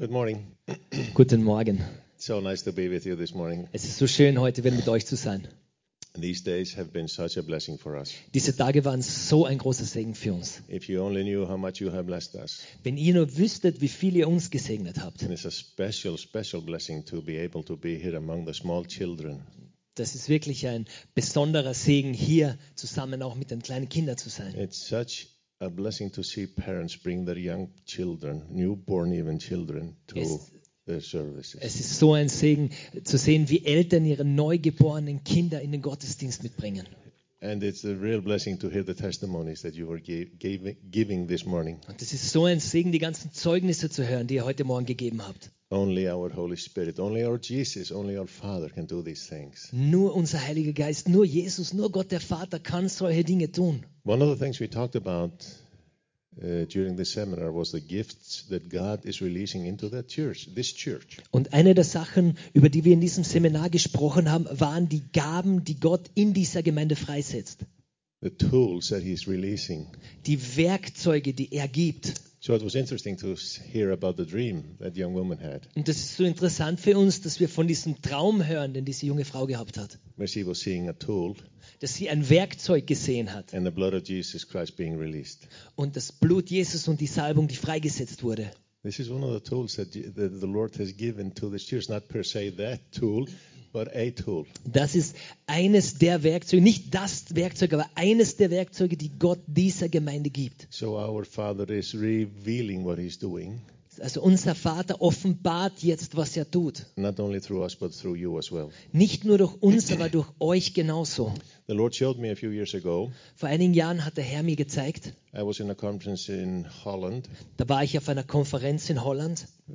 Good morning. Guten Morgen. So nice to be with you this morning. Es ist so schön, heute wieder mit euch zu sein. These days have been such a blessing for us. Diese Tage waren so ein großer Segen für uns. If you only knew how much you have blessed us. Wenn ihr nur wüsstet, wie viel ihr uns gesegnet habt. And it's a special, special blessing to be able to be here among the small children. Das ist wirklich ein besonderer Segen, hier zusammen auch mit den kleinen Kindern zu sein. It's such a blessing to see parents bring their young children, newborn even children, to Yes. their services. Es ist so ein Segen zu sehen, wie Eltern ihre neugeborenen Kinder in den Gottesdienst mitbringen. And it's a real blessing to hear the testimonies that you were gi- giving, giving this morning. Und es ist so ein Segen, die ganzen Zeugnisse zu hören, die ihr heute Morgen gegeben habt. Only our Holy Spirit, only our Jesus, only our Father can do these things. Nur unser Heiliger Geist, nur Jesus, nur Gott der Vater kann solche Dinge tun. One of the things we talked about uh, during the seminar was the gifts that God is releasing into that church, this church. Und eine der Sachen, über die wir in diesem Seminar gesprochen haben, waren die Gaben, die Gott in dieser Gemeinde freisetzt. The tools that He's releasing. Die Werkzeuge, die er gibt. So it was interesting to hear about the dream that young woman had, Und das ist so interessant für uns, dass wir von diesem Traum hören, den diese junge Frau gehabt hat. where she was seeing a tool Dass sie ein Werkzeug gesehen hat and the blood of Jesus Christ being released. und das Blut Jesus und die Salbung, die freigesetzt wurde. This is one of the tools that, the Lord has given to this church, not per se that tool. Das ist eines der Werkzeuge, nicht das Werkzeug, aber eines der Werkzeuge, die Gott dieser Gemeinde gibt. So our Father is revealing what He's doing, Also unser Vater offenbart jetzt, was er tut. not only through us, but through you as well. Nicht nur durch uns, aber durch euch genauso. The Lord showed me a few years ago. Vor einigen Jahren hat der Herr mir gezeigt, I was in a conference in Holland, da war ich auf einer Konferenz in Holland uh,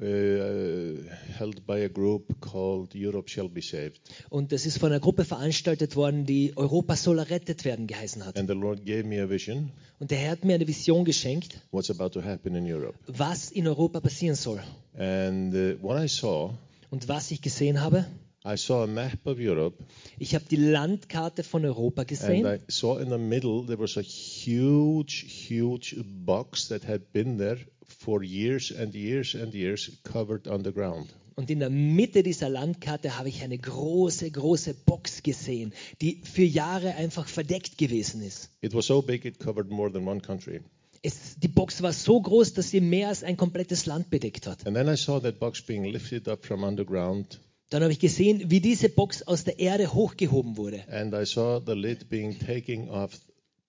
held by a group called Europe Shall Be Saved. und das ist von einer Gruppe veranstaltet worden, die Europa soll errettet werden geheißen hat. And the Lord gave me a vision Und der Herr hat mir eine Vision geschenkt, what's about to happen in Europe. was in Europa passieren soll. And uh, what I saw, Und was ich gesehen habe, I saw a map of Europe, ich habe die Landkarte von Europa and gesehen I saw in the middle there was a huge, huge box that had been there for years and years and years, covered underground. und in der Mitte dieser Landkarte habe ich eine große, große Box gesehen, die für Jahre einfach verdeckt gewesen ist. It was so big it covered more than one country. Es, die Box war so groß, dass sie mehr als ein komplettes Land bedeckt hat. And then I saw that box being lifted up from underground Dann habe ich gesehen, wie diese Box aus der Erde hochgehoben wurde. and I saw the lid being taken off,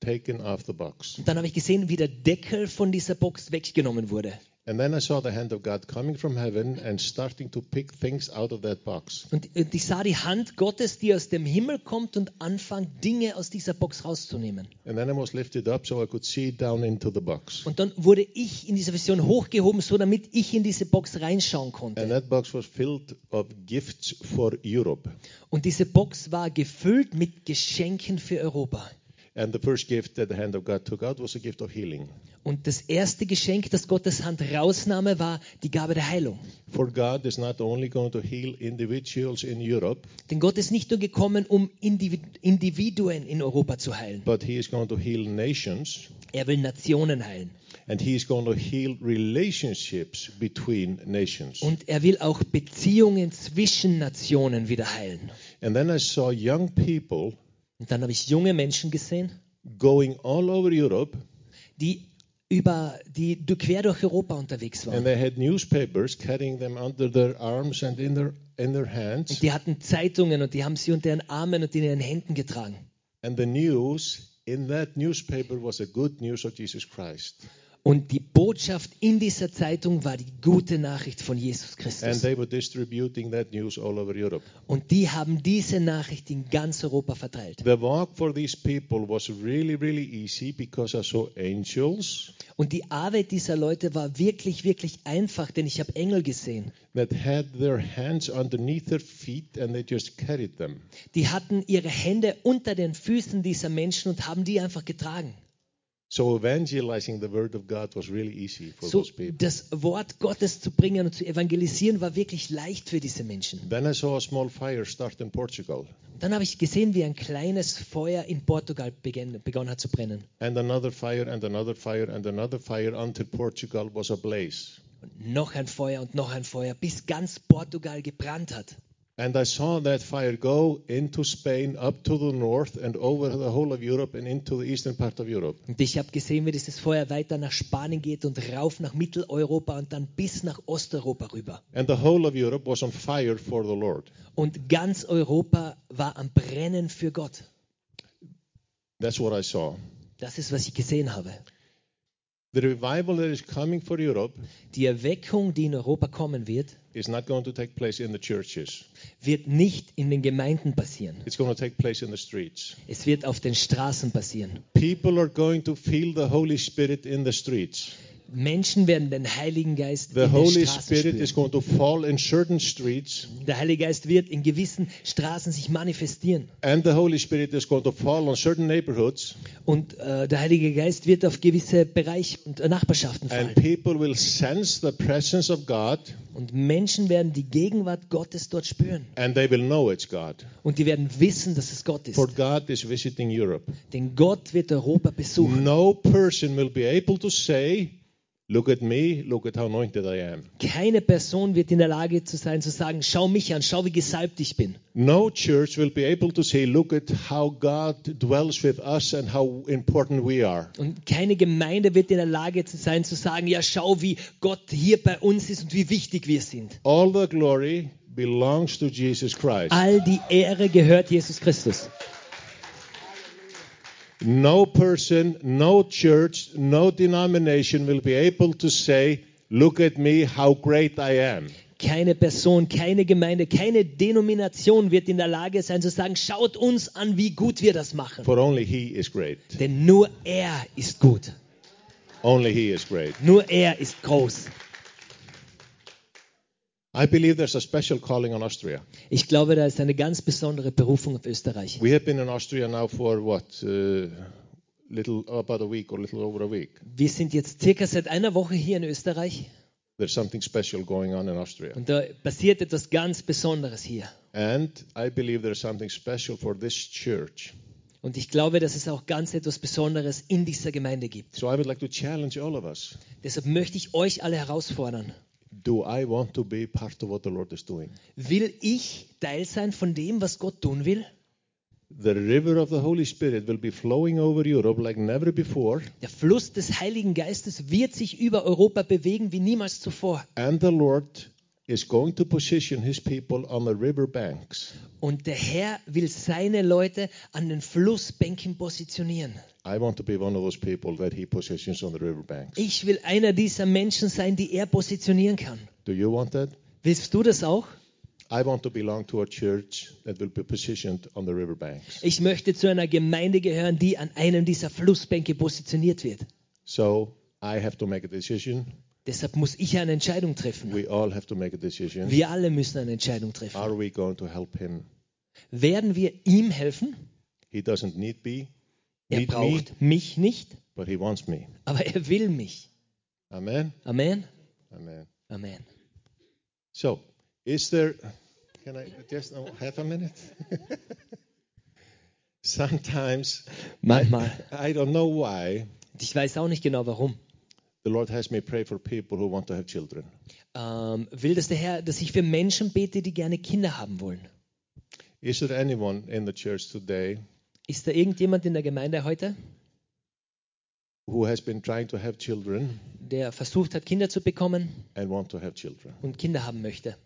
taken off the box. Und dann habe ich gesehen, wie der Deckel von dieser Box weggenommen wurde. And then I saw the hand of God coming from heaven and starting to pick things out of that box. Und, und ich sah die Hand Gottes, die aus dem Himmel kommt und anfängt, Dinge aus dieser Box rauszunehmen. And then I was lifted up so I could see down into the box. Und dann wurde ich in dieser Vision hochgehoben, so damit ich in diese Box reinschauen And konnte. that box was filled of gifts for Europe. Und diese Box war gefüllt mit Geschenken für Europa. And the first gift that the hand of God took out was a gift of healing. Und das erste Geschenk, das Gottes Hand rausnahm, war die Gabe der Heilung. For God is not only going to heal individuals in Europe, Denn Gott ist nicht nur gekommen, um Individ- Individuen in Europa zu heilen. but He is going to heal nations Er will Nationen heilen. and He is going to heal relationships between nations. Und er will auch Beziehungen zwischen Nationen wieder heilen. And then I saw young people Und dann habe ich junge Menschen gesehen, going all over Europe die über die quer durch Europa unterwegs and waren. they had newspapers carrying them under their arms and in their in their hands Und die hatten Zeitungen und die haben sie unter ihren Armen und in ihren Händen getragen. and the news in that newspaper was the good news of Jesus Christ Und die Botschaft in dieser Zeitung war die gute Nachricht von Jesus and Christus. they were distributing that news all over Europe Und die haben diese Nachricht in ganz Europa verteilt. the walk for these people was really really easy because I saw angels Und die Arbeit dieser Leute war wirklich, wirklich einfach, denn ich habe Engel gesehen. Die hatten ihre Hände unter den Füßen dieser Menschen und haben die einfach getragen. So evangelizing the word of God was really easy for So those people das Wort Gottes zu bringen und zu evangelisieren war wirklich leicht für diese Menschen. then I saw a small fire start in Portugal Dann habe ich gesehen, wie ein kleines Feuer in Portugal beginn, begonnen hat zu brennen. and another fire and another fire and another fire until Portugal was ablaze. Und noch ein Feuer und noch ein Feuer, bis ganz Portugal gebrannt hat. And I saw that fire go into Spain, up to the north, and over the whole of Europe and into the eastern part of Europe. Und ich habe gesehen, wie dieses Feuer weiter nach Spanien geht und rauf nach Mitteleuropa und dann bis nach Osteuropa rüber. And the whole of Europe was on fire for the Lord. Und ganz Europa war am Brennen für Gott. That's what I saw. Das ist, was ich gesehen habe. The revival that is coming for Europe Die Erweckung, die in Europa kommen wird, is not going to take place in the churches. wird nicht in den Gemeinden passieren. It's going to take place in the streets. Es wird auf den Straßen passieren. People are going to feel the Holy Spirit in the streets. Menschen werden den Heiligen Geist The in Holy Spirit is going to fall in certain streets, Der Heilige Geist wird in gewissen Straßen sich manifestieren. and the Holy Spirit is going to fall on certain neighborhoods, Und äh, der Heilige Geist wird auf gewisse Bereiche und äh, Nachbarschaften fallen. and people will sense the presence of God, Und Menschen werden die Gegenwart Gottes dort spüren. and they will know it's God. Und die werden wissen, dass es Gott ist. For God is visiting Europe. Denn Gott wird Europa besuchen. No person will be able to say, Look at me, look at how anointed I am. Keine Person wird in der Lage zu sein, zu sagen, schau mich an, schau wie gesalbt ich bin. No church will be able to say, Look at how God dwells with us and how important we are. Und keine Gemeinde wird in der Lage zu sein, zu sagen, ja, schau, wie Gott hier bei uns ist und wie wichtig wir sind. All the glory belongs to Jesus Christ. All die Ehre gehört Jesus Christus. No person, no church, no denomination will be able to say, Look at me, how great I am. Keine Person, keine Gemeinde, keine Denomination wird in der Lage sein zu sagen, schaut uns an, wie gut wir das machen. For only He is great. Denn nur er ist gut. Only He is great. Nur er ist groß. I believe there's a special calling on Austria. Ich glaube, da ist eine ganz besondere Berufung auf Österreich. We have been in Austria now for what? Uh, little about a week or little over a week. Wir sind jetzt circa seit einer Woche hier in Österreich There's something special going on in Austria. und da passiert etwas ganz Besonderes hier. And I believe there's something special for this church. Und ich glaube, dass es auch ganz etwas Besonderes in dieser Gemeinde gibt. So I would like to challenge all of us. Deshalb möchte ich euch alle herausfordern. Do I want to be part of what the Lord is doing? Will ich Teil sein von dem, was Gott tun will? The river of the Holy Spirit will be flowing over Europe like never before, Der Fluss des Heiligen Geistes wird sich über Europa bewegen wie niemals zuvor. and the Lord is going to position his people on the river banks. Und der Herr will seine Leute an den Flussbänken positionieren. I want to be one of those people that he positions on the river banks. Ich will einer dieser Menschen sein, die er positionieren kann. Do you want that? Willst du das auch? I want to belong to a church that will be positioned on the river banks. Ich möchte zu einer Gemeinde gehören, die an einem dieser Flussbänke positioniert wird. So I have to make a decision. Deshalb muss ich eine Entscheidung treffen. We all have to make a decision. Wir alle müssen eine Entscheidung treffen. Are we going to help him? Werden wir ihm helfen? He doesn't need me, Er need me, braucht mich nicht, but he wants me. aber er will mich. Amen. Amen. Amen. Amen. So, is there? Can I just oh, half a minute? Sometimes Manchmal. I don't know why Und Ich weiß auch nicht genau warum. The Lord has me pray for people who want to have children. Ähm, will das der Herr, dass ich für Menschen bete, die gerne Kinder haben wollen? Is there anyone in the church today Ist da irgendjemand in der Gemeinde heute, who has been trying to have children der versucht hat, Kinder zu bekommen and want to have children? und Kinder haben möchte?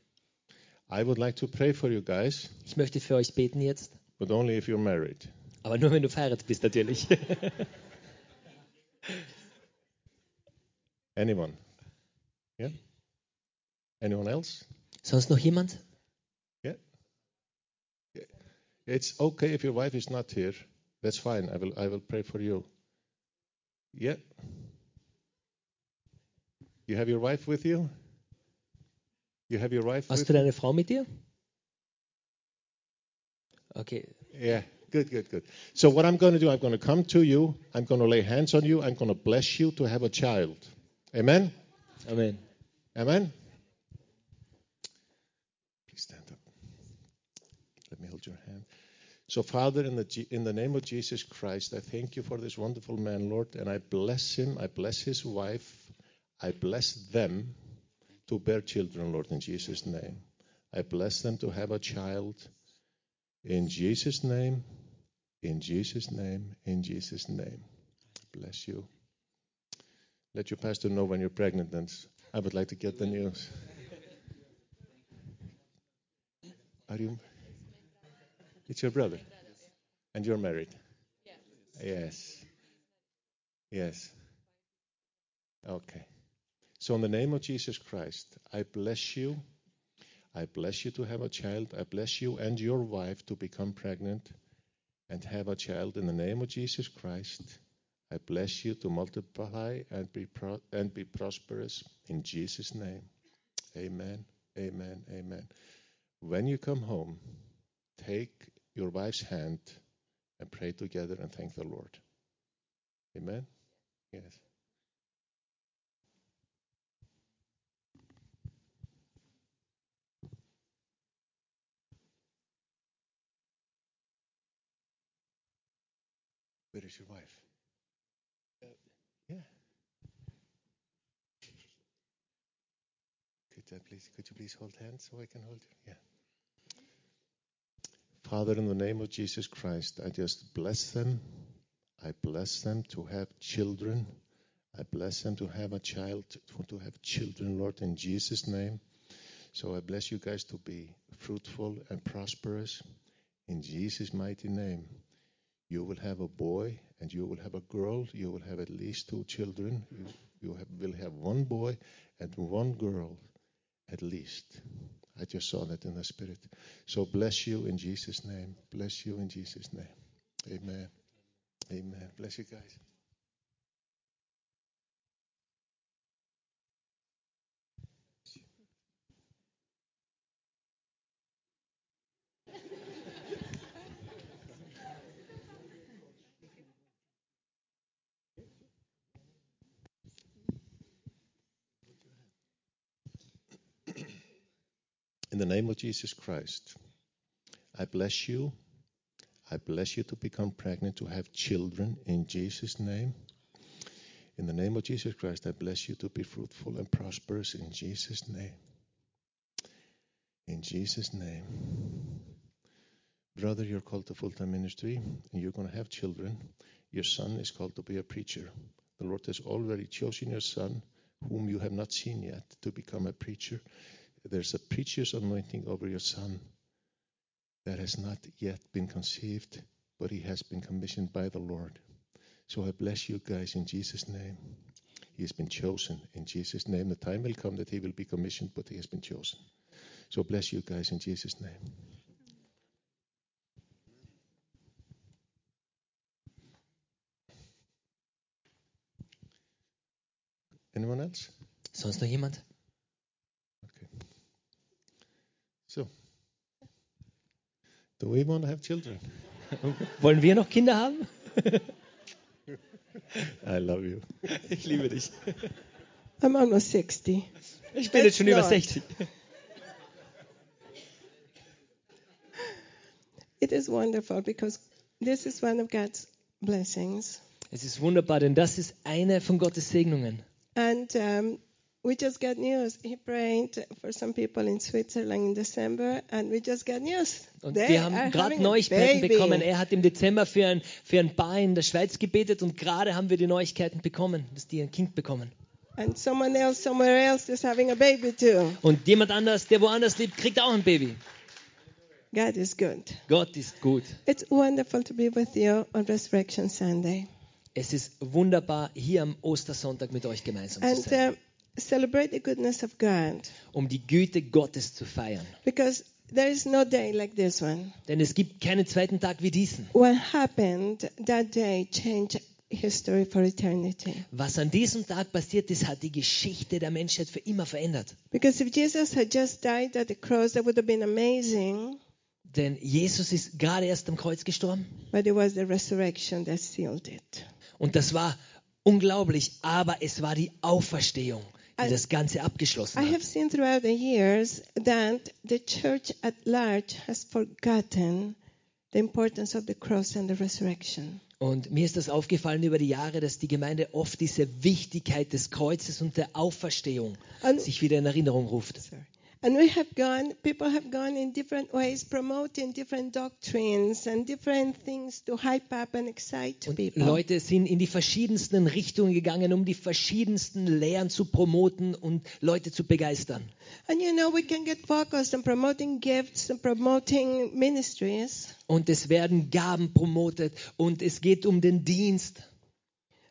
I would like to pray for you guys, Ich möchte für euch beten jetzt, but only if you're married. aber nur wenn du verheiratet bist natürlich. Anyone? Yeah? Anyone else? Sonst noch jemand? Yeah? Yeah. It's okay if your wife is not here. That's fine. I will I will pray for you. Yeah. You have your wife with you? You have your wife Hast with du deine Frau mit dir? Okay, Yeah, good, good, good. So what I'm going to do, I'm going to come to you. I'm going to lay hands on you. I'm going to bless you to have a child. Amen. Amen. Amen. Please stand up. Let me hold your hand. So, Father, in the in the name of Jesus Christ, I thank you for this wonderful man, Lord, and I bless him. I bless his wife. I bless them. to bear children, Lord, in Jesus' name. I bless them to have a child. In Jesus' name, in Jesus' name, in Jesus' name. Bless you. Let your pastor know when you're pregnant, and I would like to get the news. Are you? It's your brother. And you're married? Yes. Yes. Okay. So, in the name of Jesus Christ, I bless you. I bless you to have a child. I bless you and your wife to become pregnant and have a child in the name of Jesus Christ. I bless you to multiply and be pro- and be prosperous in Jesus' name. Amen. Amen. Amen. When you come home, take your wife's hand and pray together and thank the Lord. Amen. Yes. Where is your wife? Yeah. Please could you please hold hands so I can hold you? Yeah. Father, in the name of Jesus Christ, I just bless them. I bless them to have children. I bless them to have a child, to, to have children, Lord, in Jesus' name. So I bless you guys to be fruitful and prosperous in Jesus' mighty name. You will have a boy and you will have a girl. You will have at least two children. You, you have, will have one boy and one girl at least. I just saw that in the spirit. So bless you in Jesus' name. Bless you in Jesus' name. Amen. Amen. Bless you guys. In the name of Jesus Christ, I bless you. I bless you to become pregnant, to have children in Jesus' name. In the name of Jesus Christ, I bless you to be fruitful and prosperous in Jesus' name. In Jesus' name. Brother, you're called to full time ministry and you're going to have children. Your son is called to be a preacher. The Lord has already chosen your son, whom you have not seen yet, to become a preacher. There's a preacher's anointing over your son that has not yet been conceived, but he has been commissioned by the Lord. So I bless you guys in Jesus' name. He has been chosen in Jesus' name. The time will come that he will be commissioned, but he has been chosen. So bless you guys in Jesus' name. Anyone else? Sonst noch jemand? Do we want to have children? Wollen wir noch Kinder haben? I love you. Ich liebe dich. I'm almost 60. Ich bin jetzt schon über Lord. 60. It is wonderful because this is one of God's blessings. Es ist wunderbar, denn das ist eine von Gottes Segnungen. And um, we just got news. He prayed for some people in Switzerland in December, and we just got news. Und They wir haben gerade Neuigkeiten baby. bekommen. Er hat im Dezember für ein, für ein Paar in der Schweiz gebetet und gerade haben wir die Neuigkeiten bekommen, dass die ein Kind bekommen. And someone else somewhere else is having a baby too. Und jemand anders, der woanders lebt, kriegt auch ein Baby. God is good. Gott ist gut. It's wonderful to be with you on Resurrection Sunday Es ist wunderbar, hier am Ostersonntag mit euch gemeinsam zu and sein, uh, celebrate the goodness of God um die Güte Gottes zu feiern. because there is no day like this one. Denn es gibt keinen zweiten Tag wie diesen. What happened that day changed history for eternity. Was an diesem Tag passiert ist, hat die Geschichte der Menschheit für immer verändert. Because if Jesus had just died at the cross, that would have been amazing. Denn Jesus ist gerade erst am Kreuz gestorben. But it was the resurrection that sealed it. Und das war unglaublich, aber es war die Auferstehung, die I- das Ganze abgeschlossen I hat. have seen throughout the years that the church at large has forgotten the importance of the cross and the resurrection. Und mir ist das aufgefallen über die Jahre, dass die Gemeinde oft diese Wichtigkeit des Kreuzes und der Auferstehung Und- sich wieder in Erinnerung ruft. Sorry. And we have gone, people have gone in different ways, promoting different doctrines and different things to hype up and excite Und people. Leute sind in die verschiedensten Richtungen gegangen, um die verschiedensten Lehren zu promoten und Leute zu begeistern. And you know, we can get focused on promoting gifts and promoting ministries, Und es werden Gaben promotet und es geht um den Dienst.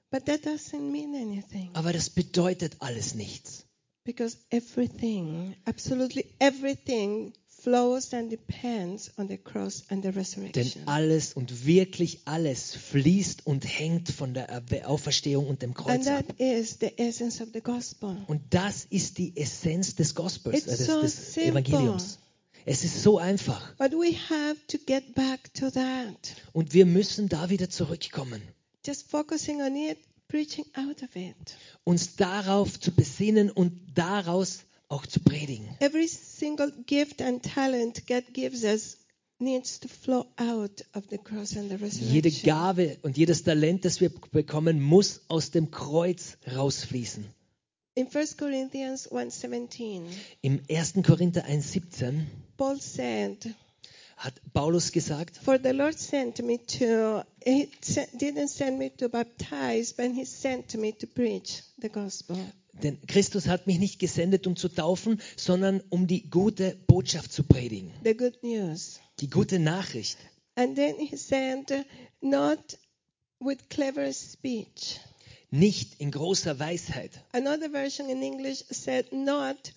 but that doesn't mean anything Aber das bedeutet alles nichts. Because everything, absolutely everything, flows and depends on the cross and the Denn resurrection. alles und wirklich alles fließt und hängt von der Auferstehung und dem And Kreuz ab. that is the essence of the gospel. Und das ist die Essenz des Gospels, It's äh, des, so des simple. Evangeliums. Es ist so einfach. But we have to get back to that. Und wir müssen da wieder zurückkommen. Just focusing on it, preaching out of it. Uns darauf zu besinnen und daraus auch zu predigen. Every single gift and talent God gives us needs to flow out of the cross and the Jede resurrection. Gabe und jedes Talent, das wir bekommen, muss aus dem Kreuz rausfließen. In 1 Corinthians 1:17, Im 1. Korinther 1,17 Paul said, hat Paulus gesagt, "For the Lord sent me to he didn't send me to baptize, but he sent me to preach the gospel." denn Christus hat mich nicht gesendet, um zu taufen, sondern um die gute Botschaft zu predigen. The good news. Die gute Nachricht. And then he said, not with clever speech. Nicht in großer Weisheit. Another version in English said, not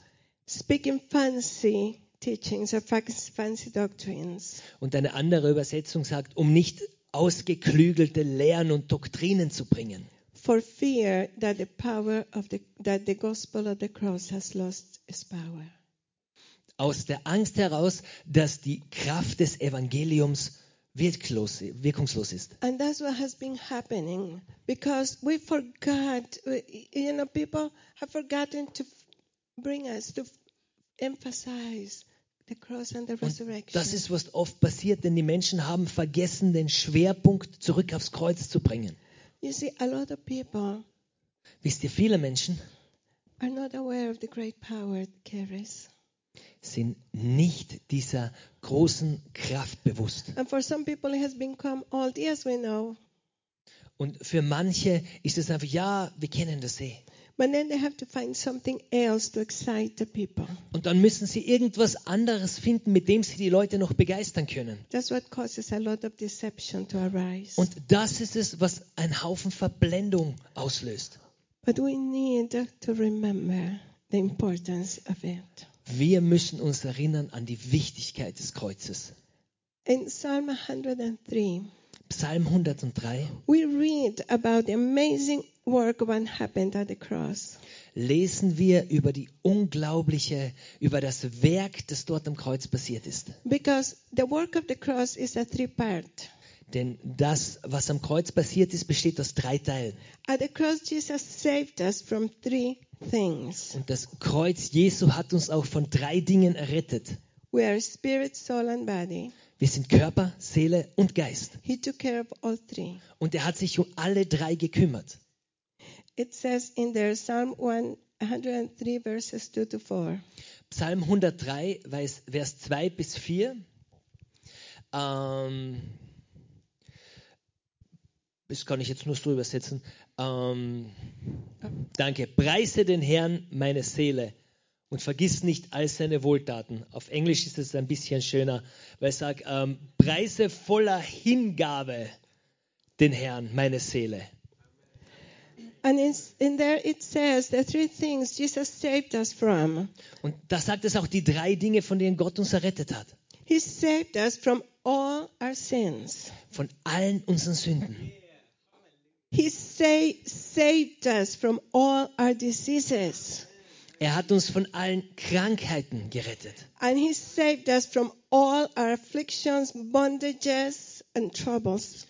speaking fancy teachings or fancy doctrines, Und eine andere Übersetzung sagt, um nicht ausgeklügelte Lehren und Doktrinen zu bringen. for fear that the power of the that the gospel of the cross has lost its power. Aus der Angst heraus, dass die Kraft des Evangeliums wirklos, wirkungslos ist. And that's what has been happening because we forgot, you know, people have forgotten to bring us to emphasize the cross and the Und resurrection. das ist, was oft passiert, denn die Menschen haben vergessen, den Schwerpunkt zurück aufs Kreuz zu bringen. You see, a lot of people Wisst ihr, viele Menschen are not aware of the great power it carries. sind nicht dieser großen Kraft bewusst. And for some people, it has become old. Yes, we know. Und für manche ist es einfach, ja, wir kennen das eh. But then they have to find something else to excite the people. Und dann müssen sie irgendwas anderes finden, mit dem sie die Leute noch begeistern können. That's what causes a lot of deception to arise. Und das ist es, was einen Haufen Verblendung auslöst. But we need to remember the importance of it. Wir müssen uns erinnern an die Wichtigkeit des Kreuzes. In Psalm 103, Psalm 103 we read about the amazing work what happened at the cross. lesen wir über die unglaubliche, über das Werk, das dort am Kreuz passiert ist. Because the work of the cross is a three part. Denn das, was am Kreuz passiert ist, besteht aus drei Teilen. At the cross, Jesus saved us from three things. Und das Kreuz Jesu hat uns auch von drei Dingen errettet. We are spirit, soul, and body. Wir sind Körper, Seele und Geist. He took care of all three. Und er hat sich um alle drei gekümmert. It says in there, Psalm 103, verses 2 to 4. Psalm 103, Vers Vers 2 bis 4. Ähm, das kann ich jetzt nur so übersetzen. Ähm, danke. Preise den Herrn, meine Seele, und vergiss nicht all seine Wohltaten. Auf Englisch ist es ein bisschen schöner, weil es sagt, ähm, Preise voller Hingabe den Herrn, meine Seele. And in, there it says the three things Jesus saved us from. Und da sagt es auch die drei Dinge, von denen Gott uns errettet hat. He saved us from all our sins. Von allen unseren Sünden. He sa- saved us from all our diseases. Er hat uns von allen Krankheiten gerettet. And He saved us from all our afflictions, bondages, and troubles.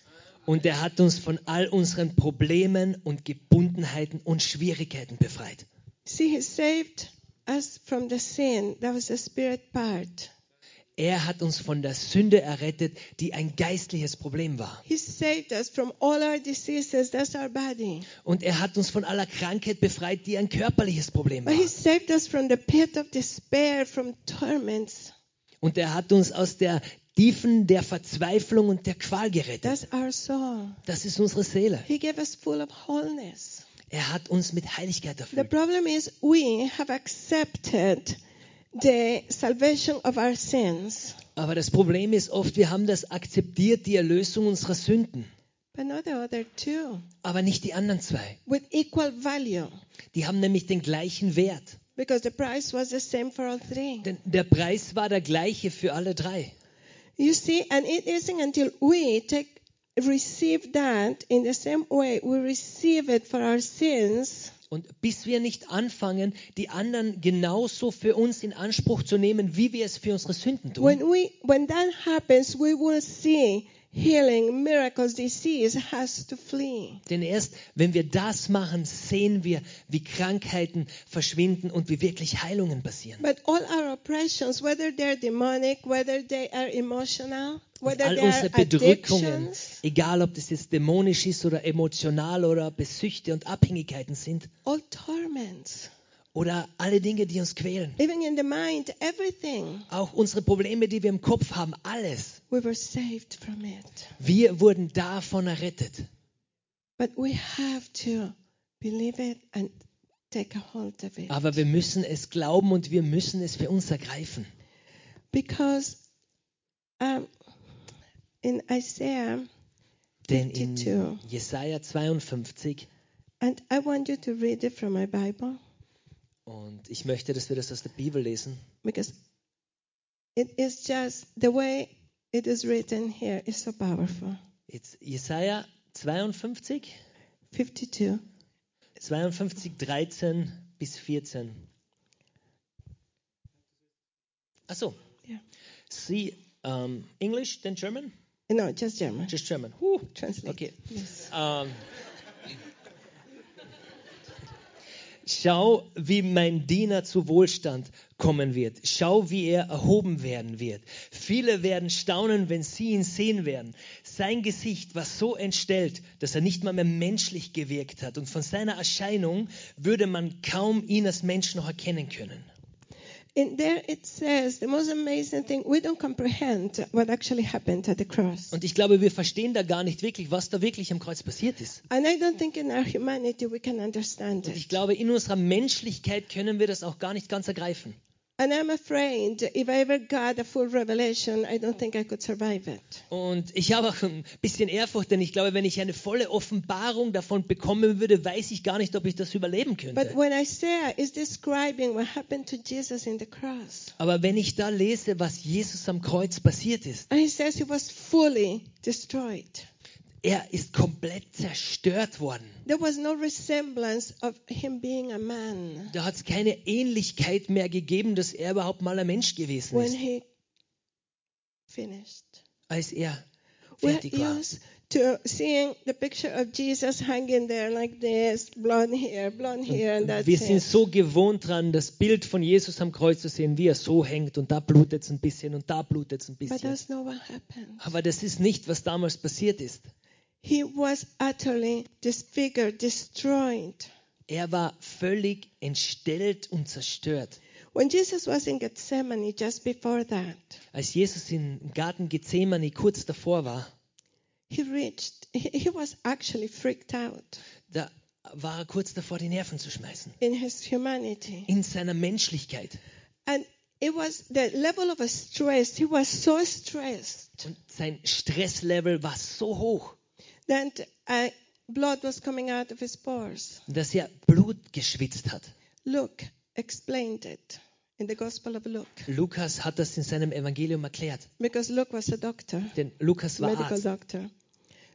Und er hat uns von all unseren Problemen und Gebundenheiten und Schwierigkeiten befreit. See, He saved us from the sin. That was the spirit part. Er hat uns von der Sünde errettet, die ein geistliches Problem war. He saved us from all our diseases. That's our body. Und er hat uns von aller Krankheit befreit, die ein körperliches Problem war. Und er hat uns aus der Tiefen der Verzweiflung und der Qual gerettet. Das ist unsere Seele. He gave us full of wholeness. Er hat uns mit Heiligkeit The erfüllt. problem is we have accepted the salvation of our sins, Aber das Problem ist oft, wir haben das akzeptiert, die Erlösung unserer Sünden. but not the other two, Aber nicht die anderen zwei. with equal value, Die haben nämlich den gleichen Wert. because the price was the same for all three. Denn der Preis war der gleiche für alle drei. You see, and it isn't until we take receive that in the same way we receive it for our sins. Und bis wir nicht anfangen, die anderen genauso für uns in Anspruch zu nehmen, wie wir es für unsere Sünden tun, when we when that happens we will see healing miracles disease has to flee denn erst wenn wir das machen, sehen wir, wie Krankheiten verschwinden und wie wirklich Heilungen passieren. but all our oppressions whether they're demonic whether they are emotional whether all they are unsere Bedrückungen, addictions egal ob das jetzt dämonisch ist oder emotional oder Besüchte und Abhängigkeiten sind, all torments oder alle Dinge, die uns quälen, even in the mind everything auch unsere Probleme, die wir im Kopf haben, alles. we were saved from it Wir wurden davon errettet. but we have to believe it and take a hold of it Aber wir müssen es glauben und wir müssen es für uns ergreifen. because um, in Isaiah, Denn in 52. Jesaja 52, and I want you to read it from my Bible und ich möchte, dass wir das aus der Bibel lesen, because it is just the way it is written here is so powerful. jetzt Jesaja 52, 52. 52, 13 bis 14. Achso, Yeah. Sie, um, English, then German? No, just German. Just German. Huh. Translate. Okay. Yes. Ähm, Schau, wie mein Diener zu Wohlstand kommen wird. Schau, wie er erhoben werden wird. Viele werden staunen, wenn sie ihn sehen werden. Sein Gesicht war so entstellt, dass er nicht mal mehr menschlich gewirkt hat. Und von seiner Erscheinung würde man kaum ihn als Mensch noch erkennen können. In there it says the most amazing thing we don't comprehend what actually happened at the cross. Und ich glaube, wir verstehen da gar nicht wirklich, was da wirklich am Kreuz passiert ist. And I don't think in our humanity we can understand Und ich it. glaube, in unserer Menschlichkeit können wir das auch gar nicht ganz ergreifen. And I'm afraid if I ever got a full revelation, I don't think I could survive it. Und ich habe auch ein bisschen Ehrfurcht, denn ich glaube, wenn ich eine volle Offenbarung davon bekommen würde, weiß ich gar nicht, ob ich das überleben But könnte. when Isaiah is describing what happened to Jesus in the cross, Aber wenn ich da lese, was Jesus am Kreuz passiert ist, and he says he was fully destroyed. Er ist komplett zerstört worden. There was no resemblance of him being a man Da hat es keine Ähnlichkeit mehr gegeben, dass er überhaupt mal ein Mensch gewesen when ist, he finished. als er We're fertig war. used to seeing the picture of Jesus hanging there like this, blood here, blood here, and that's Wir sind so gewohnt dran, das Bild von Jesus am Kreuz zu sehen, wie er so hängt und da blutet es ein bisschen und da blutet es ein But bisschen. that's not what happened. Aber das ist nicht, was damals passiert ist. He was utterly disfigured, destroyed. Er war völlig entstellt und zerstört. When Jesus was in Gethsemane, just before that, Als Jesus im Garten Gethsemane kurz davor war, he reached, he, he was actually freaked out da war er kurz davor, die Nerven zu schmeißen. in his humanity. In seiner Menschlichkeit. And it was the level of stress. He was so stressed Und sein Stresslevel war so hoch, that uh, blood was coming out of his pores. dass er Blut geschwitzt hat. Luke explained it in the Gospel of Luke Lukas hat das in seinem Evangelium erklärt. because Luke was a doctor, Denn Lukas war medical Arzt. doctor.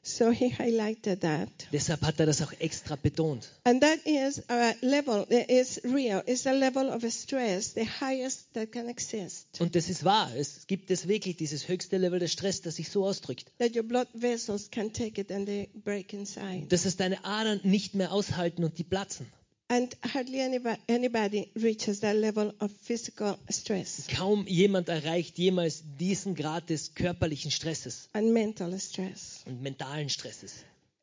So he highlighted that. Deshalb hat er das auch extra betont. And that is a level, it is real. It's a level of stress, the highest that can exist. Und das ist wahr. Es gibt es wirklich, dieses höchste Level des Stress, das sich so ausdrückt. That your blood vessels can take it and they break inside. Dass es deine Adern nicht mehr aushalten und die platzen. And hardly anybo- anybody reaches that level of physical stress Kaum jemand erreicht jemals diesen Grad des körperlichen Stresses and mental stress. und mentalen Stresses.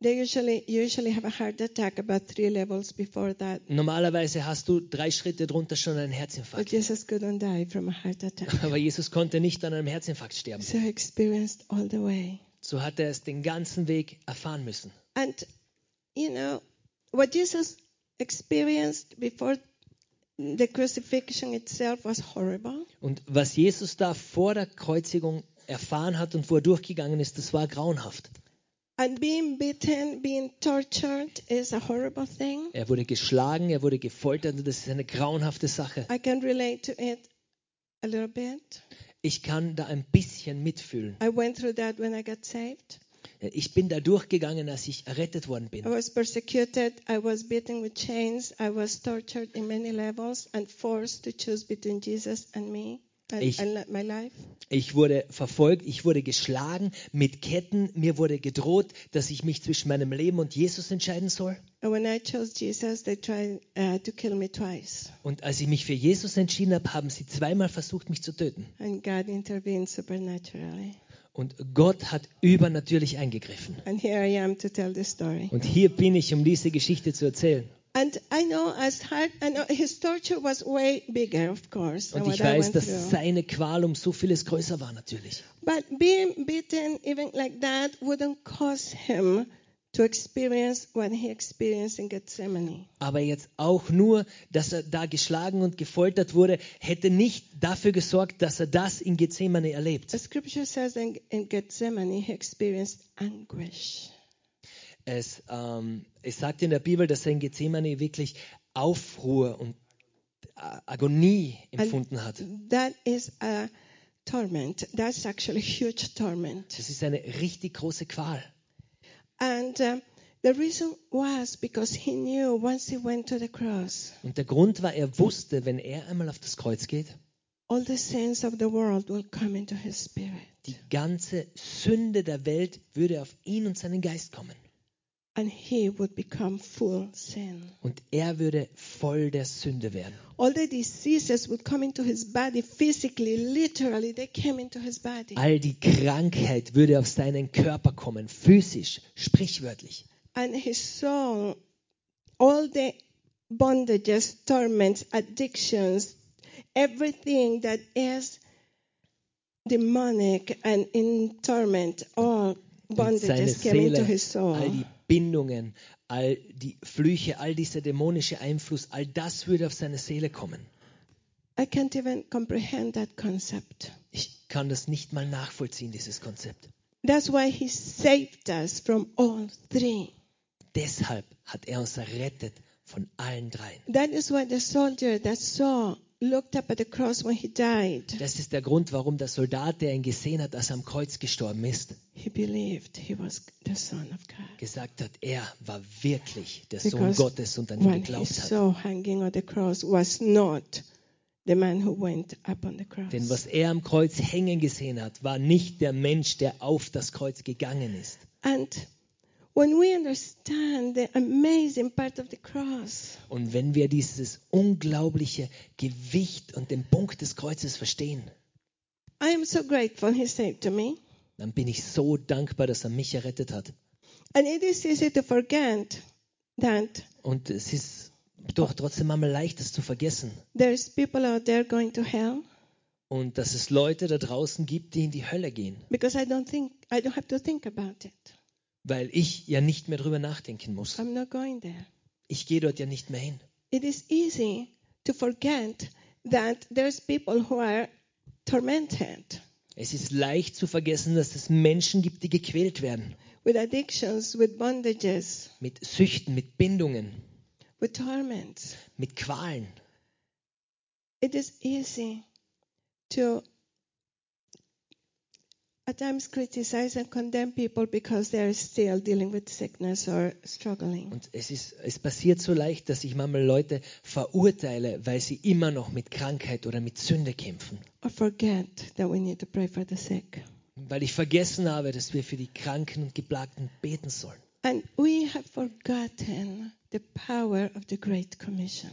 They usually usually have a heart attack about three levels before that. Normalerweise hast du drei Schritte drunter schon einen But Herzinfarkt. Jesus couldn't die from a heart attack. Aber Jesus konnte nicht an einem Herzinfarkt sterben. So he experienced all the way. So hat er es den ganzen Weg erfahren müssen. And you know what Jesus experienced before the crucifixion itself was horrible. Und was Jesus da vor der Kreuzigung erfahren hat und wo er durchgegangen ist, das war grauenhaft. And being beaten, being tortured is a horrible thing. Er wurde geschlagen, er wurde gefoltert und das ist eine grauenhafte Sache. I can relate to it a little bit. Ich kann da ein bisschen mitfühlen. I went through that when I got saved. Ich bin da durchgegangen, als ich errettet worden I bin. was persecuted, I was beaten with chains, I was tortured in many levels and forced to choose between Jesus and me and, Ich- and my life. Ich wurde verfolgt, ich wurde geschlagen mit Ketten, mir wurde gedroht, dass ich mich zwischen meinem Leben und Jesus entscheiden soll. And when I chose Jesus, they tried uh, to kill me twice. Und als ich mich für Jesus entschieden habe, haben sie zweimal versucht, mich zu töten. And God intervened supernaturally. Und Gott hat übernatürlich eingegriffen. And here I am to tell the story. Und hier bin ich, um diese Geschichte zu erzählen. And I know as hard, I know his torture was way bigger, of course, than Und ich weiß, dass through. seine Qual um so vieles größer war natürlich. But being beaten even like that wouldn't cause him to experience what he experienced in Gethsemane. Aber jetzt auch nur, dass er da geschlagen und gefoltert wurde, hätte nicht dafür gesorgt, dass er das in Gethsemane erlebt. The scripture says in, in Gethsemane he experienced anguish. Es, ähm, es sagt in der Bibel, dass er in Gethsemane wirklich Aufruhr und Agonie empfunden hat. That is a torment. That's actually huge torment. Das ist eine richtig große Qual. And uh, the reason was because he knew once he went to the cross, Und der Grund war, er wusste, wenn er einmal auf das Kreuz geht, all the sins of the world will come into his spirit. die ganze Sünde der Welt würde auf ihn und seinen Geist kommen. And he would become full sin. Und er würde voll der Sünde werden. All the diseases would come into his body physically, literally, they came into his body. All die Krankheit würde auf seinen Körper kommen, physisch, sprichwörtlich. And his soul, all the bondages, torments, addictions, everything that is demonic and in torment, all seine bondages came into Seele, his soul. all die Bindungen, all die Flüche, all dieser dämonische Einfluss, all das würde auf seine Seele kommen. I can't even comprehend that concept. Ich kann das nicht mal nachvollziehen, dieses Konzept. That's why he saved us from all three. Deshalb hat er uns errettet von allen dreien. That is why the soldier that saw Das ist der Grund, warum der Soldat, der ihn gesehen hat, als er am Kreuz gestorben ist, gesagt hat, er war wirklich der Sohn Gottes und an ihn geglaubt hat. Denn was er am Kreuz hängen gesehen hat, war nicht der Mensch, der auf das Kreuz gegangen ist. And Und wenn wir dieses unglaubliche Gewicht und den Punkt des Kreuzes verstehen, I am so grateful he saved to me. dann bin ich so dankbar, dass er mich errettet hat. And it is easy to forget that Und es ist doch trotzdem einmal leicht, das zu vergessen. there's people out there going to hell Und dass es Leute da draußen gibt, die in die Hölle gehen. because I don't think I don't have to think about it. Weil ich ja nicht mehr drüber nachdenken muss. I'm not going there. Ich gehe dort ja nicht mehr hin. It is easy to forget that there's people who are tormented Es ist leicht zu vergessen, dass es Menschen gibt, die gequält werden. with addictions, with bondages, Mit Süchten, mit Bindungen, with torments. mit Qualen. It is easy to at times criticize and condemn people because they are still dealing with sickness or struggling. Und es, ist, es passiert so leicht, dass ich manchmal Leute verurteile, weil sie immer noch mit Krankheit oder mit Sünde kämpfen. Or forget that we need to pray for the sick. Weil ich vergessen habe, dass wir für die Kranken und Geplagten beten sollen. And we have forgotten the power of the Great Commission.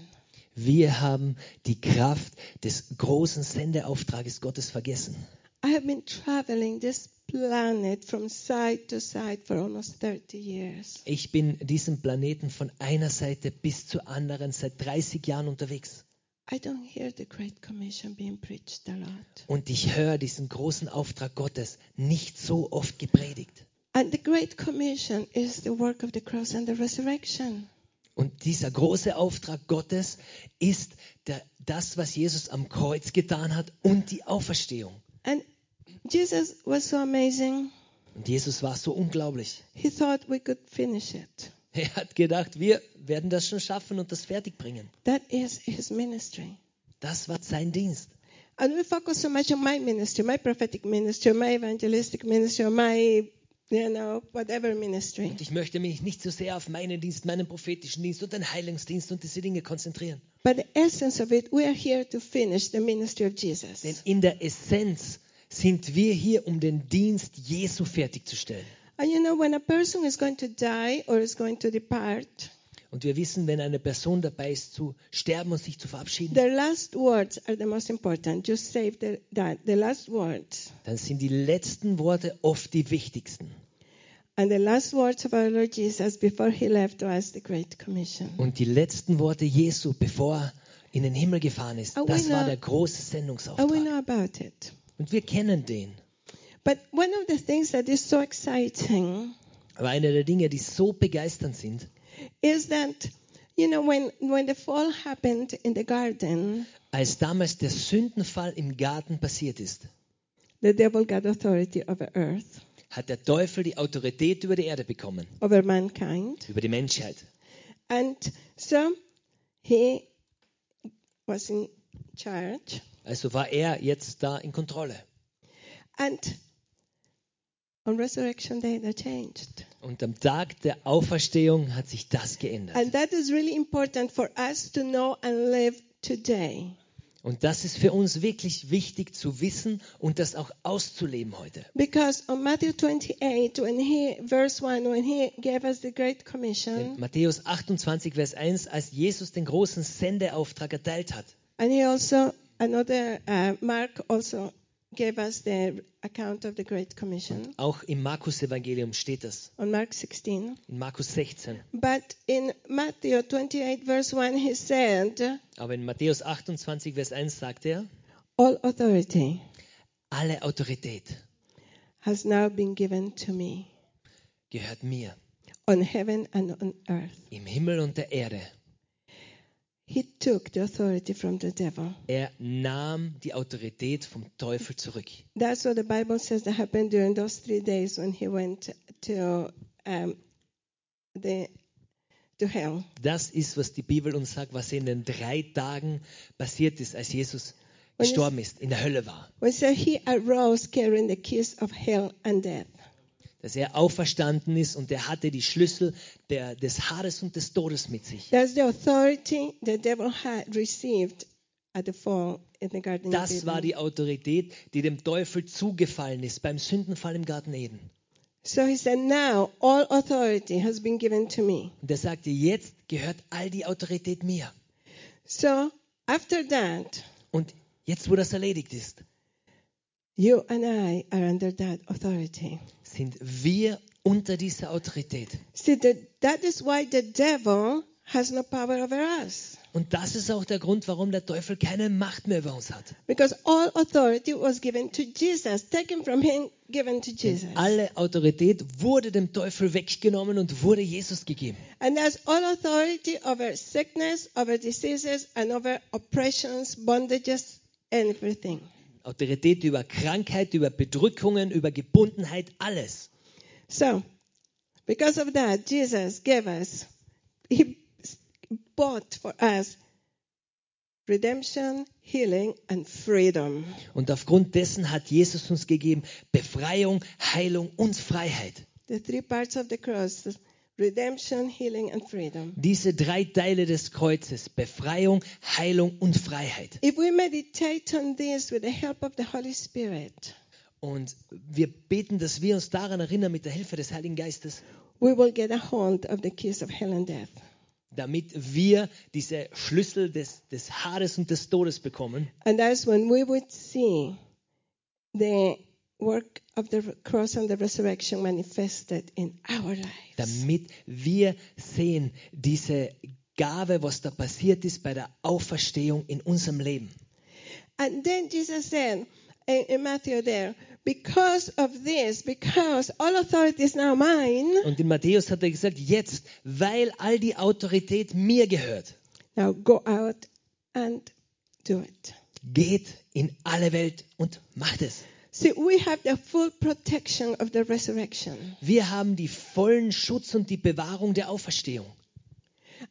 Wir haben die Kraft des großen Sendeauftrages Gottes vergessen. I have been traveling this planet from side to side for almost 30 years. Ich bin diesem Planeten von einer Seite bis zur anderen seit 30 Jahren unterwegs. I don't hear the Great Commission being preached a lot. Und ich höre diesen großen Auftrag Gottes nicht so oft gepredigt. And the Great Commission is the work of the cross and the resurrection. Und dieser große Auftrag Gottes ist der, das, was Jesus am Kreuz getan hat und die Auferstehung. And Jesus was so amazing. Und Jesus war so unglaublich. He thought we could finish it. Er hat gedacht, wir werden das schon schaffen und das fertig bringen. That is his ministry. Das war sein Dienst. And we focus so much on my ministry, my prophetic ministry, my evangelistic ministry, my, you know, whatever ministry. Und ich möchte mich nicht so sehr auf meinen Dienst, meinen prophetischen Dienst und den Heilungsdienst und diese Dinge konzentrieren. But the essence of it, we are here to finish the ministry of Denn in der Essenz sind wir hier, um den Dienst Jesu fertigzustellen. And you know, when a person is going to die or is going to depart, Und wir wissen, wenn eine Person dabei ist, zu sterben und sich zu verabschieden, the last words are the most important. You save the, that, the last words. dann sind die letzten Worte oft die wichtigsten. And the last words of our Lord Jesus before he left was the Great Commission. Und die letzten Worte Jesu, bevor er in den Himmel gefahren ist, we das war know- der große And we Sendungsauftrag. know about it. Und wir kennen den. But one of the things that is so exciting Aber eine der Dinge, die so begeisternd sind, is that, you know, when, when the fall happened in the garden, als damals der Sündenfall im Garten passiert ist, the devil got authority over earth, hat der Teufel die Autorität über die Erde bekommen, over mankind. über die Menschheit. And so he was in charge. Also war er jetzt da in Kontrolle. And on Resurrection Day, that changed. Und am Tag der Auferstehung hat sich das geändert. And that is really important for us to know and live today. Und das ist für uns wirklich wichtig zu wissen und das auch auszuleben heute. Because on Matthew 28, when he, verse 1, when he gave us the Great Denn Commission, Matthäus 28, Vers 1, als Jesus den großen Sendeauftrag erteilt hat, and he also, another, uh, Mark also gave us the account of the Great Commission auch im Markus-Evangelium steht das, on Mark 16. in Markus 16. But in Matthew 28, verse 1, he said, Aber in Matthäus 28, Vers 1 sagt er, All authority alle Autorität has now been given to me gehört mir, on heaven and on earth. im Himmel und der Erde. He took the authority from the devil. Er nahm die Autorität vom Teufel zurück. That's what the Bible says that happened during those three days when he went to um, the to hell. Das ist, was die Bibel uns sagt, was in den drei Tagen passiert ist, als Jesus gestorben ist, in der Hölle war. When so he arose carrying the keys of hell and death. Dass er auferstanden ist und er hatte die Schlüssel der, des Hades und des Todes mit sich. Das war die Autorität, die dem Teufel zugefallen ist beim Sündenfall im Garten Eden. So he said, Now all authority has been given to me. Und er sagte, jetzt gehört all die Autorität mir. So after that, Und jetzt, wo das erledigt ist, you and I are under that authority. Sind wir unter dieser Autorität. See, that, that is why the devil has no power over us. Und das ist auch der Grund, warum der Teufel keine Macht mehr über uns hat. Because all authority was given to Jesus, taken from him, given to Jesus. Alle Autorität wurde dem Teufel weggenommen und wurde Jesus gegeben. And that's all authority over sickness, over diseases, and over oppressions, bondages, everything. Autorität über Krankheit, über Bedrückungen, über Gebundenheit, alles. So, because of that, Jesus gave us, He bought for us redemption, healing, and freedom. Und aufgrund dessen hat Jesus uns gegeben Befreiung, Heilung und Freiheit. The three parts of the cross redemption, healing, and freedom. Diese drei Teile des Kreuzes, Befreiung, Heilung und Freiheit. If we meditate on this with the help of the Holy Spirit, Und wir beten, dass wir uns daran erinnern mit der Hilfe des Heiligen Geistes, we will get a hold of the keys of hell and death. damit wir diese Schlüssel des, des Hades und des Todes bekommen. And that's when we would see the work of the cross and the resurrection manifested in our lives. damit wir sehen, diese Gabe, was da passiert ist bei der Auferstehung in unserem Leben. And then Jesus said in, in Matthew there, because of this, because all authority is now mine, Und in Matthäus hat er gesagt, jetzt, weil all die Autorität mir gehört, now go out and do it. geht in alle Welt und macht es. See, we have the full protection of the resurrection. Wir haben die vollen Schutz und die Bewahrung der Auferstehung.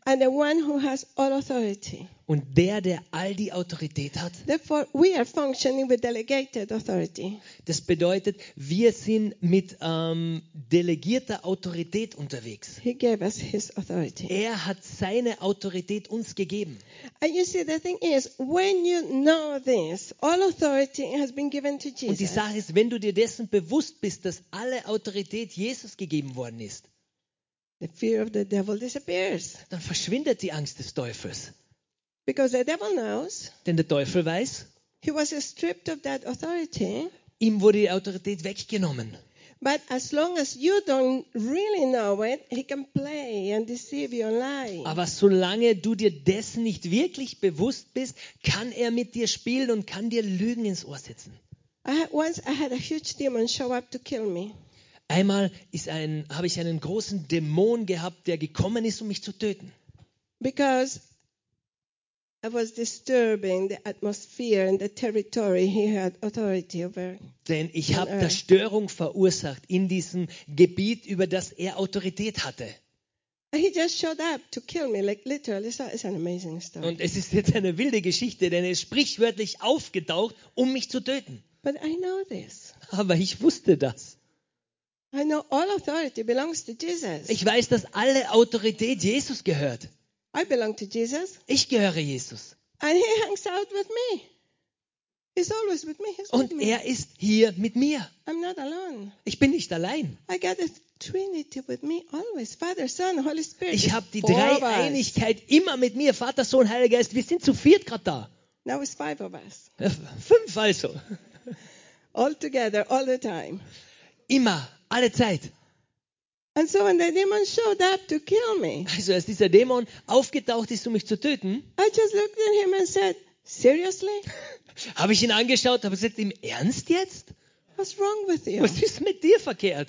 And the one who has all authority. Und der, der all die Autorität hat, Therefore, we are functioning with delegated authority. das bedeutet, wir sind mit ähm, delegierter Autorität unterwegs. He gave us his authority. Er hat seine Autorität uns gegeben. And you see, the thing is, when you know this, all authority has been given to Und die Jesus. Sache ist, wenn du dir dessen bewusst bist, dass alle Autorität Jesus gegeben worden ist, The fear of the devil disappears. dann verschwindet die Angst des Teufels. Because the devil knows Denn der Teufel weiß, he was stripped of that authority. ihm wurde die Autorität weggenommen. But as long as you don't really know it, he can play and deceive you and lie. Aber solange du dir dessen nicht wirklich bewusst bist, kann er mit dir spielen und kann dir Lügen ins Ohr setzen. I had, once I had a huge demon show up to kill me. Einmal ein, habe ich einen großen Dämon gehabt, der gekommen ist, um mich zu töten. because I was disturbing the atmosphere and the territory he had authority over. Denn ich habe äh. da Störung verursacht in diesem Gebiet, über das er Autorität hatte. He just showed up to kill me, like literally. It's, a, it's an amazing story. Und es ist jetzt eine wilde Geschichte, denn er ist sprichwörtlich aufgetaucht, um mich zu töten. But I know this. Aber ich wusste das. I know all authority belongs to Jesus. Ich weiß, dass alle Autorität Jesus gehört. I belong to Jesus, Ich gehöre Jesus. and he hangs out with me. He's always with me. He's with Und me. er ist hier mit mir. I'm not alone. Ich bin nicht allein. I got the Trinity with me always. Father, Son, Holy Spirit. Ich habe die. Dreieinigkeit immer mit mir. Vater, Sohn, Heiliger Geist. Wir sind zu viert gerade da. Now it's five of us. Äh, Fünf also. All together, all the time. Immer, alle Zeit. And so when the demon showed up to kill me, Also als dieser Dämon aufgetaucht ist, um mich zu töten, I just looked at him and said, Seriously? habe ich ihn angeschaut, habe gesagt, im Ernst jetzt? What's wrong with you? Was ist mit dir verkehrt?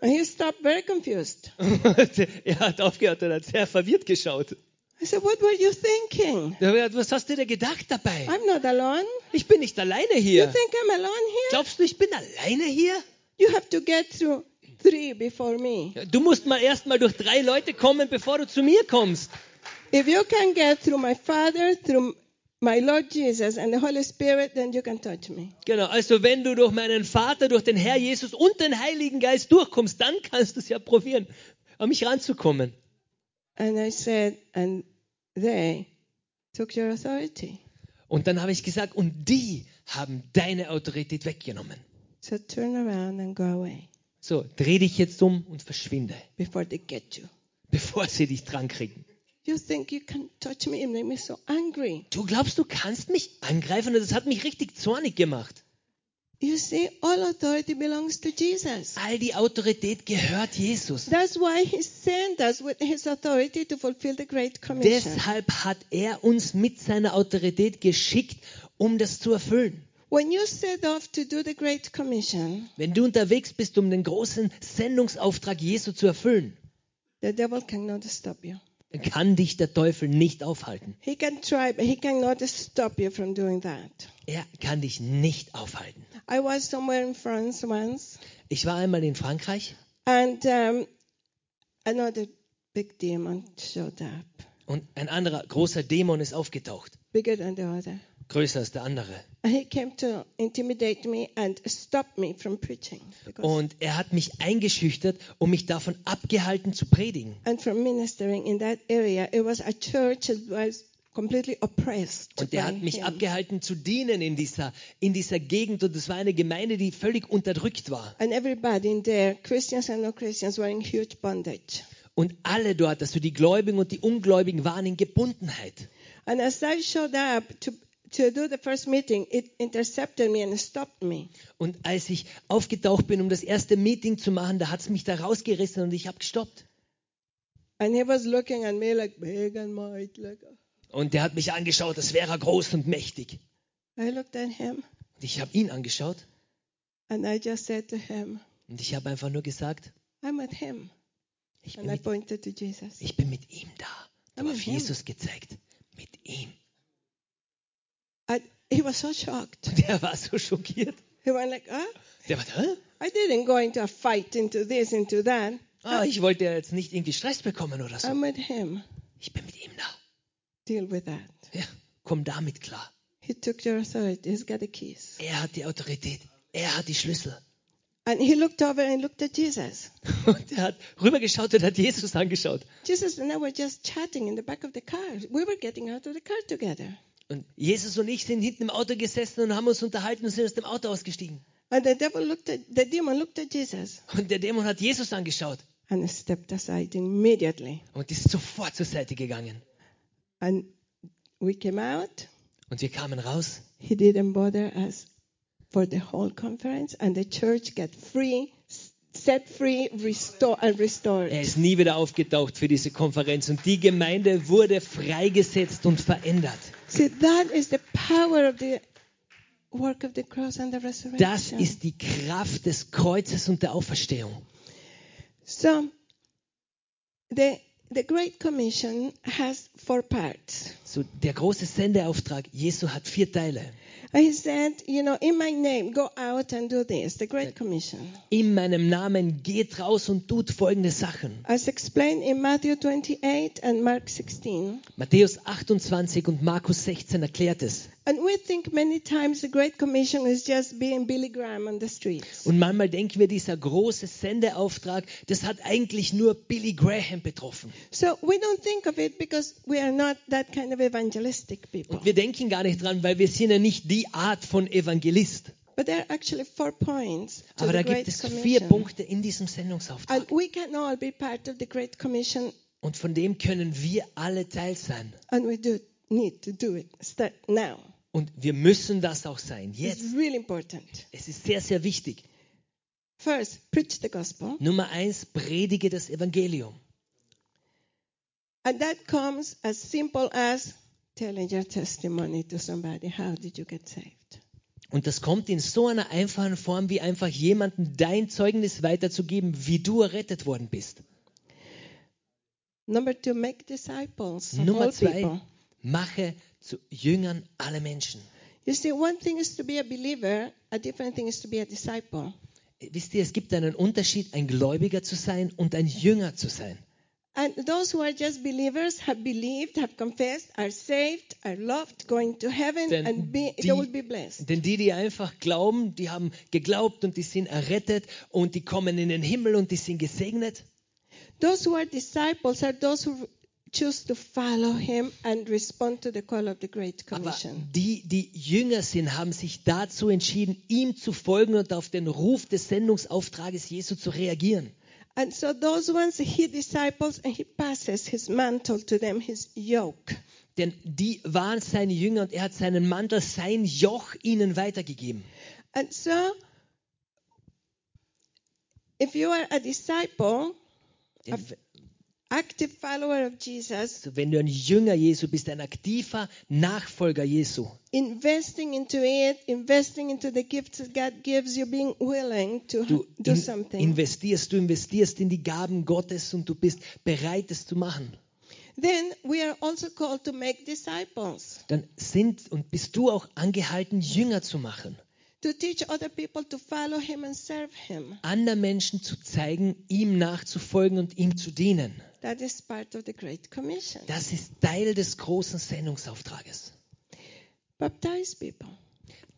And he stopped very confused. er hat aufgehört und hat sehr verwirrt geschaut. I said, What were you thinking? Was hast du dir gedacht dabei? I'm not alone. Ich bin nicht alleine You hier. think I'm alone here? Glaubst du, ich bin alleine hier? You have to get through three before me. Du musst mal erst mal durch drei Leute kommen, bevor du zu mir kommst. If you can get through my Father, through my Lord Jesus, and the Holy Spirit, then you can touch me. Genau, also wenn du durch meinen Vater, durch den Herr Jesus und den Heiligen Geist durchkommst, dann kannst du es ja probieren, an mich ranzukommen. And I said, And they took your authority. Und dann habe ich gesagt, und die haben deine Autorität weggenommen. So turn around and go away So, dreh dich jetzt um und verschwinde, before they get you. bevor sie dich dran kriegen. You think you can touch me and make me so angry. Du glaubst, du kannst mich angreifen? Und das hat mich richtig zornig gemacht. You see, all authority belongs to Jesus. All die Autorität gehört Jesus. That's why he sent us with his authority to fulfill the Great Commission. Deshalb hat er uns mit seiner Autorität geschickt, um das zu erfüllen. When you set off to do the Great Commission, Wenn du unterwegs bist, um den großen Sendungsauftrag Jesu zu erfüllen, the devil cannot stop you. dann kann dich der Teufel nicht aufhalten. He can try, but he cannot stop you from doing that. Er kann dich nicht aufhalten. I was somewhere in France once, Ich war einmal in Frankreich and um, another big demon showed up, und ein anderer großer Dämon ist aufgetaucht, bigger than the other. größer als der andere. He came to intimidate me and stop me from preaching. Und er hat mich eingeschüchtert und mich davon abgehalten zu predigen. and from ministering in that area. It was a church that was completely oppressed. Und er hat mich him. abgehalten zu dienen in dieser, in dieser Gegend. Und es war eine Gemeinde, die völlig unterdrückt war. And everybody in there, Christians and non Christians, were in huge bondage. Und alle dort, also die Gläubigen und die Ungläubigen, waren in Gebundenheit. And as I showed up to, to do the first meeting, it intercepted me and stopped me. Und als ich aufgetaucht bin, um das erste Meeting zu machen, da hat es mich da rausgerissen und ich habe gestoppt. And he was looking at me like big and mighty. Like, Und der hat mich angeschaut, das wäre er groß und mächtig. I looked at him Und ich habe ihn angeschaut and I just said to him, und ich habe einfach nur gesagt, I'm with him. ich And bin I mit, pointed to Jesus. ich bin mit ihm da. Ich habe. Jesus gezeigt. Mit ihm. He was so shocked. Und er war so schockiert. He went like, ah, Der war, hä? I didn't go into a fight, into this, into that. Ah, ich wollte jetzt nicht irgendwie Stress bekommen oder so. I'm with him. Ich bin mit ihm da. Deal with that. Ja, komm damit klar. He took your authority. He's got the keys. Er hat die Autorität. Er hat die Schlüssel. And he looked over and looked at Jesus. Und er hat rübergeschaut und hat Jesus angeschaut. Jesus and I were just chatting in the back of the car. We were getting out of the car together. Und Jesus und ich sind hinten im Auto gesessen und haben uns unterhalten und sind aus dem Auto ausgestiegen. And the devil looked at the demon looked at Jesus Und der Dämon hat Jesus angeschaut and stepped aside immediately. und ist sofort zur Seite gegangen. And we came out. Und wir kamen raus. He didn't bother us for the whole conference, and the church got free, set free, restored, and restored. Er ist nie wieder aufgetaucht für diese Konferenz und die Gemeinde wurde freigesetzt und verändert. See, that is the power of the work of the cross and the resurrection. Das ist die Kraft des Kreuzes und der Auferstehung. So, the the Great Commission has four parts. So, der große Sendeauftrag Jesu hat vier Teile. He said, you know, in my name, go out and do this. The Great Commission, In meinem Namen geht raus und tut folgende Sachen. as explained in Matthew 28 and Mark 16. Matthäus 28 und Markus 16 erklärt es. And we think many times the Great Commission is just being Billy Graham on the streets. Und manchmal denken wir, dieser große Sendeauftrag, das hat eigentlich nur Billy Graham betroffen. So we don't think of it because we are not that kind of. Und wir denken gar nicht dran, weil wir sind ja nicht die Art von Evangelist. But there are actually four points to Aber da the gibt Great es vier Commission. Punkte in diesem Sendungsauftrag. And we can all be part of the Great Commission, Und von dem können wir alle Teil sein. and we do need to do it. Start now. Und wir müssen das auch sein. Jetzt. It's really important. Es ist sehr, sehr wichtig. First, preach the gospel, Nummer eins, predige das Evangelium. And that comes as simple as telling your testimony to somebody. How did you get saved? Und das kommt in so einer einfachen Form, wie einfach jemandem dein Zeugnis weiterzugeben, wie du errettet worden bist. Number two, make disciples Nummer zwei, people. mache zu Jüngern alle Menschen. You see, one thing is to be a believer, a different thing is to be a disciple. Wisst ihr, es gibt einen Unterschied, ein Gläubiger zu sein und ein Jünger zu sein. And those who are just believers have believed, have confessed, are saved, are loved, going to heaven, Denn and be, die- they will be blessed. Denn die, die einfach glauben, die haben geglaubt und die sind errettet und die kommen in den Himmel und die sind gesegnet. Those who are disciples are those who choose to follow him and respond to the call of the Great Aber Commission. die, die Jünger sind, haben sich dazu entschieden, ihm zu folgen und auf den Ruf des Sendungsauftrages Jesu zu reagieren. And so those ones he disciples and he passes his mantle to them, his yoke. Denn die waren seine Jünger und er hat seinen Mantel, sein Joch ihnen weitergegeben. And so if you are a disciple, Denn active follower of Jesus, also wenn du ein Jünger Jesu bist, ein aktiver Nachfolger Jesu, investing into it, investing into the gifts that God gives you, being willing to du do in, something, investierst, du investierst in die Gaben Gottes und du bist bereit, es zu machen. then we are also called to make disciples, Dann sind und bist du auch angehalten, Jünger zu machen. To teach other people to follow Him and serve Him. anderen Menschen zu zeigen, ihm nachzufolgen und ihm zu dienen. That is part of the Great Commission. Das ist Teil des großen Sendungsauftrages. Baptize people.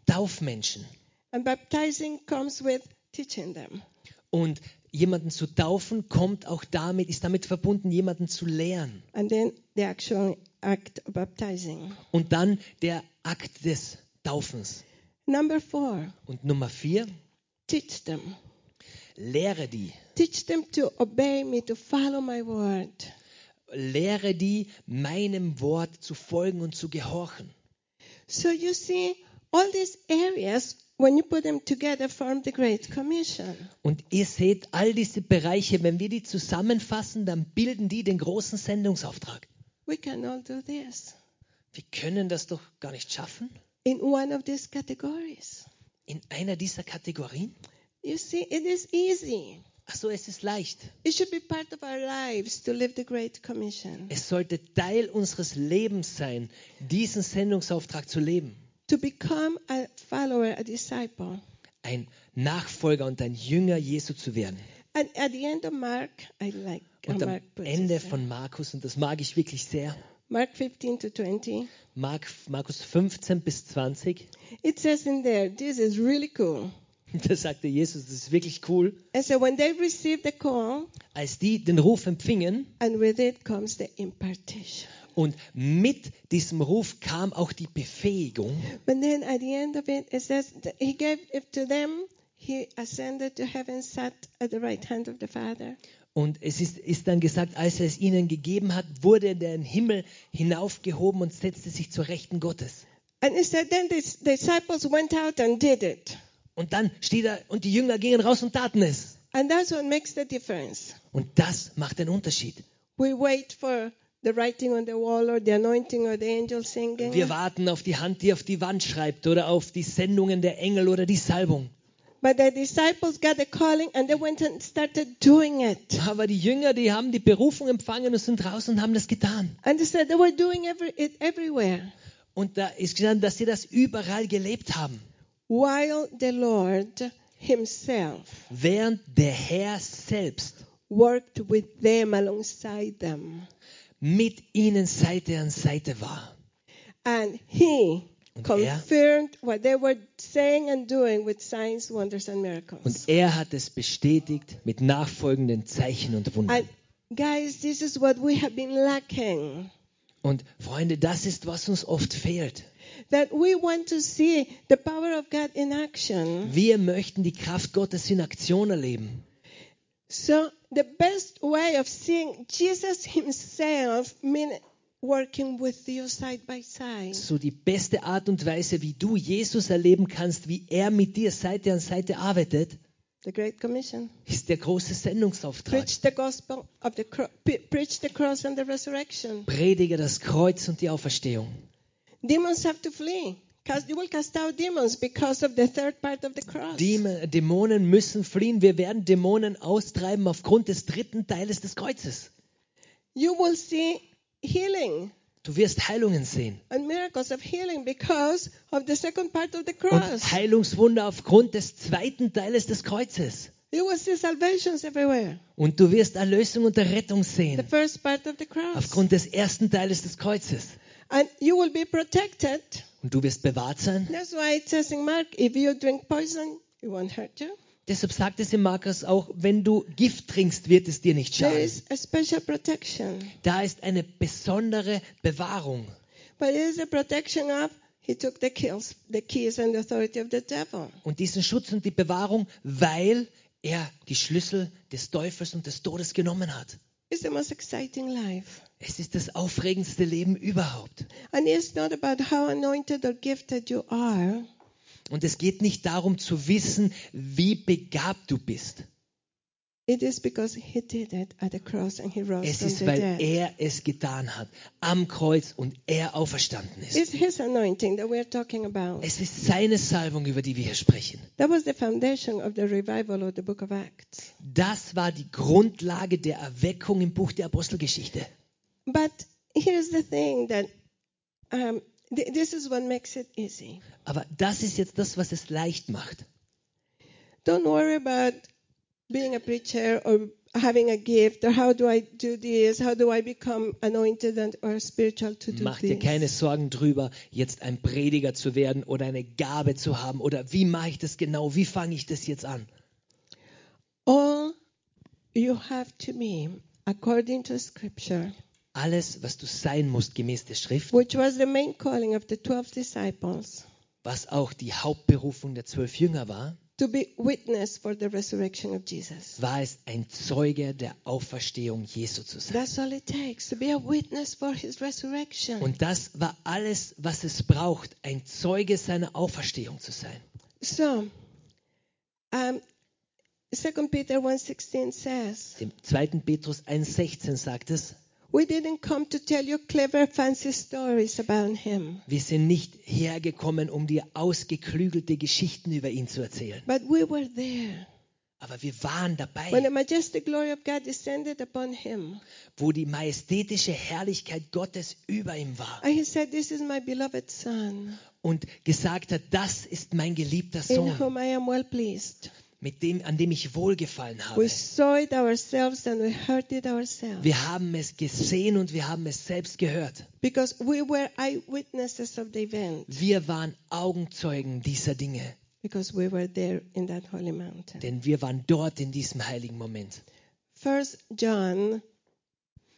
Tauf Menschen. And baptizing comes with teaching them. Und jemanden zu taufen kommt auch damit, ist damit verbunden, jemanden zu lehren. And then the actual act of baptizing. Und dann der Akt des Taufens. Number four, Und Nummer vier, teach them. lehre die. Teach them to obey me, to follow my word. Lehre die, meinem Wort zu folgen und zu gehorchen. So you see, all these areas, when you put them together, form the Great Commission. Und ihr seht, all diese Bereiche, wenn wir die zusammenfassen, dann bilden die den großen Sendungsauftrag. We can all do this Wir können das doch gar nicht schaffen in one of these categories. in einer dieser Kategorien. You see, it is easy. Achso, es ist leicht. It should be part of our lives to live the Great Commission, Es sollte Teil unseres Lebens sein, diesen Sendungsauftrag zu leben. to become a follower, a disciple. Ein Nachfolger und ein Jünger Jesu zu werden. And at the end of Mark, I like Und am Mark Ende von Markus, und das mag ich wirklich sehr, Mark 15 to 20. Mark, Markus 15 bis 20, It says in there, this is really cool. da sagte Jesus, das ist wirklich cool, And so when they received the call, als die den Ruf empfingen and with it comes the impartation. und mit diesem Ruf kam auch die Befähigung. But then at the end of it, it says that he gave it to them. He ascended to heaven, sat at the right hand of the Father. Und es ist, ist dann gesagt, als er es ihnen gegeben hat, wurde er in den Himmel hinaufgehoben und setzte sich zur Rechten Gottes. Said then the disciples went out and did it. Und dann steht er, und die Jünger gingen raus und taten es. And that's what makes the difference. Und das macht den Unterschied. We wait for the writing on the wall or the anointing or the angel singing. Wir warten auf die Hand, die auf die Wand schreibt oder auf die Sendungen der Engel oder die Salbung. But the disciples got the calling and they went and started doing it. Aber die Jünger, die haben die Berufung empfangen und sind raus und haben das getan. And they said they were doing every, it everywhere. Und da ist gesagt, dass sie das überall gelebt haben. While the Lord Himself Während der Herr selbst worked with them alongside them. mit ihnen Seite an Seite war. And He Und er, confirmed what they were saying and doing with signs, wonders, and und miracles. er hat es bestätigt mit nachfolgenden Zeichen und Wundern. And guys, this is what we have been lacking. Und Freunde, das ist, was uns oft fehlt. That we want to see the power of God in action. Wir möchten die Kraft Gottes in Aktion erleben. So the best way of seeing Jesus Himself mean working with you side by side. So die beste Art und Weise, wie du Jesus erleben kannst, wie er mit dir Seite an Seite arbeitet, The Great Commission. ist der große Sendungsauftrag. Preach the gospel of the cro- pre- preach the cross and the resurrection. Predige das Kreuz und die Auferstehung. Demons have to flee. Cast, you will cast out demons because of the third part of the cross. Däm- Dämonen müssen fliehen. Wir werden Dämonen austreiben aufgrund des dritten Teiles des Kreuzes. You will see healing Du wirst Heilungen sehen and miracles of healing because of the second part of the und cross. Heilungswunder aufgrund des zweiten Teiles des Kreuzes. You will see salvations everywhere. Und du wirst Erlösung und Errettung The sehen first part of the cross. aufgrund des ersten Teiles des Kreuzes. And you will be protected. Und du wirst bewahrt sein. That's why it says in Mark, if you drink poison, it won't hurt you. Deshalb sagt es in Markus auch, wenn du Gift trinkst, wird es dir nicht schaden. Da ist eine besondere Bewahrung. Und diesen Schutz und die Bewahrung, weil er die Schlüssel des Teufels und des Todes genommen hat. It's the most exciting life. Es ist das aufregendste Leben überhaupt. And it's not about how anointed or gifted you are. Und es geht nicht darum zu wissen, wie begabt du bist. It is because he did it at the cross and he rose Es ist, weil dead. er es getan hat, am Kreuz und er auferstanden ist. It's his anointing that we're talking about. Es ist seine Salbung, über die wir hier sprechen. That was the foundation of the revival of the book of Acts. Das war die Grundlage der Erweckung im Buch der Apostelgeschichte. But here's the thing that um, this is what makes it easy. Aber das ist jetzt das, was es leicht macht. Don't worry about being a preacher or having a gift or how do I do this? How do I become anointed and or spiritual to do Mach dir keine Sorgen drüber, jetzt ein Prediger zu werden oder eine Gabe zu haben oder wie mache ich das genau, wie fange ich das jetzt an. All you have to be, according to Scripture, Alles, was du sein musst gemäß der Schrift, which was the main calling of the 12 disciples, was auch die Hauptberufung der zwölf Jünger war, to be witness for the resurrection of Jesus. war es, ein Zeuge der Auferstehung Jesu zu sein. That's all it takes to be a witness for his resurrection. Und das war alles, was es braucht, ein Zeuge seiner Auferstehung zu sein. So, um, 2 Peter 1.16 says, Im 2. Petrus 1,16 sagt es, We didn't come to tell you clever, fancy stories about him, wir sind nicht hergekommen, um dir ausgeklügelte Geschichten über ihn zu erzählen. but we were there. Aber wir waren When dabei, the majestic glory of God descended upon him, wo die majestätische Herrlichkeit Gottes über ihm war and he said, This is my beloved Son, und gesagt hat, das ist mein geliebter in Sohn, whom I am well pleased. Mit dem, an dem ich wohlgefallen We habe. saw it ourselves and we heard it ourselves. Wir haben es gesehen und wir haben es selbst gehört. Because we were eyewitnesses of the event. Wir waren Augenzeugen dieser Dinge, Because we were there in that holy mountain. denn wir waren dort in diesem heiligen Moment. First John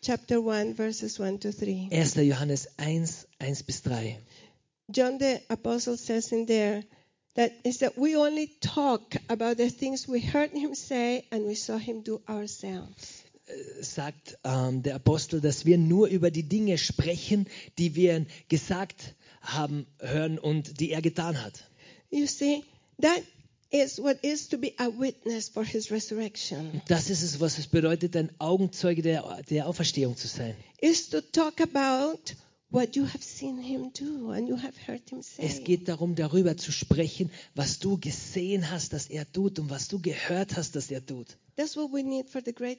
chapter 1 verses 1 to 3. 1. Johannes 1, 1 bis 3. John the apostle says in there that is that we only talk about the things we heard him say and we saw him do ourselves. Sagt ähm, der Apostel, dass wir nur über die Dinge sprechen, die wir gesagt haben, hören und die er getan hat. You see, that is what is to be a witness for his resurrection. Das ist es, was es bedeutet, ein Augenzeuge der, der Auferstehung zu sein. Is to talk about what you have seen him do and you have heard him say. Es geht darum, darüber zu sprechen, was du gesehen hast, dass er tut und was du gehört hast, dass er tut. That's what we need for the great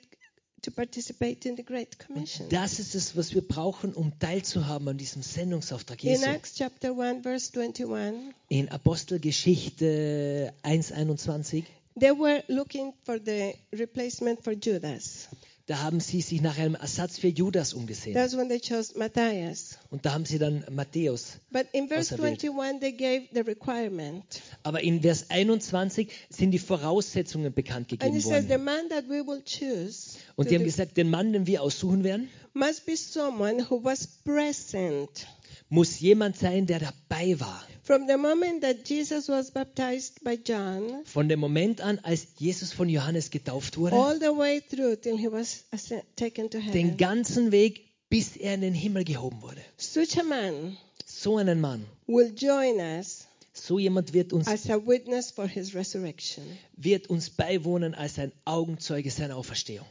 to participate in the Great Commission. Das ist es, was wir brauchen, um teilzuhaben an diesem Sendungsauftrag In Jesu. Acts chapter 1 verse 21, In Apostelgeschichte 1,21, they were looking for the replacement for Judas. Da haben sie sich nach einem Ersatz für Judas umgesehen. That's when they chose Matthias. Und da haben sie dann Matthäus. But in verse Auserwählt. 21, they gave the requirement. Aber in Vers 21 sind die Voraussetzungen bekannt And gegeben it says, the worden. man that we will choose Und die haben gesagt, den Mann, den wir aussuchen werden, must be someone who was present muss jemand sein, der dabei war. from the moment that Jesus was baptized by John Von dem Moment an, als Jesus von Johannes getauft wurde, all the way through till he was ascend- taken to den ganzen Weg, bis er in den Himmel gehoben wurde. Such a man So einen Mann, will join us so jemand wird uns, as a witness for his resurrection. wird uns beiwohnen als ein Augenzeuge seiner Auferstehung.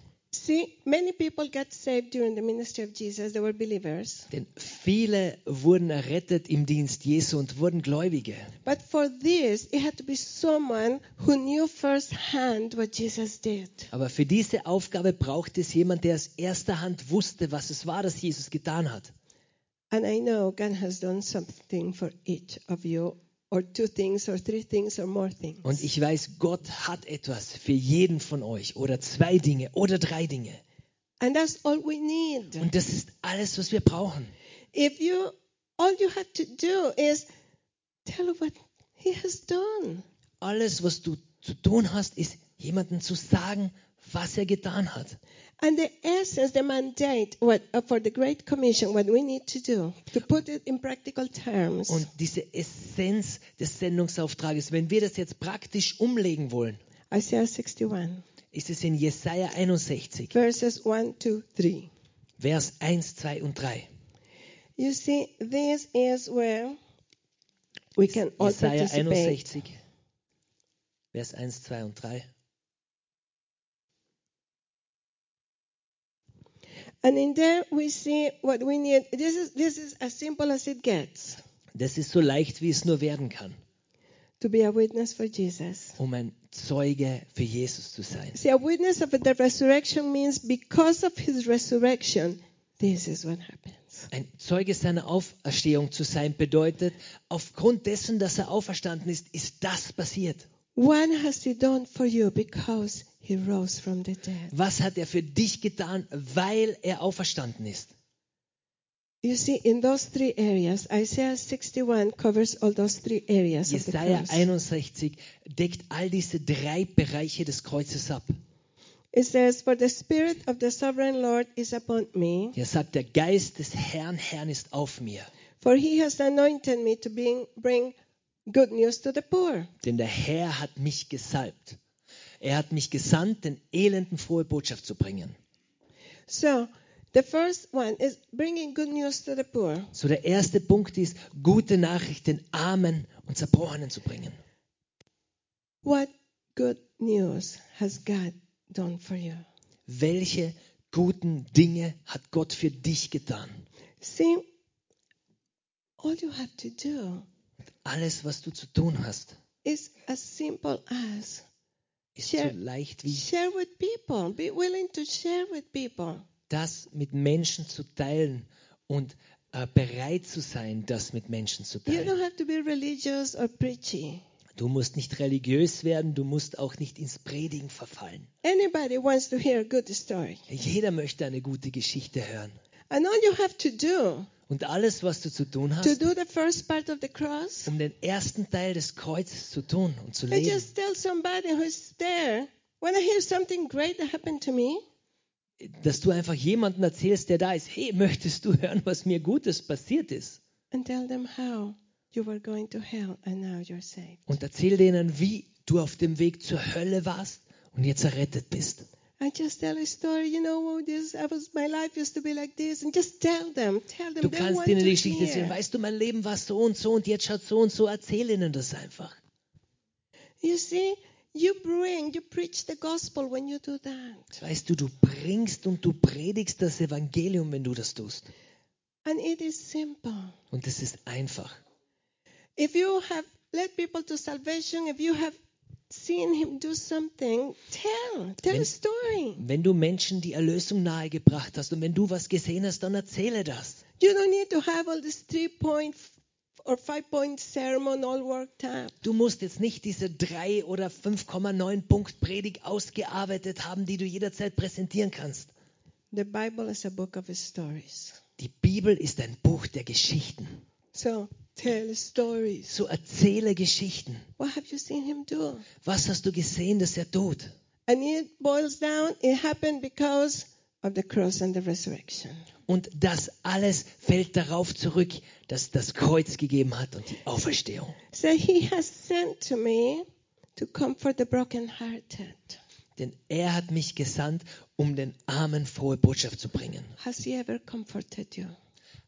See, many people got saved during the ministry of Jesus. They were believers. Denn viele wurden errettet im Dienst Jesu und wurden Gläubige. But for this, it had to be someone who knew firsthand what Jesus did. Aber für diese Aufgabe braucht es jemand, der aus erster Hand wusste, was es war, das Jesus getan hat. And I know God has done something for each of you, or two things, or three things, or more things. Und ich weiß, Gott hat etwas für jeden von euch oder zwei Dinge oder drei Dinge. And that's all we need. Und das ist alles, was wir brauchen. If you, all you have to do is tell what He has done. Alles, was du zu tun hast, ist jemandem zu sagen, was er getan hat. And the essence, the mandate what, uh, for the Great Commission, what we need to do, to put it in practical terms, Und diese Essenz des Sendungsauftrages, wenn wir das jetzt praktisch umlegen wollen, Isaiah 61, ist es in Jesaja 61, verses 1, 2, 3. Vers 1, 2 und 3. You see, this is where we can all Jesaja participate. 61, Vers 1, 2 und 3. And in there we see what we need. This is this is as simple as it gets Das ist so leicht, wie es nur werden kann, to be a witness for Jesus. um ein Zeuge für Jesus zu sein. See, a witness of the resurrection means because of his resurrection, this is what happens. Ein Zeuge seiner Auferstehung zu sein bedeutet, aufgrund dessen, dass er auferstanden ist, ist das passiert. What has he done for you because he rose from the dead? Was hat er für dich getan, weil er auferstanden ist? You see, in those three areas, Isaiah 61 covers all those three areas of the Jesaja cross. 61 deckt all diese drei Bereiche des Kreuzes ab. It says, For the Spirit of the sovereign Lord is upon me, Er sagt, der Geist des Herrn, Herrn ist auf mir. for he has anointed me to bring, bring good news to the poor. Denn der Herr hat mich gesalbt. Er hat mich gesandt, den Elenden frohe Botschaft zu bringen. So the first one is bringing good news to the poor. So der erste Punkt ist, gute Nachricht den Armen und Zerbrochenen zu bringen. What good news has God done for you? Welche guten Dinge hat Gott für dich getan? See, all you have to do Alles, was du zu tun hast, is as simple as ist Share- so leicht wie share with people. Be willing to share with people. das mit Menschen zu teilen und äh, bereit zu sein, das mit Menschen zu You teilen. don't have to be religious or preachy. Du musst nicht religiös werden, du musst auch nicht ins Predigen verfallen. Anybody wants to hear a good story. Jeder möchte eine gute Geschichte hören. And all you have to do Und alles, was du zu tun to hast, do the first part of the cross, um den ersten Teil des Kreuzes zu tun und zu I leben, just tell somebody who's there, when I hear something great that happened to me, dass du einfach jemandem erzählst, der da ist, hey, möchtest du hören, was mir Gutes passiert ist? and tell them how you were going to hell and now you're saved. Und erzähl denen, wie du auf dem Weg zur Hölle warst und jetzt errettet bist. I just tell a story, you know, this I was my life used to be like this, and just tell them, tell them Du kannst ihnen die Geschichte erzählen. Weißt du, mein Leben war so und so und jetzt schaut so und so. Erzähl ihnen das einfach. You see, you bring, you preach the gospel when you do that. Weißt du, du bringst und du predigst das Evangelium, wenn du das tust. And it is simple. Und es ist einfach. If you have led people to salvation, if you have seen him do something, tell, tell Wenn- a story. Wenn du Menschen die Erlösung nahegebracht hast und wenn du was gesehen hast, dann erzähle das. You don't need to have all this three point or five point sermon all worked up. Du musst jetzt nicht diese 3 oder 5,9 Punkt Predigt ausgearbeitet haben, die du jederzeit präsentieren kannst. The Bible is a book of stories. Die Bibel ist ein Buch der Geschichten. So tell stories. So erzähle Geschichten. What have you seen him do? Was hast du gesehen, dass er tut? And it boils down, it happened because of the cross and the resurrection. Und das alles fällt darauf zurück, dass das Kreuz gegeben hat und die Auferstehung. So he has sent to me to comfort the brokenhearted. Denn er hat mich gesandt, um den Armen frohe Botschaft zu bringen. Has he ever comforted you?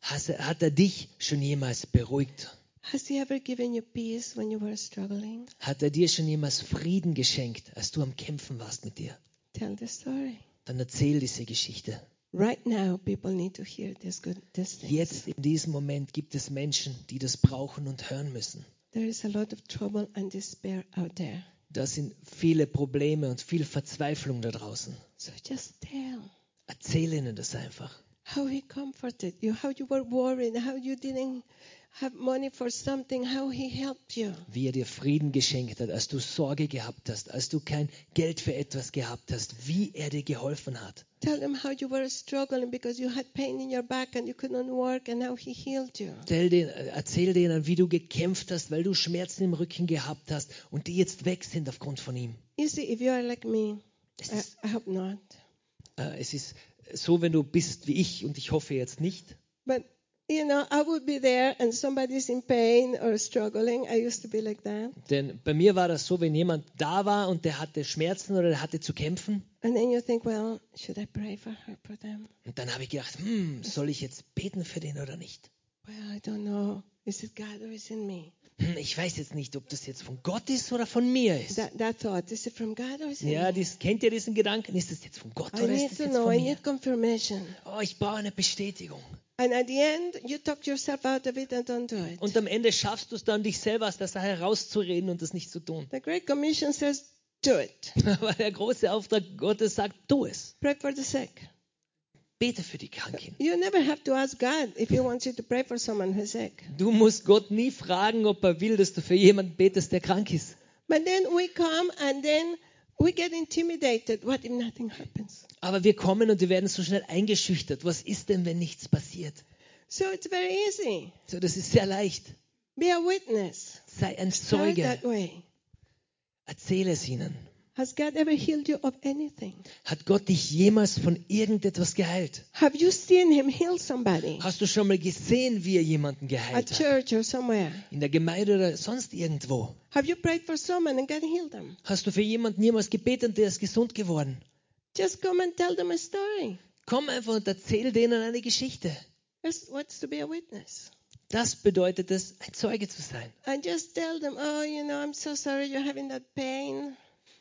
Has er, hat er dich schon jemals beruhigt? Has he ever given you peace when you were struggling? Hat er dir schon jemals Frieden geschenkt, als du am Kämpfen warst mit dir? Tell the story. Dann erzähl diese Geschichte. Right now, people need to hear this good this. Jetzt in diesem Moment gibt es Menschen, die das brauchen und hören müssen. There is a lot of trouble and despair out there. Da sind viele Probleme und viel Verzweiflung da draußen. So just tell Erzähl ihnen das einfach. How he comforted you, how you were worried, how you didn't have money for something, how he helped you. Wie er dir Frieden geschenkt hat, als du Sorge gehabt hast, als du kein Geld für etwas gehabt hast, wie er dir geholfen hat. Tell them how you were struggling because you had pain in your back and you couldn't work, and how he healed you. Den, erzähl denen, wie du gekämpft hast, weil du Schmerzen im Rücken gehabt hast und die jetzt weg sind aufgrund von ihm. You see, if you are like me, I, I hope not. äh, es ist so, wenn du bist wie ich und ich hoffe jetzt nicht. But you know, I would be there and somebody's in pain or struggling. I used to be like that. Denn bei mir war das so, wenn jemand da war und der hatte Schmerzen oder der hatte zu kämpfen, And then you think, well, should I pray for her, for them? und dann habe ich gedacht, hm, soll ich jetzt beten für den oder nicht? Well, I don't know. Is it God or is it me? Hm, ich weiß jetzt nicht, ob das jetzt von Gott ist oder von mir ist. That, that thought, is it from God or is it Ja, me? dies, kennt ihr diesen Gedanken? Ist das jetzt von Gott I oder ist need das to jetzt know. von I mir? need confirmation. Oh, ich brauche eine Bestätigung. And at the end, you talk yourself out of it and don't do it. Und am Ende schaffst du es dann, dich selber aus der Sache herauszureden und das nicht zu tun. The Great Commission says, do it. Aber der große Auftrag Gottes sagt, tu es. Pray for the sick. Bete für die Kranken. You never have to ask God if He wants you to pray for someone who's sick. Du musst Gott nie fragen, ob er will, dass du für jemanden betest, der krank ist. But then we come and then we get intimidated. What if nothing happens? Aber wir kommen und wir werden so schnell eingeschüchtert. Was ist denn, wenn nichts passiert? So it's very easy. So, das ist sehr leicht. Be a witness. Sei ein Zeuge. Erzähle es ihnen. Has God ever healed you of anything? Hat Gott dich jemals von irgendetwas geheilt? Have you seen Him heal somebody Hast du schon mal gesehen, wie er jemanden at geheilt hat? church or somewhere? In der Gemeinde oder sonst irgendwo? Have you prayed for someone and God healed them? Hast du für jemanden jemals gebetet und der ist gesund geworden? Just come and tell them a story. Komm einfach und erzähl denen eine Geschichte. That's what's to be a witness. Das bedeutet es, ein Zeuge zu sein. And just tell them, oh, you know, I'm so sorry you're having that pain.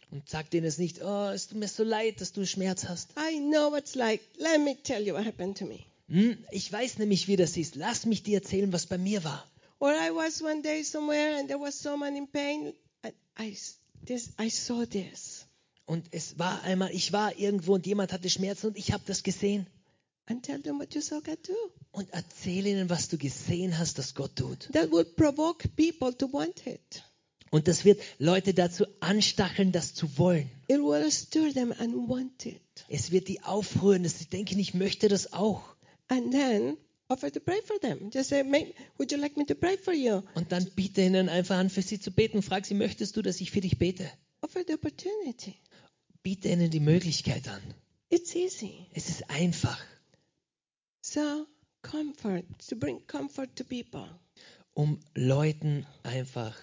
Und sag denen es nicht, oh, es tut mir so leid, dass du Schmerz hast. I know what's like. Let me tell you what happened to me. Hm, ich weiß nämlich, wie das ist. Lass mich dir erzählen, was bei mir war. Or I was one day somewhere and there was someone in pain. I, this, I saw this. Und es war einmal, ich war irgendwo und jemand hatte Schmerzen und ich habe das gesehen. And tell them what you saw God do. Und erzähl ihnen, was du gesehen hast, dass Gott tut. That will provoke people to want it. Und das wird Leute dazu anstacheln, das zu wollen. It will stir them and want it. Es wird die aufrühren, dass sie denken, ich möchte das auch. And then offer to pray for them. Just say, "May- would you like me to pray for you? Und dann biete ihnen einfach an, für sie zu beten. Frag sie, möchtest du, dass ich für dich bete? Offer the opportunity. Biete ihnen die Möglichkeit an. It's easy. Es ist einfach, So, comfort, to bring comfort to people. um Leuten einfach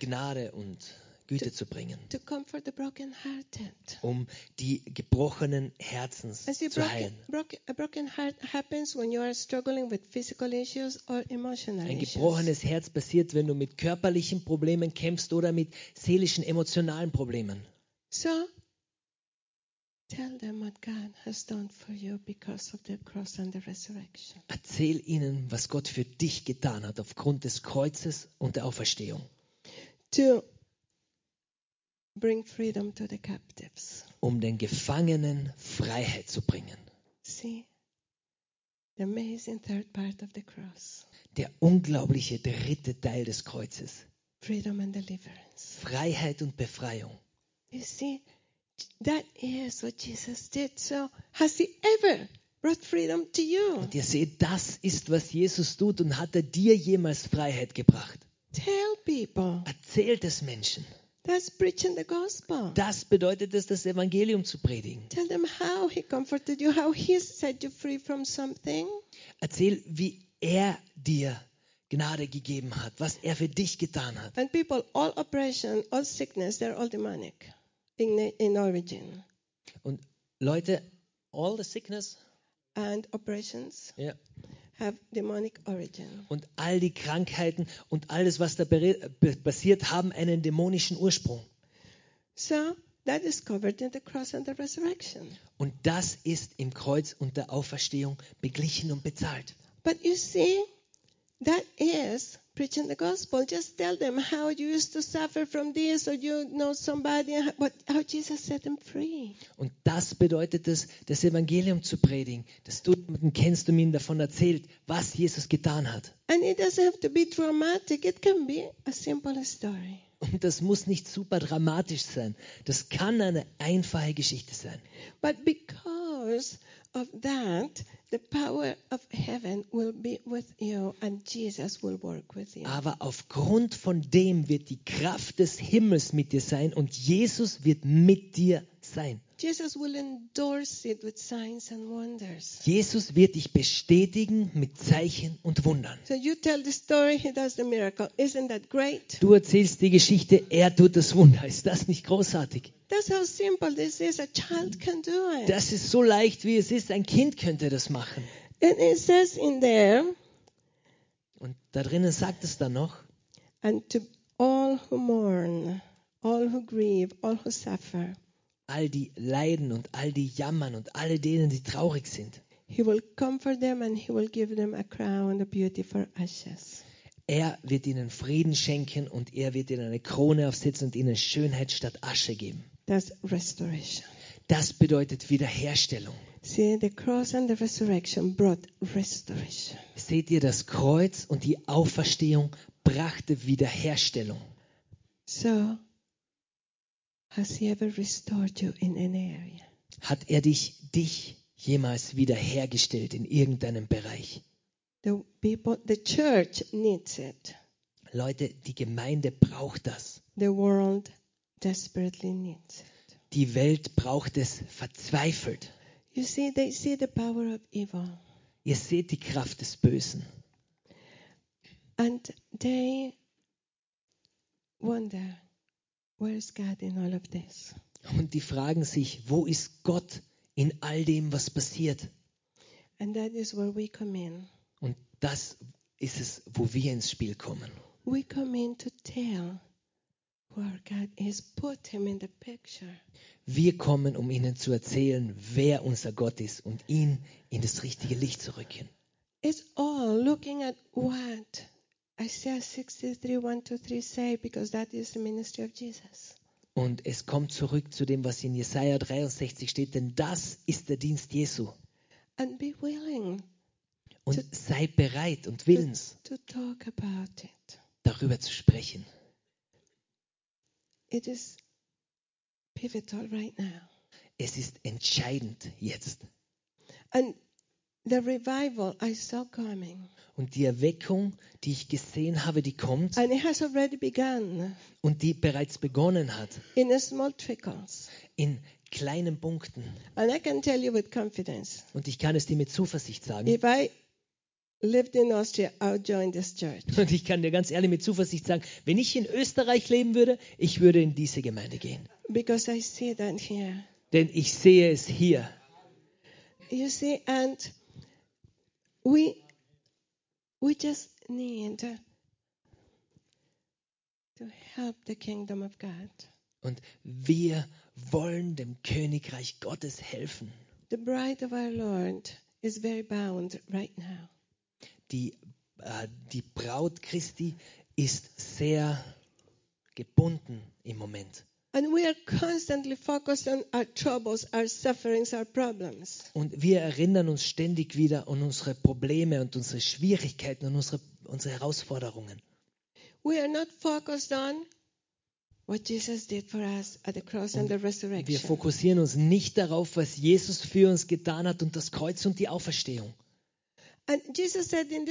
Gnade und Güte zu bringen, To comfort the brokenhearted. um die gebrochenen see, zu heilen. Ein gebrochenes Herz passiert, wenn du mit körperlichen Problemen kämpfst oder mit seelischen, emotionalen Problemen. So. Erzähl ihnen, was Gott für dich getan hat aufgrund des Kreuzes und der Auferstehung, To bring freedom to the captives. um den Gefangenen Freiheit zu bringen. See, the amazing third part of the cross Der unglaubliche dritte Teil des Kreuzes. freedom and deliverance. Freiheit und Befreiung. You see, that is what Jesus did. So, has He ever brought freedom to you? Und ihr seht, das ist, was Jesus tut und hat er dir jemals Freiheit gebracht. Tell people. Erzählt es Menschen. That's preaching the gospel. Das bedeutet es, das Evangelium zu predigen. Tell them how He comforted you, how He set you free from something. Erzähl, wie er dir Gnade gegeben hat, was er für dich getan hat. And people, all oppression, all sickness, they're all demonic in, in origin. Und Leute, all the sickness And oppressions origin. Und all die Krankheiten und alles, was da passiert, haben einen dämonischen Ursprung. So that is covered in the cross and the resurrection. Und das ist im Kreuz und der Auferstehung beglichen und bezahlt. But you see, that is preaching the gospel. Just tell them how you used to suffer from this, or you know somebody, but how Jesus set them free. Und das bedeutet es, das Evangelium zu predigen, dass du jemanden kennst und ihm davon erzählt, was Jesus getan hat. And it doesn't have to be dramatic. It can be a simple story. Und das muss nicht super dramatisch sein. Das kann eine einfache Geschichte sein. But because of that, the power of heaven will be with you, and Jesus will work with you. Aber aufgrund von dem wird die Kraft des Himmels mit dir sein und Jesus wird mit dir sein. Jesus will endorse it with signs and wonders. Jesus wird dich bestätigen mit Zeichen und Wundern. So you tell the story, he does the miracle. Isn't that great? Du erzählst die Geschichte, er tut das Wunder. Ist das nicht großartig? That's how simple this is. A child can do it. Das ist so leicht, wie es ist. Ein Kind könnte das machen. And it says in there, Und da drinnen sagt es dann noch, and to all who mourn, all who grieve, all who suffer, all die leiden und all die jammern und alle denen, die traurig sind. he will comfort them and he will give them a crown of beauty for ashes. Er wird ihnen Frieden schenken und er wird ihnen eine Krone aufsetzen und ihnen Schönheit statt Asche geben. That's restoration. Das bedeutet Wiederherstellung. See, the cross and the resurrection brought restoration. Seht ihr, das Kreuz und die Auferstehung brachte Wiederherstellung. So, has he ever restored you in any area? Hat er dich, dich jemals wiederhergestellt in irgendeinem Bereich? The people, the church needs it. Leute, die Gemeinde braucht das. The world desperately needs it. Die Welt braucht es verzweifelt. You see, they see the power of evil Ihr seht die Kraft des Bösen. and they wonder, where is God in all of this? Und die fragen sich, wo ist Gott in all dem, was passiert? And that is where we come in. Und das ist es, wo wir ins Spiel kommen. We come in to tell where God is, put Him in the picture. Wir kommen, um ihnen zu erzählen, wer unser Gott ist und ihn in das richtige Licht zu rücken. It's all looking at what Isaiah 63, 1 to 3 say, because that is the ministry of Jesus. Und es kommt zurück zu dem, was in Jesaja 63 steht, denn das ist der Dienst Jesu. And be willing Und sei bereit und willens, to talk about it. darüber zu sprechen. It is pivotal right now. Es ist entscheidend jetzt. And the revival I saw coming, Und die Erweckung, die ich gesehen habe, die kommt and it has already begun und die bereits begonnen hat, in in kleinen Punkten. And I can tell you with confidence Und ich kann es dir mit Zuversicht sagen. if I lived in Austria, I would join this church. Und ich kann dir ganz ehrlich mit Zuversicht sagen, wenn ich in Österreich leben würde, ich würde in diese Gemeinde gehen. Because I see that here. Denn ich sehe es hier. You see, and we we just need to help the kingdom of God. Und wir wollen dem Königreich Gottes helfen. The bride of our Lord is very bound right now. Die, äh, die Braut Christi ist sehr gebunden im Moment. And we are constantly focused on our troubles, our sufferings, our problems. Und wir erinnern uns ständig wieder an unsere Probleme und unsere Schwierigkeiten und unsere, unsere Herausforderungen. We are not focused on what Jesus did for us at the cross and the Wir resurrection. fokussieren uns nicht darauf, was Jesus für uns getan hat und das Kreuz und die Auferstehung. Und Jesus sagt, in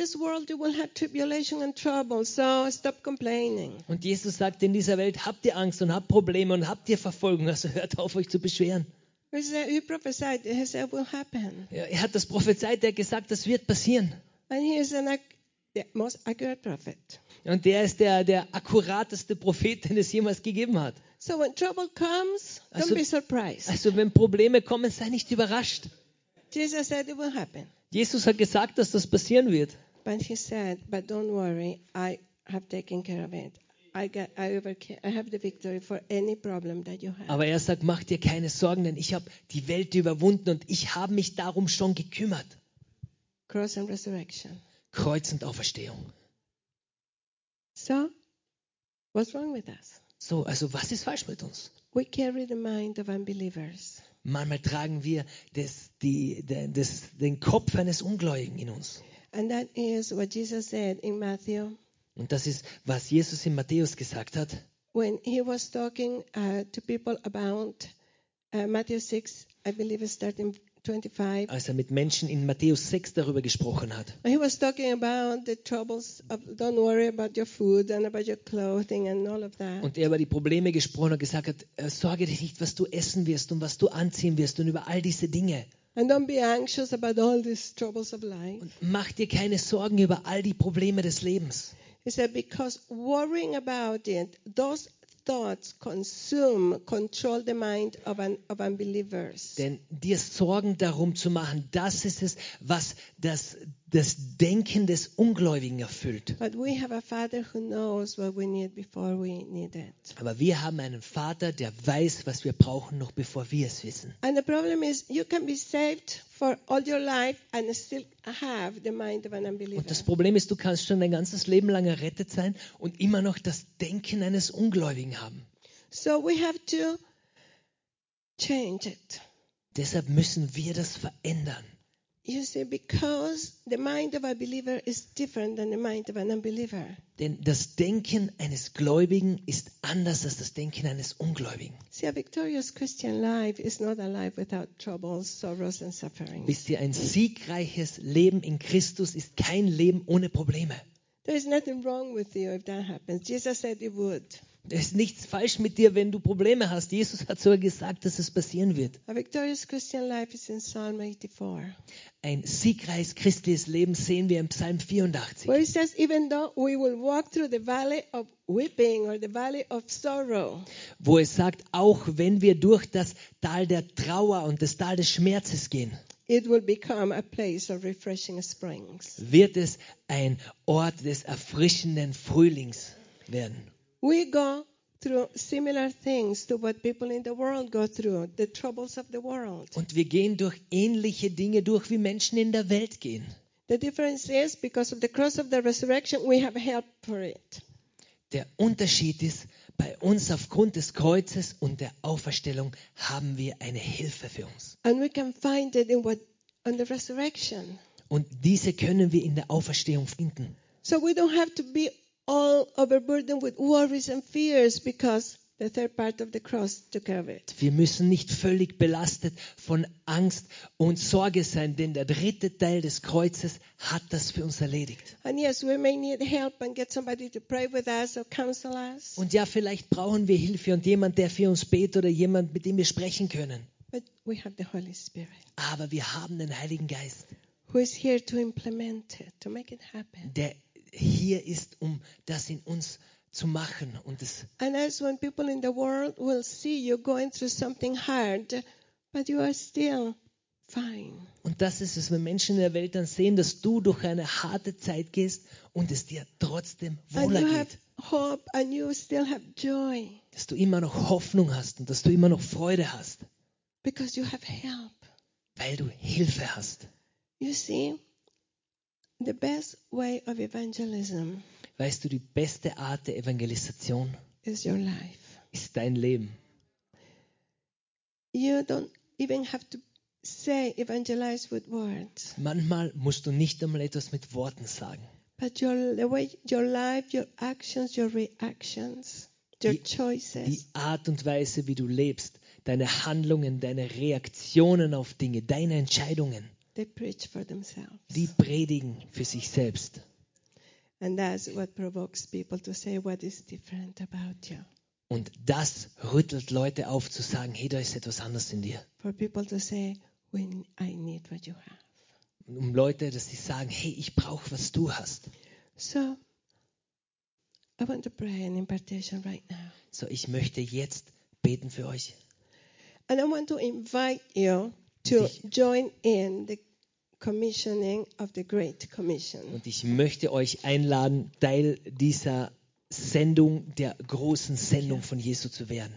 dieser Welt habt ihr Angst und habt Probleme und habt ihr Verfolgung. Also hört auf, euch zu beschweren. Ja, Er hat das prophezeit, er hat gesagt, das wird passieren. And He is an, ac- the most accurate prophet. Und der ist der, der akkurateste Prophet, den es jemals gegeben hat. So when trouble comes, don't Also- be surprised. Also wenn Probleme kommen, sei nicht überrascht. Jesus said it will happen. Jesus hat gesagt, dass das passieren wird. But he said, but don't worry, I have taken care of it. I, got, I, overcame, I have the victory for any problem that you have. Aber er sagt, mach dir keine Sorgen, denn ich habe die Welt überwunden und ich habe mich darum schon gekümmert. Cross and resurrection. Kreuz und Auferstehung. So, what's wrong with us? So, also was ist falsch mit uns? We carry the mind of unbelievers. Manchmal tragen wir das, die, das, den Kopf eines Ungläubigen in uns. And that is what Jesus said in Matthew Und das ist, was Jesus in Matthäus gesagt hat. when he was talking uh, to people about uh, Matthew 6, I believe it's starting 25. als er mit Menschen in Matthäus 6 darüber gesprochen hat. He was talking about the troubles of don't worry about your food and about your clothing and all of that. Und er über die Probleme gesprochen hat und gesagt hat, äh, sorge dich nicht, was du essen wirst und was du anziehen wirst und über all diese Dinge. And don't be anxious about all these troubles of life. Und mach dir keine Sorgen über all die Probleme des Lebens. He said, because worrying about it, those thoughts consume, control the mind of, un, of unbelievers. Denn dir Sorgen darum zu machen, das ist es, was das, das Denken des Ungläubigen erfüllt. But we have a Father who knows what we need before we need it. Aber wir haben einen Vater, der weiß, was wir brauchen, noch bevor wir es wissen. And the problem is, you can be saved for all your life and still have the mind of an unbeliever. Und das Problem ist, du kannst schon dein ganzes Leben lang errettet sein und immer noch das Denken eines Ungläubigen haben. So we have to change it. Deshalb müssen wir das verändern. You see, because the mind of a believer is different than the mind of an unbeliever. Denn das Denken eines Gläubigen ist anders als das Denken eines Ungläubigen. See, a victorious Christian life is not a life without troubles, sorrows, and suffering. Wisst ihr, ein siegreiches Leben in Christus ist kein Leben ohne Probleme. There is nothing wrong with you if that happens. Jesus said it would. Es ist nichts falsch mit dir, wenn du Probleme hast. Jesus hat sogar gesagt, dass es passieren wird. A victorious Christian life is in Psalm 84, Ein siegreiches christliches Leben sehen wir im Psalm 84. where it says, Even though we will walk through the valley of weeping or the valley of sorrow, wo es sagt, auch wenn wir durch das Tal der Trauer und das Tal des Schmerzes gehen, it will become a place of refreshing springs. wird es ein Ort des erfrischenden Frühlings werden. We go through similar things to what people in the world go through, the troubles of the world. Und wir gehen durch ähnliche Dinge durch, wie Menschen in der Welt gehen. The difference is because of the cross of the resurrection, we have help for it. Der Unterschied ist, bei uns aufgrund des Kreuzes und der Auferstellung haben wir eine Hilfe für uns. And we can find it in what on the resurrection. Und diese können wir in der Auferstehung finden. So we don't have to be all overburdened with worries and fears because the third part of the cross took care of it. Wir müssen nicht völlig belastet von Angst und Sorge sein, denn der dritte Teil des Kreuzes hat das für uns erledigt. And yes, we may need help and get somebody to pray with us or counsel us. Und ja, vielleicht brauchen wir Hilfe und jemand, der für uns betet oder jemand, mit dem wir sprechen können. But we have the Holy Spirit Aber wir haben den Heiligen Geist, who is here to implement it, to make it happen. der hier ist, um das in uns zu machen. Und es, And as when people in the world will see you going through something hard, but you are still fine. und das ist es, wenn Menschen in der Welt dann sehen, dass du durch eine harte Zeit gehst und es dir trotzdem And wohler you have geht. hope and you still have joy Dass du immer noch Hoffnung hast und dass du immer noch Freude hast, because you have help. weil du Hilfe hast. You see, the best way of evangelism Weißt du, die beste Art der Evangelisation is your life. ist dein Leben. You don't even have to say evangelize with words, Manchmal musst du nicht einmal etwas mit Worten sagen. but your the way your life, your actions, your reactions, your Die- Die choices, Art und Weise, wie du lebst, deine Handlungen, deine Reaktionen auf Dinge, deine Entscheidungen, they preach for themselves. die predigen für sich selbst. And that's what provokes people to say what is different about you. Und das rüttelt Leute auf zu sagen, hey, da ist etwas anderes in dir. For people to say, we, I need what you have. Um Leute, dass sie sagen, hey, ich brauche, was du hast. So I want to pray an impartation right now. So, ich möchte jetzt beten für euch. And I want to invite you to join in the commissioning of the Great Commission. Und ich möchte euch einladen, Teil dieser Sendung, der großen Sendung von Jesu zu werden.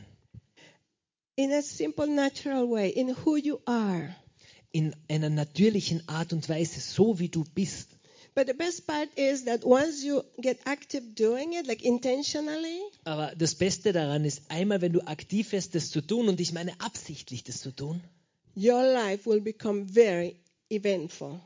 In a simple, natural way, in who you are. In einer natürlichen Art und Weise, so wie du bist. But the best part is that once you get active doing it, like intentionally, Aber das Beste daran ist, einmal, wenn du aktiv wirst, das zu tun, und ich meine absichtlich das zu tun, your life will become very eventful.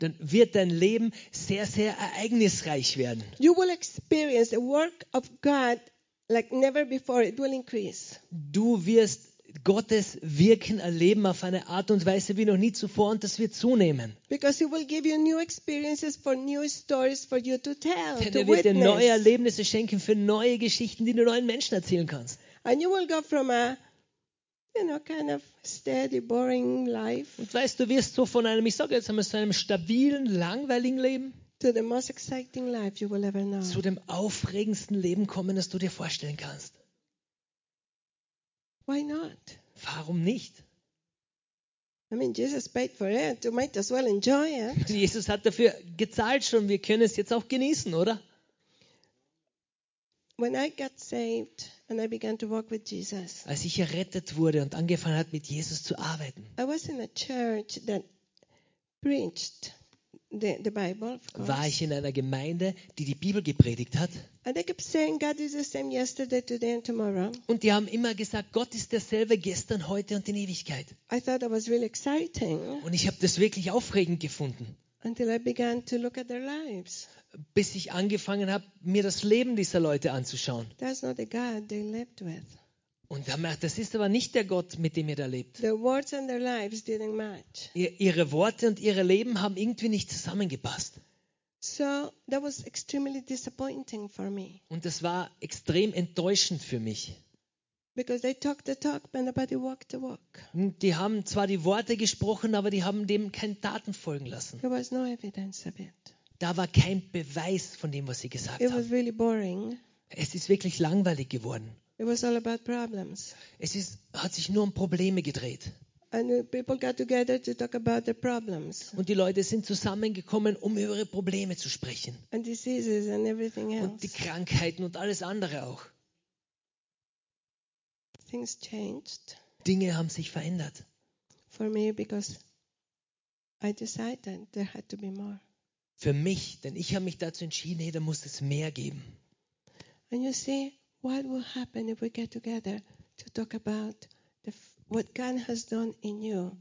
dann wird dein Leben sehr, sehr ereignisreich werden. You will experience the work of God like never before. It will increase. Du wirst Gottes Wirken erleben auf eine Art und Weise wie noch nie zuvor und das wird zunehmen. Because He will give you new experiences for new stories for you to tell, Denn er wird dir neue. Erlebnisse schenken für neue Geschichten, die du neuen Menschen erzählen kannst. And you will go from a, you know, kind of steady, boring life Und weißt du, wirst so von einem, ich sage jetzt einmal, so einem stabilen, langweiligen Leben to the most exciting life you will ever know. zu dem aufregendsten Leben kommen, das du dir vorstellen kannst. Why not? Warum nicht? I mean, Jesus paid for it. You might as well enjoy it. Jesus hat dafür gezahlt schon, wir können es jetzt auch genießen, oder? When I got saved and I began to walk with Jesus, Als ich errettet wurde und angefangen hat, mit Jesus zu arbeiten, I was in a church that preached the, the Bible, of course. war ich in einer Gemeinde, die die Bibel gepredigt hat. And they kept saying, God is the same yesterday, today, and tomorrow. Und die haben immer gesagt, Gott ist derselbe gestern, heute und in Ewigkeit. I thought that was really exciting Und ich habe das wirklich aufregend gefunden, until I began to look at their lives. bis ich angefangen habe, mir das Leben dieser Leute anzuschauen. That's not the God they lived with. Und mir gedacht, das ist aber nicht der Gott, mit dem ihr da lebt. Their words and their lives didn't match. Ihr, ihre Worte und ihre Leben haben irgendwie nicht zusammengepasst. So that was extremely disappointing for me Und das war extrem enttäuschend für mich. Because they talked the talk, but nobody walked the walk. Die haben zwar die Worte gesprochen, aber die haben dem keine Taten folgen lassen. There was no evidence of it. Da war kein Beweis von dem, was sie gesagt It was haben. really boring. Es ist wirklich langweilig geworden. It was all about problems. Es ist, hat sich nur um Probleme gedreht. And people got together to talk about the problems Und die Leute sind zusammengekommen, um über ihre Probleme zu sprechen. and diseases and everything Und die else. Krankheiten und alles andere auch. Things changed Dinge haben sich verändert. for me because I decided there had to be more. Für mich, denn ich habe mich dazu entschieden, hey, da muss es mehr geben. And you see, what will happen if we get together to talk about the, what God has done in you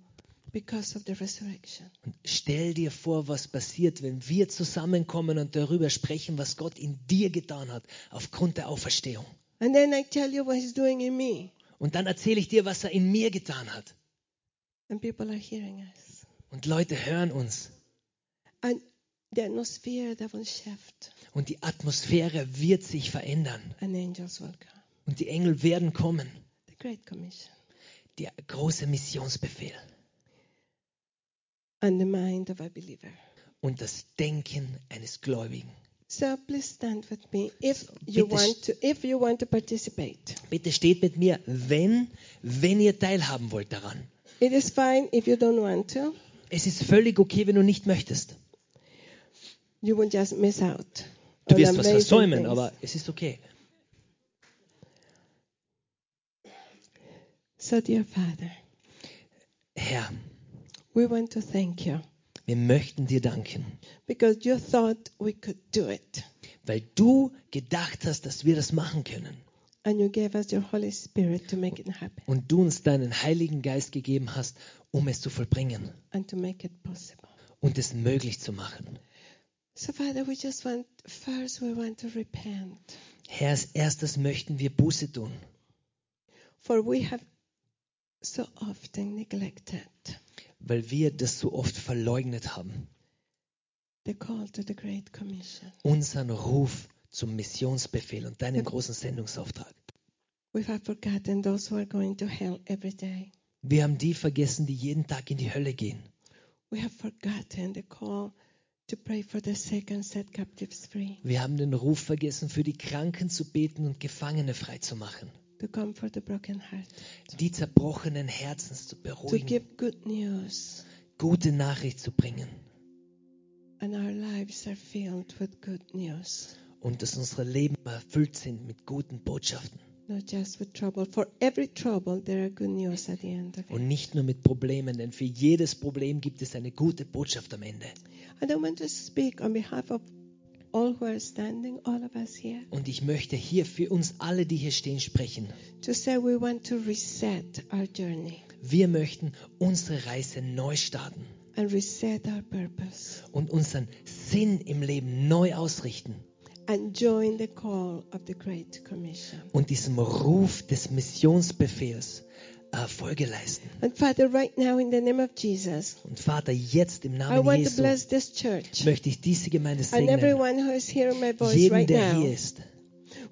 because of the resurrection? Und stell dir vor, was passiert, wenn wir zusammenkommen und darüber sprechen, was Gott in dir getan hat, aufgrund der Auferstehung. And then I tell you what He's doing in me, Und dann erzähle ich dir, was er in mir getan hat. and people are hearing us. Und Leute hören uns. And the atmosphere that will shift, Und die Atmosphäre wird sich verändern. Und die Engel werden kommen. The Great Commission. Der große Missionsbefehl. And the mind of a believer. Und das Denken eines Gläubigen. So please stand with me if you Bitte want to if you want to participate. Bitte steht mit mir, wenn, wenn ihr teilhaben wollt daran. It is fine if you don't want to. Es ist völlig okay, wenn du nicht möchtest. You will just miss out. Du wirst was versäumen, things. aber es ist okay. So dear Father, Herr, we want to thank you wir möchten dir danken, because you thought we could do it. weil du gedacht hast, dass wir das machen können. And you gave us your Holy Spirit to make it happen Und du uns deinen Heiligen Geist gegeben hast, um es zu vollbringen and to make it possible. und es möglich zu machen. So Father, we just want first we want to repent. Herr, als erstes möchten wir Buße tun, For we have so often neglected weil wir das so oft verleugnet haben. the call to the Great Commission. Unseren Ruf zum Missionsbefehl und deinen großen Sendungsauftrag. We have forgotten those who are going to hell every day. Wir haben die vergessen, die jeden Tag in die Hölle gehen. We have forgotten the call to pray for the sick and set captives free, Wir haben den Ruf vergessen, für die Kranken zu beten und Gefangene freizumachen. To comfort the brokenhearted, Die zerbrochenen Herzens zu to beruhigen, give good news. gute Nachricht zu bringen. And our lives are filled with good news, Und dass unsere Leben erfüllt sind mit guten Botschaften. not just with trouble. For every trouble, there are good news at the end of it. Und nicht nur mit Problemen, denn für jedes Problem gibt es eine gute Botschaft am Ende. And I want to speak on behalf of all who are standing, all of us here, Und ich möchte hier für uns alle, die hier stehen, sprechen. to say we want to reset our journey Wir möchten unsere Reise neu starten and reset our purpose und unseren Sinn im Leben neu ausrichten and join the call of the Great Commission. und diesem Ruf des Missionsbefehls äh, Folge leisten. And Father, right now, in the name of Jesus, Und Vater, jetzt im I Namen want to Jesu bless this church möchte ich diese Gemeinde and segnen. everyone who is hearing my voice Jeden, right der now hier ist,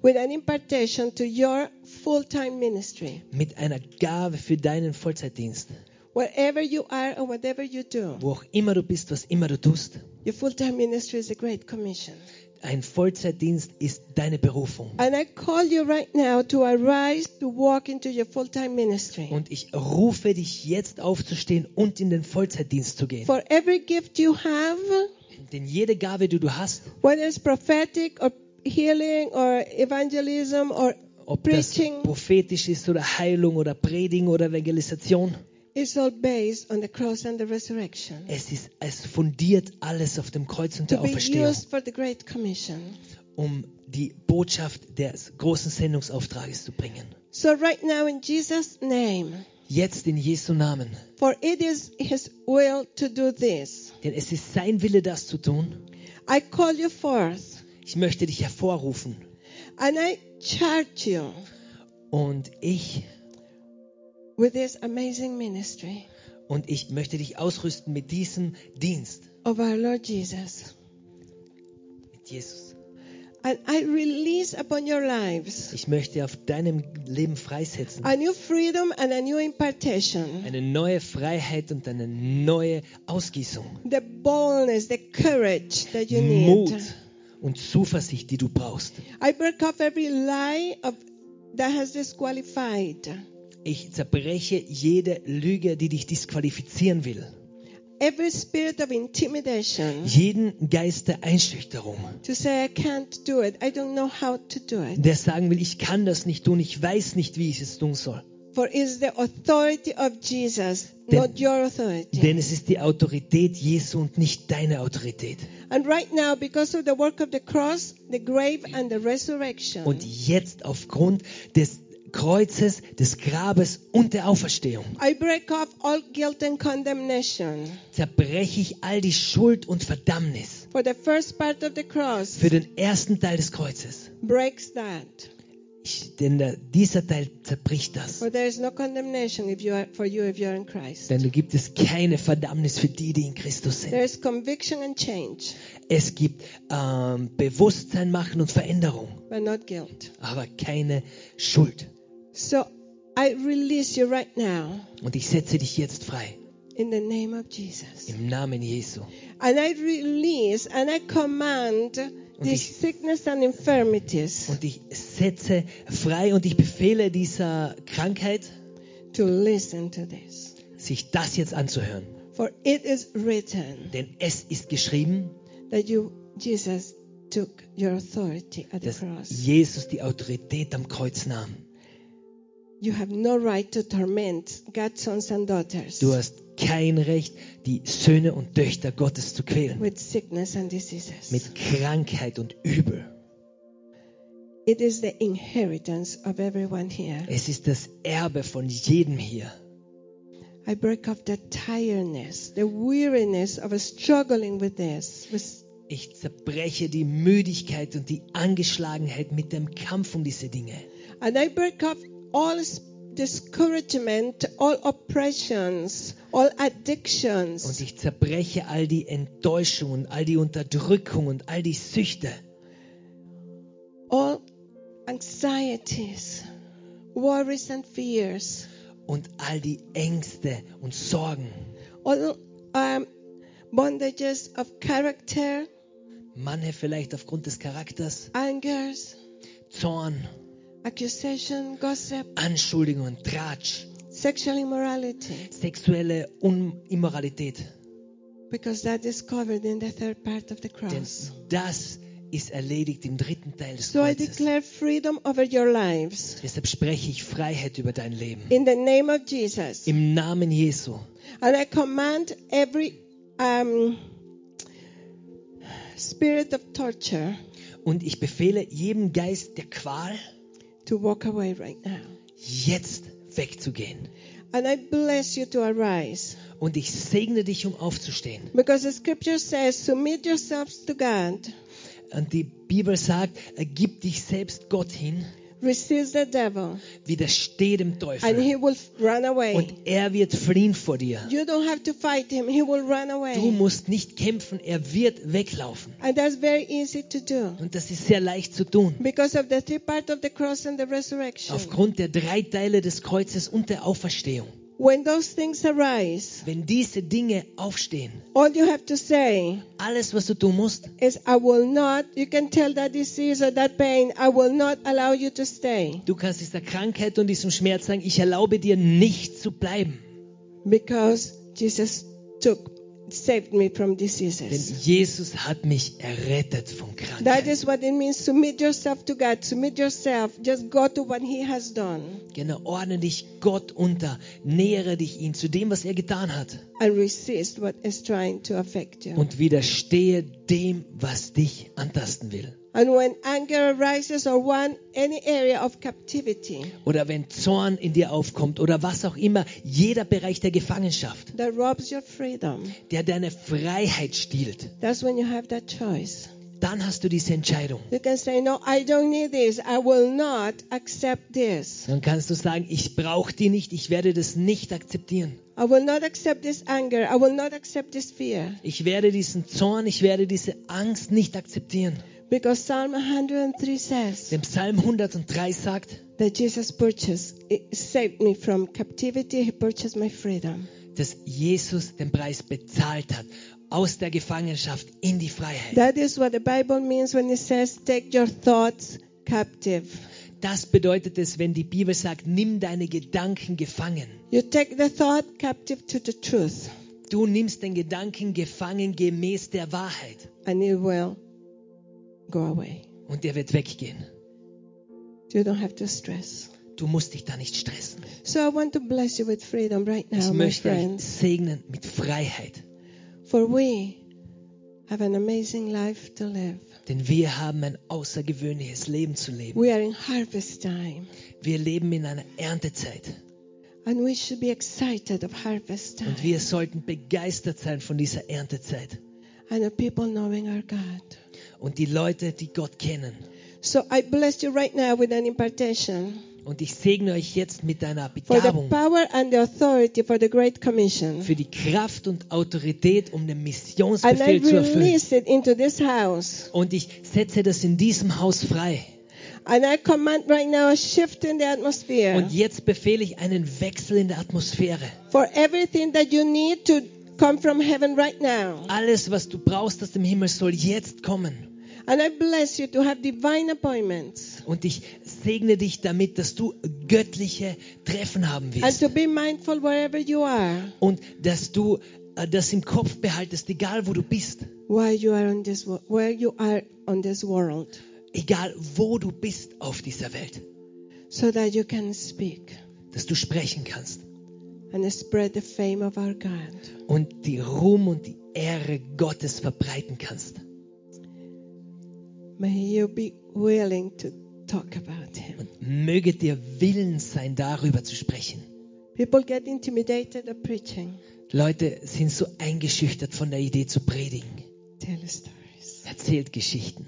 with an impartation to your full time ministry. mit einer Gabe für deinen Vollzeitdienst. Wherever you are or whatever you do, Wo auch immer du bist, was immer du tust. your full time ministry is a great commission. Ein Vollzeitdienst ist deine Berufung. And I call you right now to arise to walk into your full time ministry. Und ich rufe dich jetzt aufzustehen und in den Vollzeitdienst zu gehen. For every gift you have, Denn jede Gabe, die du hast, whether it's prophetic or healing or evangelism or ob das Preaching. prophetisch ist oder Heilung oder Predigen oder Evangelisation, it's all based on the cross and the resurrection. es ist es fundiert alles auf dem Kreuz und der To be Auferstehung, used for the Great Commission. um die Botschaft des großen Sendungsauftrages zu bringen. So right now in Jesus' name, Jetzt in Jesu Namen. for it is his will to do this. Denn es ist sein Wille, das zu tun. I call you forth Ich möchte dich hervorrufen. and I charge you Und ich, with this amazing ministry und ich möchte dich ausrüsten mit diesem Dienst of our Lord Jesus. Jesus, And I release upon your lives ich möchte auf deinem Leben freisetzen. a new freedom and a new impartation. Eine neue Freiheit und eine neue Ausgießung. The boldness, the courage that you Mut need. und Zuversicht, die du brauchst. I break off every lie of that has disqualified. Ich zerbreche jede Lüge, die dich disqualifizieren will. Every spirit of intimidation Jeden Geist der Einschüchterung, to say I can't do it. I don't know how to do it. der sagen will, ich kann das nicht tun, ich weiß nicht, wie ich es tun soll. For it's the authority of Jesus, Denn- not your authority. Denn es ist die Autorität Jesu und nicht deine Autorität. And right now, because of the work of the cross, the grave, and the resurrection, Und jetzt aufgrund des Kreuzes, des Grabes und der Auferstehung I break off all guilt and condemnation. zerbreche ich all die Schuld und Verdammnis. For the first part of the cross Für den ersten Teil des Kreuzes. breaks that. Ich, denn der, dieser Teil zerbricht das. No you are, you. Denn da gibt es keine Verdammnis für die, die in Christus sind. There is conviction and change, Es gibt ähm, Bewusstsein machen und Veränderung, aber keine Schuld. So I release you right now Und ich setze dich jetzt frei in the name of Jesus. im Namen Jesu. And I release and I command Und ich- sickness and infirmities Und ich setze frei und ich befehle dieser Krankheit, to listen to this. sich das jetzt anzuhören. For it is written Denn es ist geschrieben, that you, Jesus, took your authority at the dass cross. Jesus die Autorität am Kreuz nahm. You have no right to torment God's sons and daughters Du hast kein Recht, die Söhne und Töchter Gottes zu quälen. with sickness and diseases. Mit Krankheit und Übel. It is the inheritance of everyone here. Es ist das Erbe von jedem hier. I break off the tiredness, the weariness of struggling with this. with- Ich zerbreche die Müdigkeit und die Angeschlagenheit mit dem Kampf um diese Dinge. And I break off all discouragement, all oppressions, all Und addictions, ich zerbreche all die Enttäuschungen, all die Unterdrückung und all die Süchte. all anxieties, worries and fears, und all die Ängste und Sorgen, all um, bondages of character, manche vielleicht aufgrund des Charakters, angers, Zorn, accusation, gossip, Anschuldigungen, Tratsch, sexual immorality, sexuelle Un Immoralität. because that is covered in the third part of the Denn cross. das ist erledigt im dritten Teil des So I Kreuzes. declare freedom over your lives Deshalb spreche ich Freiheit über dein Leben. in the name of Jesus. Im Namen Jesu. And I command every um, spirit of torture Und ich befehle jedem Geist der Qual, to walk away right now. jetzt wegzugehen. And I bless you to arise. Und ich segne dich, um aufzustehen. Because the scripture says, submit yourselves to God, Und die Bibel sagt, gib dich selbst Gott hin, resist the devil, widersteh dem and Teufel. he will run away. Und er wird fliehen vor dir. You don't have to fight him, he will run Du away. musst nicht kämpfen, er wird weglaufen. And that's very easy to do. Und das ist sehr leicht zu tun. Because of the three part of the cross and the resurrection. Aufgrund der drei Teile des Kreuzes und der Auferstehung. When those things arise, Wenn diese Dinge aufstehen, all you have to say alles, was du tun musst, is, I will not, you can tell that disease or that pain, I will not allow you to stay. du kannst dieser Krankheit und diesem Schmerz sagen, ich erlaube dir nicht zu bleiben. Because Jesus took, saved me from Denn diseases. Jesus hat mich errettet von That Krankheit. is what it means. Submit yourself to God. Submit yourself. Just go to what He has done Genau, ordne dich Gott unter, nähere dich ihm zu dem, was er getan hat. and resist what is trying to affect you. Und widerstehe dem, was dich antasten will. And when anger arises or one any area of captivity oder wenn Zorn in dir aufkommt oder was auch immer, jeder Bereich der Gefangenschaft, that robs your freedom, der deine Freiheit stiehlt, that's when you have that choice. Dann hast du diese Entscheidung. You can say, No, I don't need this. I will not accept this. Dann kannst du sagen, ich brauche die nicht, ich werde das nicht akzeptieren. I will not accept this anger. I will not accept this fear. Ich werde diesen Zorn, ich werde diese Angst nicht akzeptieren. Because Psalm 103 says Denn Psalm 103 sagt, that Jesus purchased, saved me from captivity. He purchased my freedom. dass Jesus den Preis bezahlt hat, aus der Gefangenschaft in die Freiheit. That is what the Bible means when it says, take your thoughts captive. Das bedeutet es, wenn die Bibel sagt, nimm deine Gedanken gefangen. You take the thought captive to the truth, Du nimmst den Gedanken gefangen gemäß der Wahrheit and it will go away. und der wird weggehen. You don't have to stress. Du musst dich da nicht stressen. So I want to bless you with freedom right Ich now, my möchte euch friends. segnen mit Freiheit, For we have an amazing life to live. denn wir haben ein außergewöhnliches Leben zu leben. We are in harvest time, Wir leben in einer Erntezeit and we should be excited of harvest time und wir sollten begeistert sein von dieser Erntezeit and the people knowing our God. und die Leute, die Gott kennen. So I bless you right now with an impartation Und ich segne euch jetzt mit einer for the Begabung power and the authority for the Great Commission. für die Kraft und Autorität, um den Missionsbefehl zu erfüllen. Und ich setze das in diesem Haus frei. And I command right now a shift in the atmosphere Und jetzt befehle ich einen Wechsel in der Atmosphäre. for everything that you need to come from heaven right now. Alles, was du brauchst aus dem Himmel, soll jetzt kommen. And I bless you to have divine appointments Und ich segne dich damit, dass du göttliche Treffen haben and wirst. to be mindful wherever you are Und dass du äh, das im Kopf behaltest, egal wo du bist. while you are on this wo- where you are on this world Egal wo du bist auf dieser Welt. so that you can speak Dass du sprechen kannst. and spread the fame of our God. Und die Ruhm und die Ehre Gottes verbreiten kannst. May you be willing to talk about him. Und möge dir Willen sein, darüber zu sprechen. People get intimidated of preaching. Leute sind so eingeschüchtert von der Idee zu predigen. Tell stories. Erzählt Geschichten.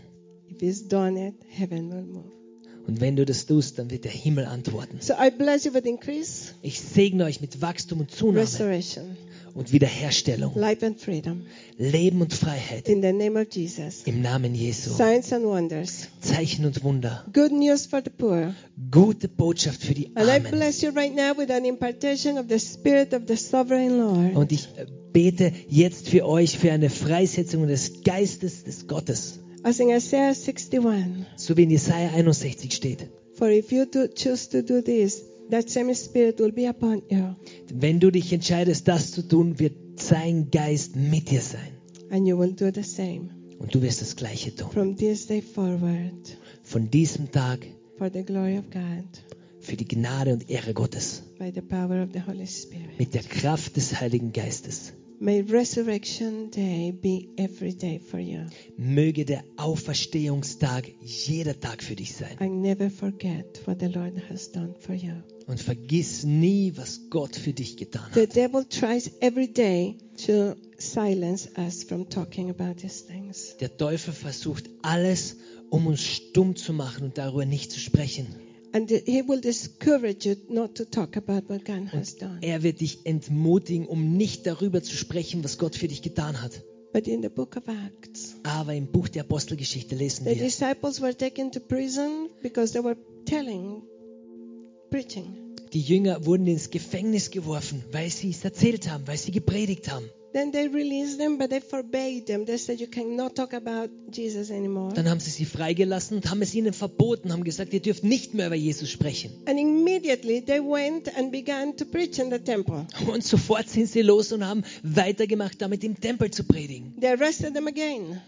If he's done it, heaven will move. Und wenn du das tust, dann wird der Himmel antworten. So I bless you with increase, Ich segne euch mit Wachstum und Zunahme restoration, und Wiederherstellung, life and freedom. Leben und Freiheit. In the name of Jesus. Im Namen Jesu. Signs and wonders. Zeichen und Wunder. Good news for the poor. Gute Botschaft für die And I Armen. bless you right now with an impartation of the Spirit of the Sovereign Lord. Und ich äh, bete jetzt für euch für eine Freisetzung des Geistes des Gottes. As in Isaiah 61. So wie in Jesaja 61 steht. For if you do choose to do this, that same Spirit will be upon you, Wenn du dich entscheidest, das zu tun, wird sein Geist mit dir sein. and you will do the same Und du wirst das Gleiche tun. from this day forward Von diesem Tag for the glory of God für die Gnade und Ehre Gottes. by the power of the Holy Spirit. Mit der Kraft des Heiligen Geistes. May Resurrection Day be every day for you. Möge der Auferstehungstag jeder Tag für dich sein. And never forget what the Lord has done for you. Und vergiss nie, was Gott für dich getan The hat. devil tries every day to silence us from talking about these things. Der Teufel versucht alles, um uns stumm zu machen und darüber nicht zu sprechen. And he will discourage you not to talk about what God has done. Er wird dich entmutigen, um nicht darüber zu sprechen, was Gott für dich getan hat. But in the book of Acts, Aber im Buch der Apostelgeschichte lesen the wir, disciples were taken to prison because they were telling, preaching. die Jünger wurden ins Gefängnis geworfen, weil sie es erzählt haben, weil sie gepredigt haben. Then they released them, but they forbade them. They said, You cannot talk about Jesus anymore. Dann haben sie sie freigelassen und haben es ihnen verboten, haben gesagt, ihr dürft nicht mehr über Jesus sprechen. And immediately they went and began to preach in the temple. Und sofort sind sie los und haben weitergemacht, damit im Tempel zu predigen. They arrested them again.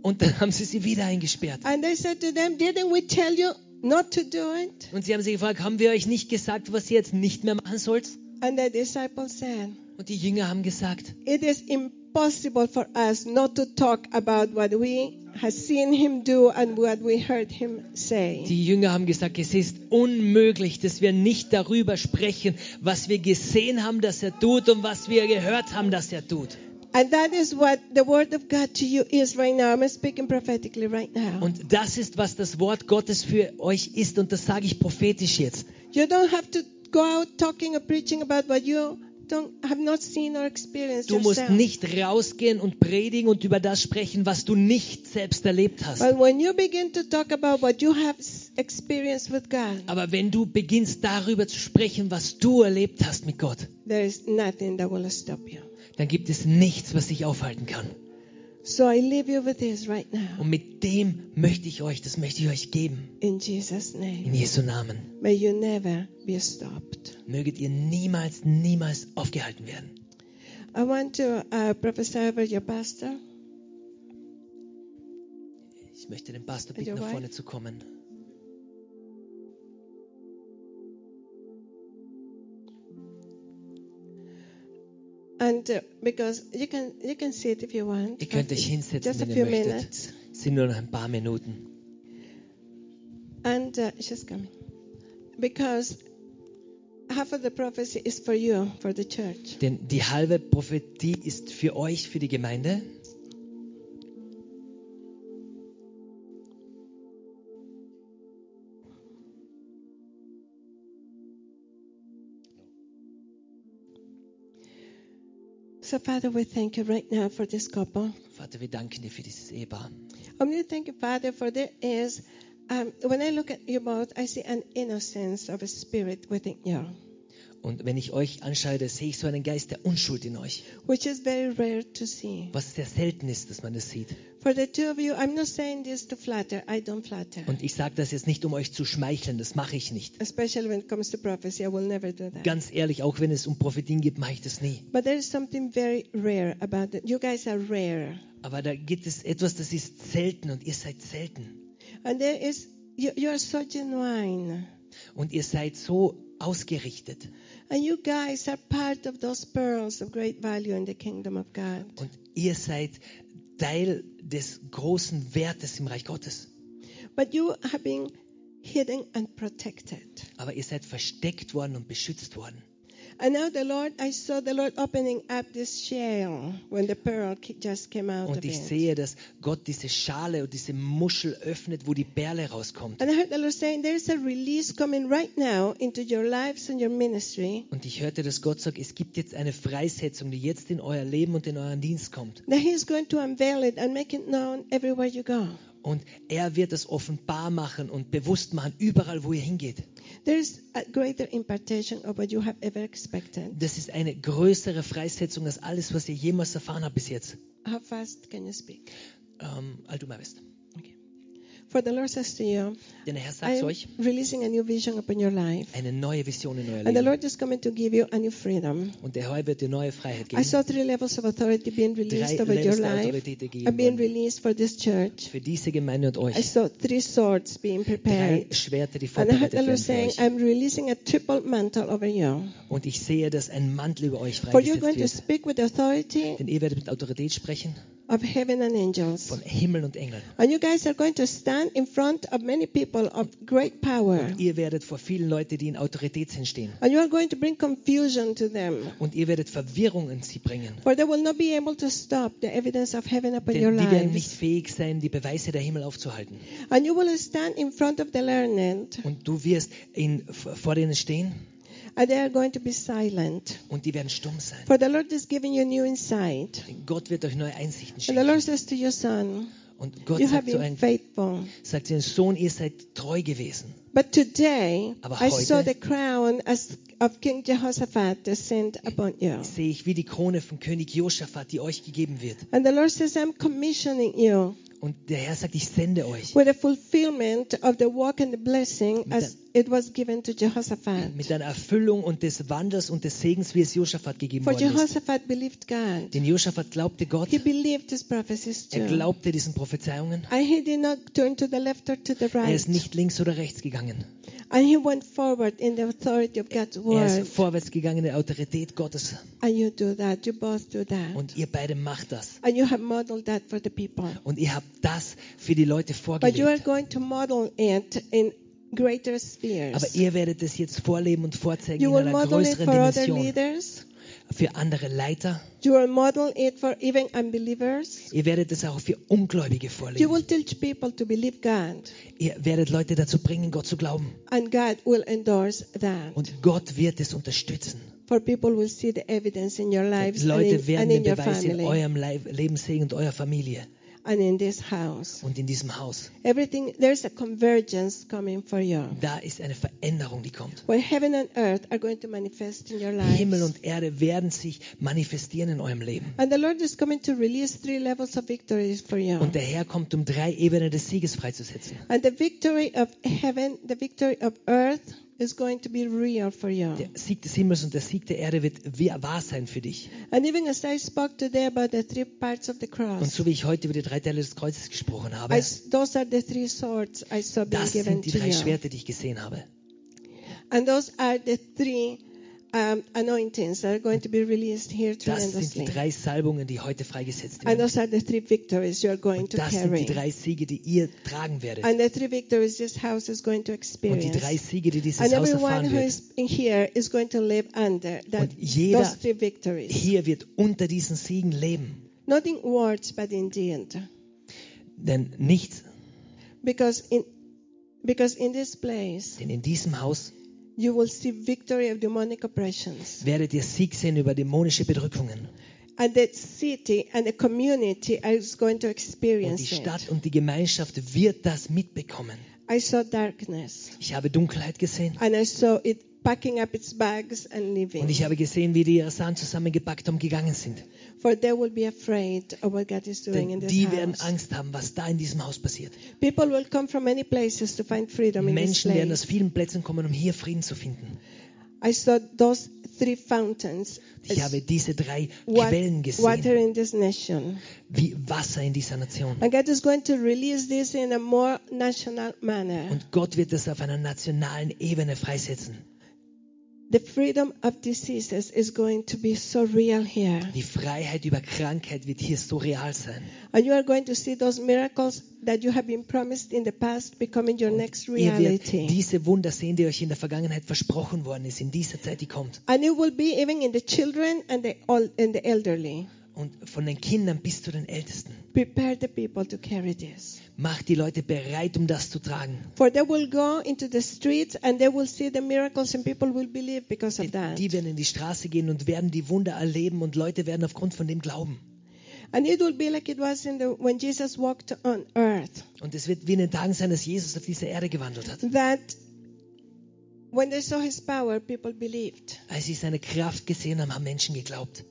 Und dann haben sie sie wieder eingesperrt. And they said to them, Didn't we tell you not to do it? Und sie haben sie gefragt, haben wir euch nicht gesagt, was ihr jetzt nicht mehr machen sollt? And the disciples said, Und die Jünger haben gesagt, It is impossible for us not to talk about what we have seen him do and what we heard him say. die Jünger haben gesagt, es ist unmöglich, dass wir nicht darüber sprechen, was wir gesehen haben, dass er tut und was wir gehört haben, dass er tut. And that is what the word of God to you is right now. I'm speaking prophetically right now. Und das ist, was das Wort Gottes für euch ist. Und das sage ich prophetisch jetzt. You don't have to go out talking or preaching about what you Du musst nicht rausgehen und predigen und über das sprechen, was du nicht selbst erlebt hast. But when you begin to talk about what you have s- experienced with God, Aber wenn du beginnst darüber zu sprechen, was du erlebt hast mit Gott, there is nothing that will stop you. dann gibt es nichts, was dich aufhalten kann. So I leave you with this right now. Und mit dem möchte ich euch, das möchte ich euch geben. In Jesus' In name. Jesu Namen. May you never be stopped. Möget ihr niemals, niemals aufgehalten werden. I want to uh, prophesy over your pastor. Ich möchte den Pastor bitten, nach vorne zu kommen. And because you can you can sit if you want. Ihr könnt euch hinsetzen, just a wenn few ihr möchtet. minutes. Es sind nur noch ein paar Minuten. And uh, she's coming. Because half of the prophecy is for you, for the church. Denn die halbe Prophetie ist für euch, für die Gemeinde. So, Father, we thank you right now for this couple. Vater, wir danken dir für dieses Ehepaar. I'm going to thank you, Father, for there is, um, when I look at you both, I see an innocence of a spirit within you, Und wenn ich euch anschaue, sehe ich so einen Geist der Unschuld in euch, which is very rare to see. was sehr selten ist, dass man das sieht. For the two of you, I'm not saying this to flatter. I don't flatter. Und ich sage das jetzt nicht, um euch zu schmeicheln, das mache ich nicht. Especially when it comes to prophecy, I will never do that. Ganz ehrlich, auch wenn es um Prophetien geht, mache ich das nie. But there is something very rare about it. You guys are rare. Aber da gibt es etwas, das ist selten und ihr seid selten. And there is, you, you are so genuine. Und ihr seid so ausgerichtet. And you guys are part of those pearls of great value in the kingdom of God. Und ihr seid Teil des großen Wertes im Reich Gottes. But you have been hidden and protected. Aber ihr seid versteckt worden und beschützt worden. And now the Lord, I saw the Lord opening up this shell when the pearl just came out Und ich sehe, dass Gott diese Schale und diese Muschel öffnet, wo die Perle rauskommt. And I heard the Lord saying, there is a release coming right now into your lives and your ministry. Und ich hörte, dass Gott sagt, es gibt jetzt eine Freisetzung, die jetzt in euer Leben und in euren Dienst kommt. That He's going to unveil it and make it known everywhere you go. Und er wird es offenbar machen und bewusst machen, überall, wo ihr hingeht. Das ist eine größere Freisetzung als alles, was ihr jemals erfahren habt bis jetzt. How fast can you speak? Ähm, all du mal bist. For the Lord says to you, Denn der Herr sagt euch, releasing a new vision upon your life. eine neue Vision in euer And the Leben. Lord is coming to give you a new freedom. Und der Herr wird dir neue Freiheit I geben. saw three levels of authority being Drei released over your Levels der life gegeben being released for this church. Für diese Gemeinde und I euch. saw three swords being Drei prepared. Schwerter, die And I heard vorbereitet the Lord saying, euch. I'm releasing a triple mantle over you. Und ich sehe, dass ein Mantel über euch For you're going freigesetzt to wird. speak with authority Denn ihr werdet mit Autorität sprechen of heaven and angels. von Himmel und Engeln. And you guys are going to stand in front of many people of great power. Ihr werdet vor vielen Leuten, die in Autorität sind, stehen. And you are going to bring confusion to them. Und ihr werdet Verwirrung in sie bringen. For they will not be able to stop the evidence of heaven upon your Denn die werden nicht lives. fähig sein, die Beweise der Himmel aufzuhalten. And you will stand in front of the learned. Und du wirst in, vor denen stehen they are going to be silent. und die werden stumm sein. For the Lord is giving you new insight. Gott wird euch neue Einsichten And the Lord schenken. says to your son, Und Gott You sagt zu einem, faithful. sagt zu dem Sohn, ihr seid treu gewesen. But today, Aber I saw heute- the crown as of King Jehoshaphat descend upon you. Sehe ich wie die Krone von König Josaphat, die euch gegeben wird. And the Lord says, I'm commissioning you Und der Herr sagt, ich sende euch with a fulfillment of the walk and the blessing as it was given to Jehoshaphat. mit einer Erfüllung und des Wandels und des Segens, wie es Josaphat gegeben For worden ist. Jehoshaphat believed God. Denn Josaphat glaubte Gott, He believed his prophecies er too. glaubte diesen Prophezeiungen. And he did not turn to the left or to the Er right. ist nicht links oder rechts gegangen. And he went forward in the authority of God's Er word. ist vorwärts gegangen in der Autorität Gottes. And you do that. You both do that. Und ihr beide macht das. And you have modeled that for the people. Und ihr habt das für die Leute you vorgelebt. going to model it in greater spheres. Aber ihr werdet es jetzt vorleben und vorzeigen You in einer größeren Dimension. Für andere Leiter. You will model it for even unbelievers. Ihr werdet es auch für Ungläubige You vorleben. will teach people to believe God. Ihr werdet Leute dazu bringen, Gott zu glauben. And God will endorse that. Und Gott wird es unterstützen. For people will see the evidence in your lives and Leute in, werden and den in your Beweis in eurem Leib- Leben sehen und eurer Familie and in this house. und in diesem Haus. Everything there's a convergence coming for you. Da ist eine Veränderung, die kommt. Where heaven and earth are going to manifest in your Himmel lives. und Erde werden sich manifestieren in eurem Leben. And the Lord is coming to release three levels of victories for you. Und der Herr kommt, um drei Ebenen des Sieges freizusetzen. And the victory of heaven, the victory of earth is going to be real for you. Der Sieg des Himmels und der Sieg der Erde wird wahr sein für dich. And even as I spoke today about the three parts of the Und cross, so wie ich heute über die drei Teile des Kreuzes gesprochen habe, I, those are the three swords I saw being das given sind die drei. Schwerter, die ich gesehen habe. And those are the three um, anointings that are going to be released here Das sind die drei Salbungen, die heute freigesetzt And werden. those are the three victories you're going Und to das sind die carry. drei Siege, die ihr tragen werdet. And the three victories this house is going to Und die experience. drei Siege, die dieses And Haus everyone erfahren who wird. is here is going to live under that, Und jeder those three victories. Hier wird unter diesen Siegen leben. Not in words, but in deed. Denn nichts, Because in, because in this place, denn in diesem Haus you will see victory of demonic oppressions. werdet ihr Sieg sehen über dämonische Bedrückungen. And the city and the community is going to Und die experience it. Stadt und die Gemeinschaft wird das mitbekommen. I saw darkness. Ich habe Dunkelheit gesehen. And I saw it packing up its bags and leaving. Und ich habe gesehen, wie die ihre Sachen zusammengepackt haben, gegangen sind. For they will be afraid of what God is doing in Denn this die werden house. Angst haben, was da in diesem Haus passiert. People will come from many places to find freedom in this Menschen werden aus vielen Plätzen kommen, um hier Frieden zu finden. I saw those three fountains Ich habe diese drei wa- Quellen water gesehen, in this nation. wie Wasser in dieser Nation. And God is going to release this in a more national manner. Und Gott wird das auf einer nationalen Ebene freisetzen. The freedom of diseases is going to be so real here. Die Freiheit über Krankheit wird hier so real sein. And you are going to see those miracles that you have been promised in the past becoming your next Ihr reality. diese Wunder sehen, die euch in der Vergangenheit versprochen worden ist, in dieser Zeit, die kommt. And it will be even in the children and the old and the elderly. Und von den Kindern bis zu den Ältesten. Prepare the people to carry this. Macht die Leute bereit, um das zu tragen. For they will go into the streets and they will see the miracles and people will believe because of that. Die werden in die Straße gehen und werden die Wunder erleben und Leute werden aufgrund von dem glauben. And it will be like it was in the, when Jesus walked on earth. Und es wird wie in den Tagen sein, dass Jesus auf dieser Erde gewandelt hat. That when they saw his power, people believed. Als sie seine Kraft gesehen haben, haben Menschen geglaubt.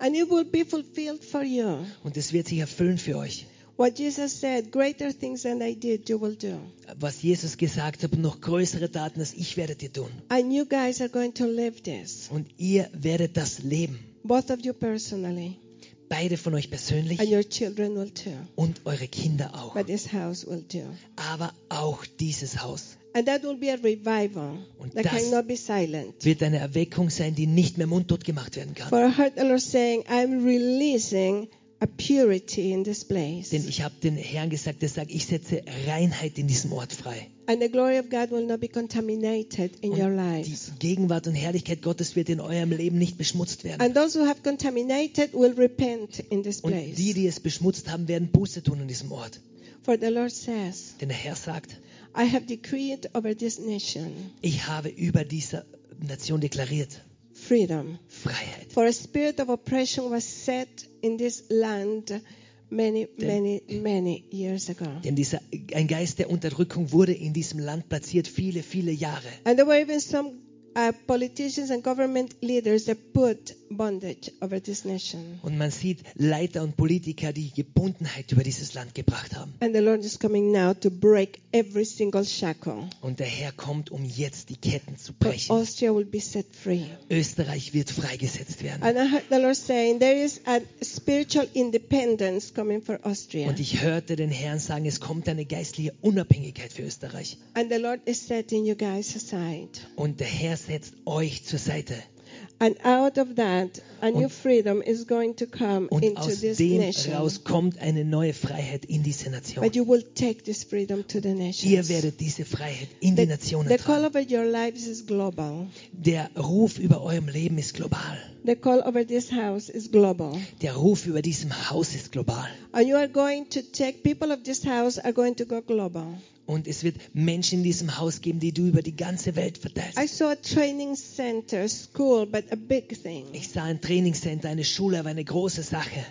And it will be fulfilled for you. Und es wird sich erfüllen für euch. What Jesus said, greater things than I did, you will do. Was Jesus gesagt hat, noch größere Taten als ich werdet ihr tun. And you guys are going to live this. Und ihr werdet das leben. Both of you personally. Beide von euch persönlich And your children will too. und eure Kinder auch. But this house will do. Aber auch dieses Haus And that will be a revival Und that das- cannot be silent. wird eine Erweckung sein, die nicht mehr mundtot gemacht werden kann. For I heard the Lord saying, I'm releasing a purity in this place. Denn ich habe den Herrn gesagt, er sagt, ich setze Reinheit in diesem Ort frei. And the glory of God will not be contaminated in your Und lives. die Gegenwart und Herrlichkeit Gottes wird in eurem Leben nicht beschmutzt werden. And those who have contaminated will repent in this Und place. die, die es beschmutzt haben, werden Buße tun in diesem Ort. For the Lord says, Denn der Herr sagt, I have decreed over this nation ich habe über diese Nation deklariert, freedom. Freiheit. For a spirit of oppression was set in this land many, many, many years ago. Denn dieser, ein Geist der Unterdrückung wurde in diesem Land platziert, viele, viele Jahre. And there were even some uh, politicians and government leaders that put bondage over this nation. Und man sieht Leiter und Politiker, die Gebundenheit über dieses Land gebracht haben. And the Lord is coming now to break every single shackle. Und der Herr kommt, um jetzt die Ketten zu brechen. Österreich wird freigesetzt werden. And I heard the Lord saying there is a spiritual independence coming for Austria. Und ich hörte den Herrn sagen, es kommt eine geistliche Unabhängigkeit für Österreich. Und der Herr setzt euch zur Seite. And out of that, a new Und- freedom is going to come Und into aus this dem nation. raus kommt eine neue Freiheit in diese Nation. But you will take this freedom to the Ihr nations. werdet diese Freiheit in die The, Nationen the call over your lives is global. Der Ruf über eurem Leben ist global. The call over this house is global. Der Ruf über diesem Haus ist global. And you are going to take, people of this house are going to go global. Und es wird Menschen in diesem Haus geben, die du über die ganze Welt verteilst. I saw a training center, school, but a big thing Ich sah ein Trainingscenter, eine Schule, aber eine große Sache.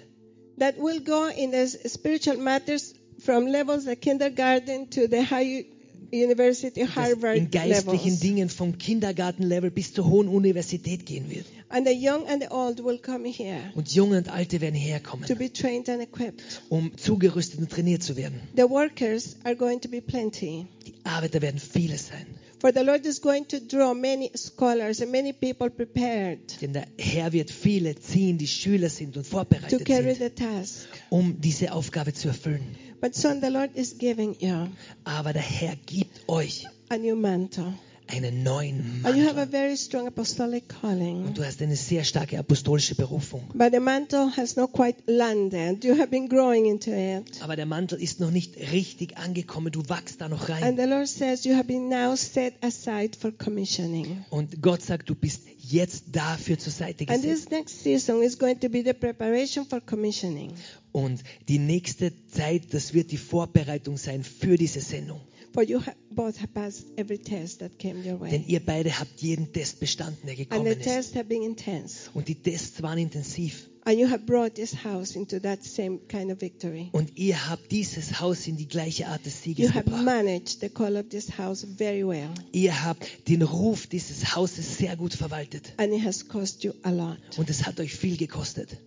that will go in the spiritual matters from levels of kindergarten to the high university, Harvard in geistlichen levels. Dingen vom Kindergartenlevel bis zur hohen Universität gehen wird. And the young and the old will come here Und Junge und Alte werden herkommen, to be trained and equipped. um zugerüstet und trainiert zu werden. The workers are going to be plenty. Die Arbeiter werden viele sein. For the Lord is going to draw many scholars and many people prepared Denn der Herr wird viele ziehen, die Schüler sind und to vorbereitet carry sind, the task. um diese Aufgabe zu erfüllen. But son, the Lord is giving you Aber der Herr gibt euch a new mantle. Einen neuen And you have a Mantel. very strong apostolic calling. Und du hast eine sehr starke apostolische Berufung. But the mantle has not quite landed. You have been growing into it. Aber der Mantel ist noch nicht richtig angekommen. Du wachst da noch And rein. the Lord says you have been now set aside for commissioning. Und Gott sagt, du bist jetzt dafür zur Seite And gesetzt. this next season is going to be the preparation for commissioning. Und die nächste Zeit, das wird die Vorbereitung sein für diese Sendung. For you both have passed every test that came your Denn way. ihr beide habt jeden Test bestanden, der And the gekommen ist. tests have been intense. Und die Tests waren intensiv. And you have brought this house into that same kind of victory. Und ihr habt dieses Haus in die gleiche Art des You Sieges have gebracht. managed the call of this house very well. Ihr habt den Ruf dieses Hauses sehr gut verwaltet. And it has cost you a lot. Und es hat euch viel gekostet.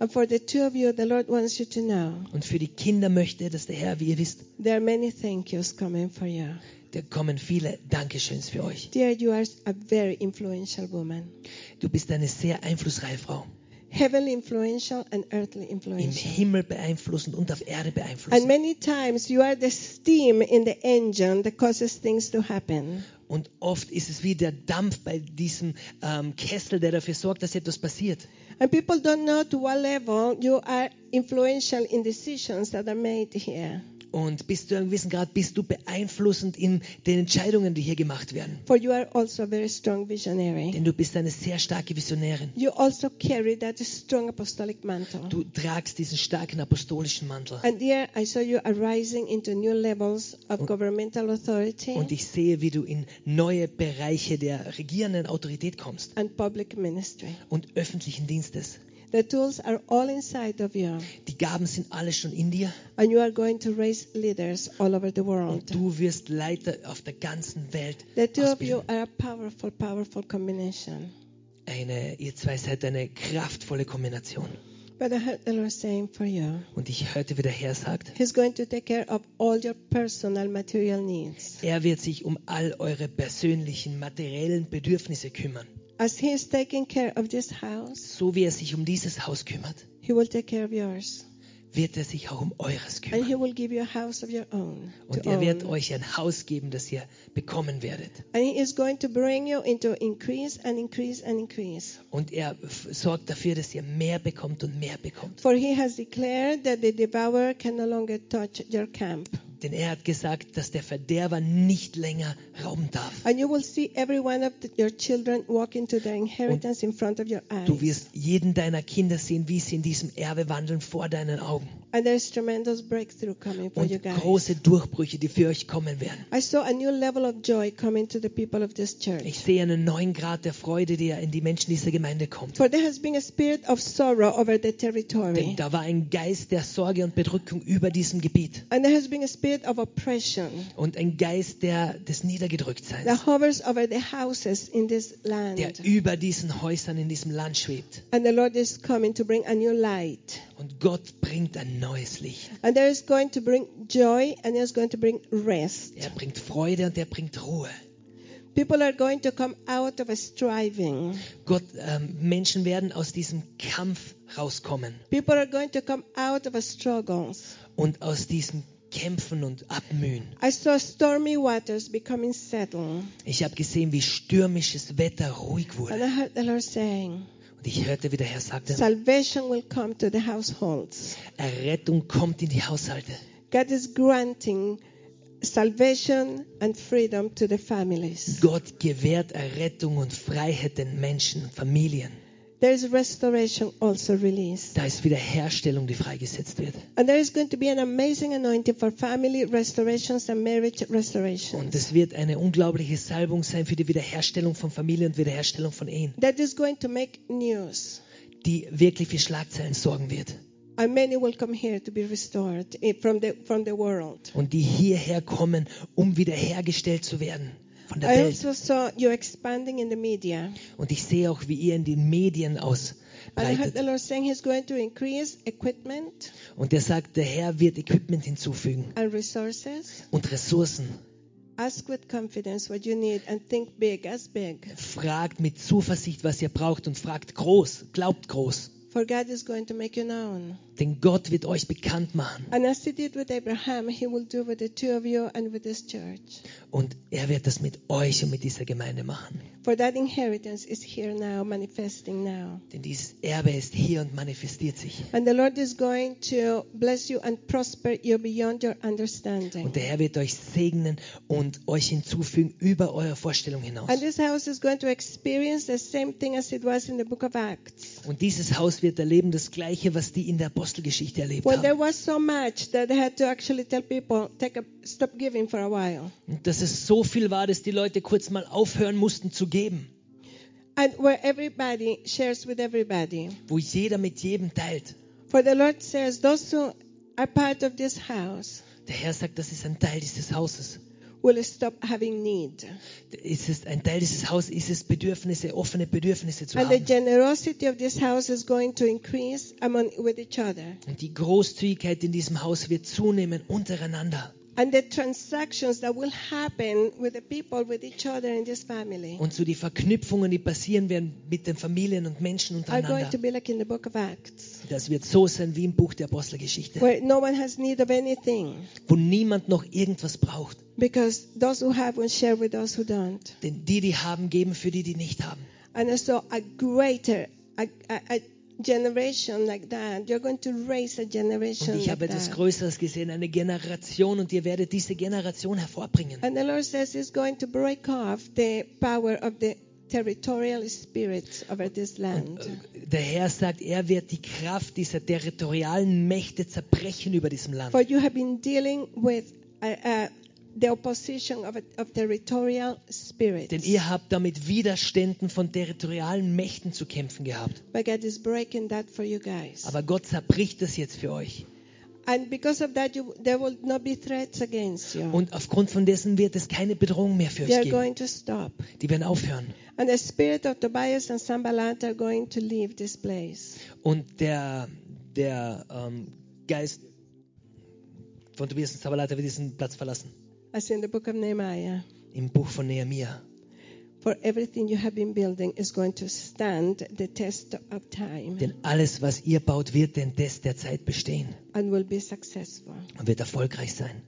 Und für die Kinder möchte dass der Herr, wie ihr wisst, there are many thank yous coming for you. da kommen viele Dankeschöns für euch. Dear, you are a very influential woman. Du bist eine sehr einflussreiche Frau. Heavenly influential and earthly Im influential. Himmel beeinflussend und auf Erde And beeinflussend. many times you are the steam in the engine that causes things to happen. Und oft ist es wie der Dampf bei diesem ähm, Kessel, der dafür sorgt, dass etwas passiert. And people don't know to what level you are influential in decisions that are made here. Und bis zu einem gewissen Grad bist du beeinflussend in den Entscheidungen, die hier gemacht werden. For you are also a very strong visionary. Denn du bist eine sehr starke Visionärin. You also carry that strong apostolic mantle. Du tragst diesen starken apostolischen Mantel. And dear, I saw you arising into new levels of governmental authority Und ich sehe, wie du in neue Bereiche der regierenden Autorität kommst and public ministry. und öffentlichen Dienstes. The tools are all inside of you, Die Gaben sind alle schon in dir and you are going to raise leaders all over the und world. du wirst Leiter auf der ganzen Welt The two of you ausbilden. are a powerful, powerful combination. Eine, ihr zwei seid eine kraftvolle Kombination. But I heard the Lord saying for you, Und ich hörte, wie der Herr sagt, He's going to take care of all your personal material needs. er wird sich um all eure persönlichen materiellen Bedürfnisse kümmern. As He is taking care of this house, So wie er sich um dieses Haus kümmert, He will take care of yours. wird er sich auch um eures And. He will give you a house of your own. Und er wird own. euch ein Haus geben, das ihr bekommen werdet. And He is going to bring you into increase and increase and increase. Und er sorgt dafür, dass ihr mehr bekommt und mehr bekommt. For He has declared that the devourer can no longer touch your camp. Denn er hat gesagt, dass der Verderber nicht länger rauben darf. You your Du wirst jeden deiner Kinder sehen, wie sie in diesem Erbe wandeln vor deinen Augen. And there is tremendous breakthrough coming for you Und guys. große Durchbrüche, die für euch kommen werden. I saw a new level of joy coming to the people of this Ich sehe einen neuen Grad der Freude, der in die Menschen dieser Gemeinde kommt. For there has been a spirit of sorrow over the territory. Denn da war ein Geist der Sorge und Bedrückung über diesem Gebiet. And there has been a spirit of oppression Und ein Geist der, des Niedergedrücktseins, that hovers over the houses in this land. der über diesen Häusern in diesem Land schwebt. And the Lord is coming to bring a new light. Und Gott bringt ein neues Licht. And there is going to bring joy and there is going to bring rest. Er bringt Freude und er bringt Ruhe. People are going to come out of a striving. Gott, ähm, Menschen werden aus diesem Kampf rauskommen People are going to come out of a struggles. und aus diesem Kämpfen und Abmühen. I saw stormy waters becoming settled. Ich habe gesehen, wie stürmisches Wetter ruhig And wurde. I heard the Lord saying, Und ich hörte, wie der Herr sagte, Salvation will come to the households. Errettung kommt in die Haushalte. God is granting salvation and freedom to the families. Gott gewährt Errettung und Freiheit den Menschen, Familien. There is restoration also released. Da ist Wiederherstellung, die freigesetzt wird. And there is going to be an amazing anointing for family restorations and marriage Und es wird eine unglaubliche Salbung sein für die Wiederherstellung von Familie und Wiederherstellung von Ehen, That is going to make news. die wirklich für Schlagzeilen sorgen wird. And many will come here to be restored eh, from the, from the world. Und die hierher kommen, um wiederhergestellt zu werden von der I Welt. also saw you expanding in the media. Und ich sehe auch, wie ihr in den Medien And I heard ausbreitet. the Lord saying He's going to increase equipment Und er sagt, der Herr wird Equipment hinzufügen and resources. und Ressourcen. Ask with confidence what you need and think big, as big. Fragt mit Zuversicht, was ihr braucht und fragt groß, glaubt groß. For God is going to make you known. Denn Gott wird euch bekannt machen. And as He did with Abraham, He will do with the two of you and with this church. Und er wird das mit euch und mit dieser Gemeinde machen. For that inheritance is here now, manifesting now. Denn dieses Erbe ist hier und manifestiert sich. And the Lord is going to bless you and prosper you beyond your understanding. Und der Herr wird euch segnen und euch hinzufügen über eure Vorstellung hinaus. And this house is going to experience the same thing as it was in the book of Acts. Und dieses Haus wird erleben das Gleiche, was die in der Apostelgeschichte erlebt there haben. was so much that they had to actually tell people, take a, stop giving for a while. Und dass es so viel war, dass die Leute kurz mal aufhören mussten zu geben. And where everybody shares with everybody. Wo jeder mit jedem teilt. For the Lord says, those who are part of this house Der Herr sagt, das ist ein Teil dieses Hauses. will stop having need. Es ist ein Teil dieses Hauses, ist es Bedürfnisse, offene Bedürfnisse zu And the haben. generosity of this house is going to increase among with each other. Und die Großzügigkeit in diesem Haus wird zunehmen untereinander. And the transactions that will happen with the people, with each other in this family, Und so die Verknüpfungen, die passieren werden mit den Familien und Menschen are going to untereinander. be like in the book of Acts, Das wird so sein wie im Buch der Apostelgeschichte, where no one has need of anything, wo niemand noch irgendwas braucht. because those who have will share with those who don't. Denn die, die haben, geben für die, die nicht haben. And so a greater, a, a, a generation like that, you're going to raise a Und generation ich like habe etwas that. Größeres gesehen, eine Generation, und ihr werdet diese Generation hervorbringen. And the Lord says He's going to break off the power of the territorial spirits over this land. Der Herr sagt, er wird die Kraft dieser territorialen Mächte zerbrechen über diesem Land. For you have been dealing with uh, uh, the opposition of, of territorial spirits. Denn ihr habt damit Widerständen von territorialen Mächten zu kämpfen gehabt. But God is breaking that for you guys. Aber Gott zerbricht das jetzt für euch. And because of that, you, there will not be threats against you. Und aufgrund von dessen wird es keine Bedrohung mehr für They euch are geben. going to stop. Die werden aufhören. And the spirit of Tobias and Sambalat are going to leave this place. Und der, der ähm, Geist von Tobias und Sabalata wird diesen Platz verlassen. As in the book of Nehemiah. Im Buch von Nehemiah. For everything you have been building is going to stand the test of time Denn alles, was ihr baut, wird den Test der Zeit bestehen and will be successful. und wird erfolgreich sein.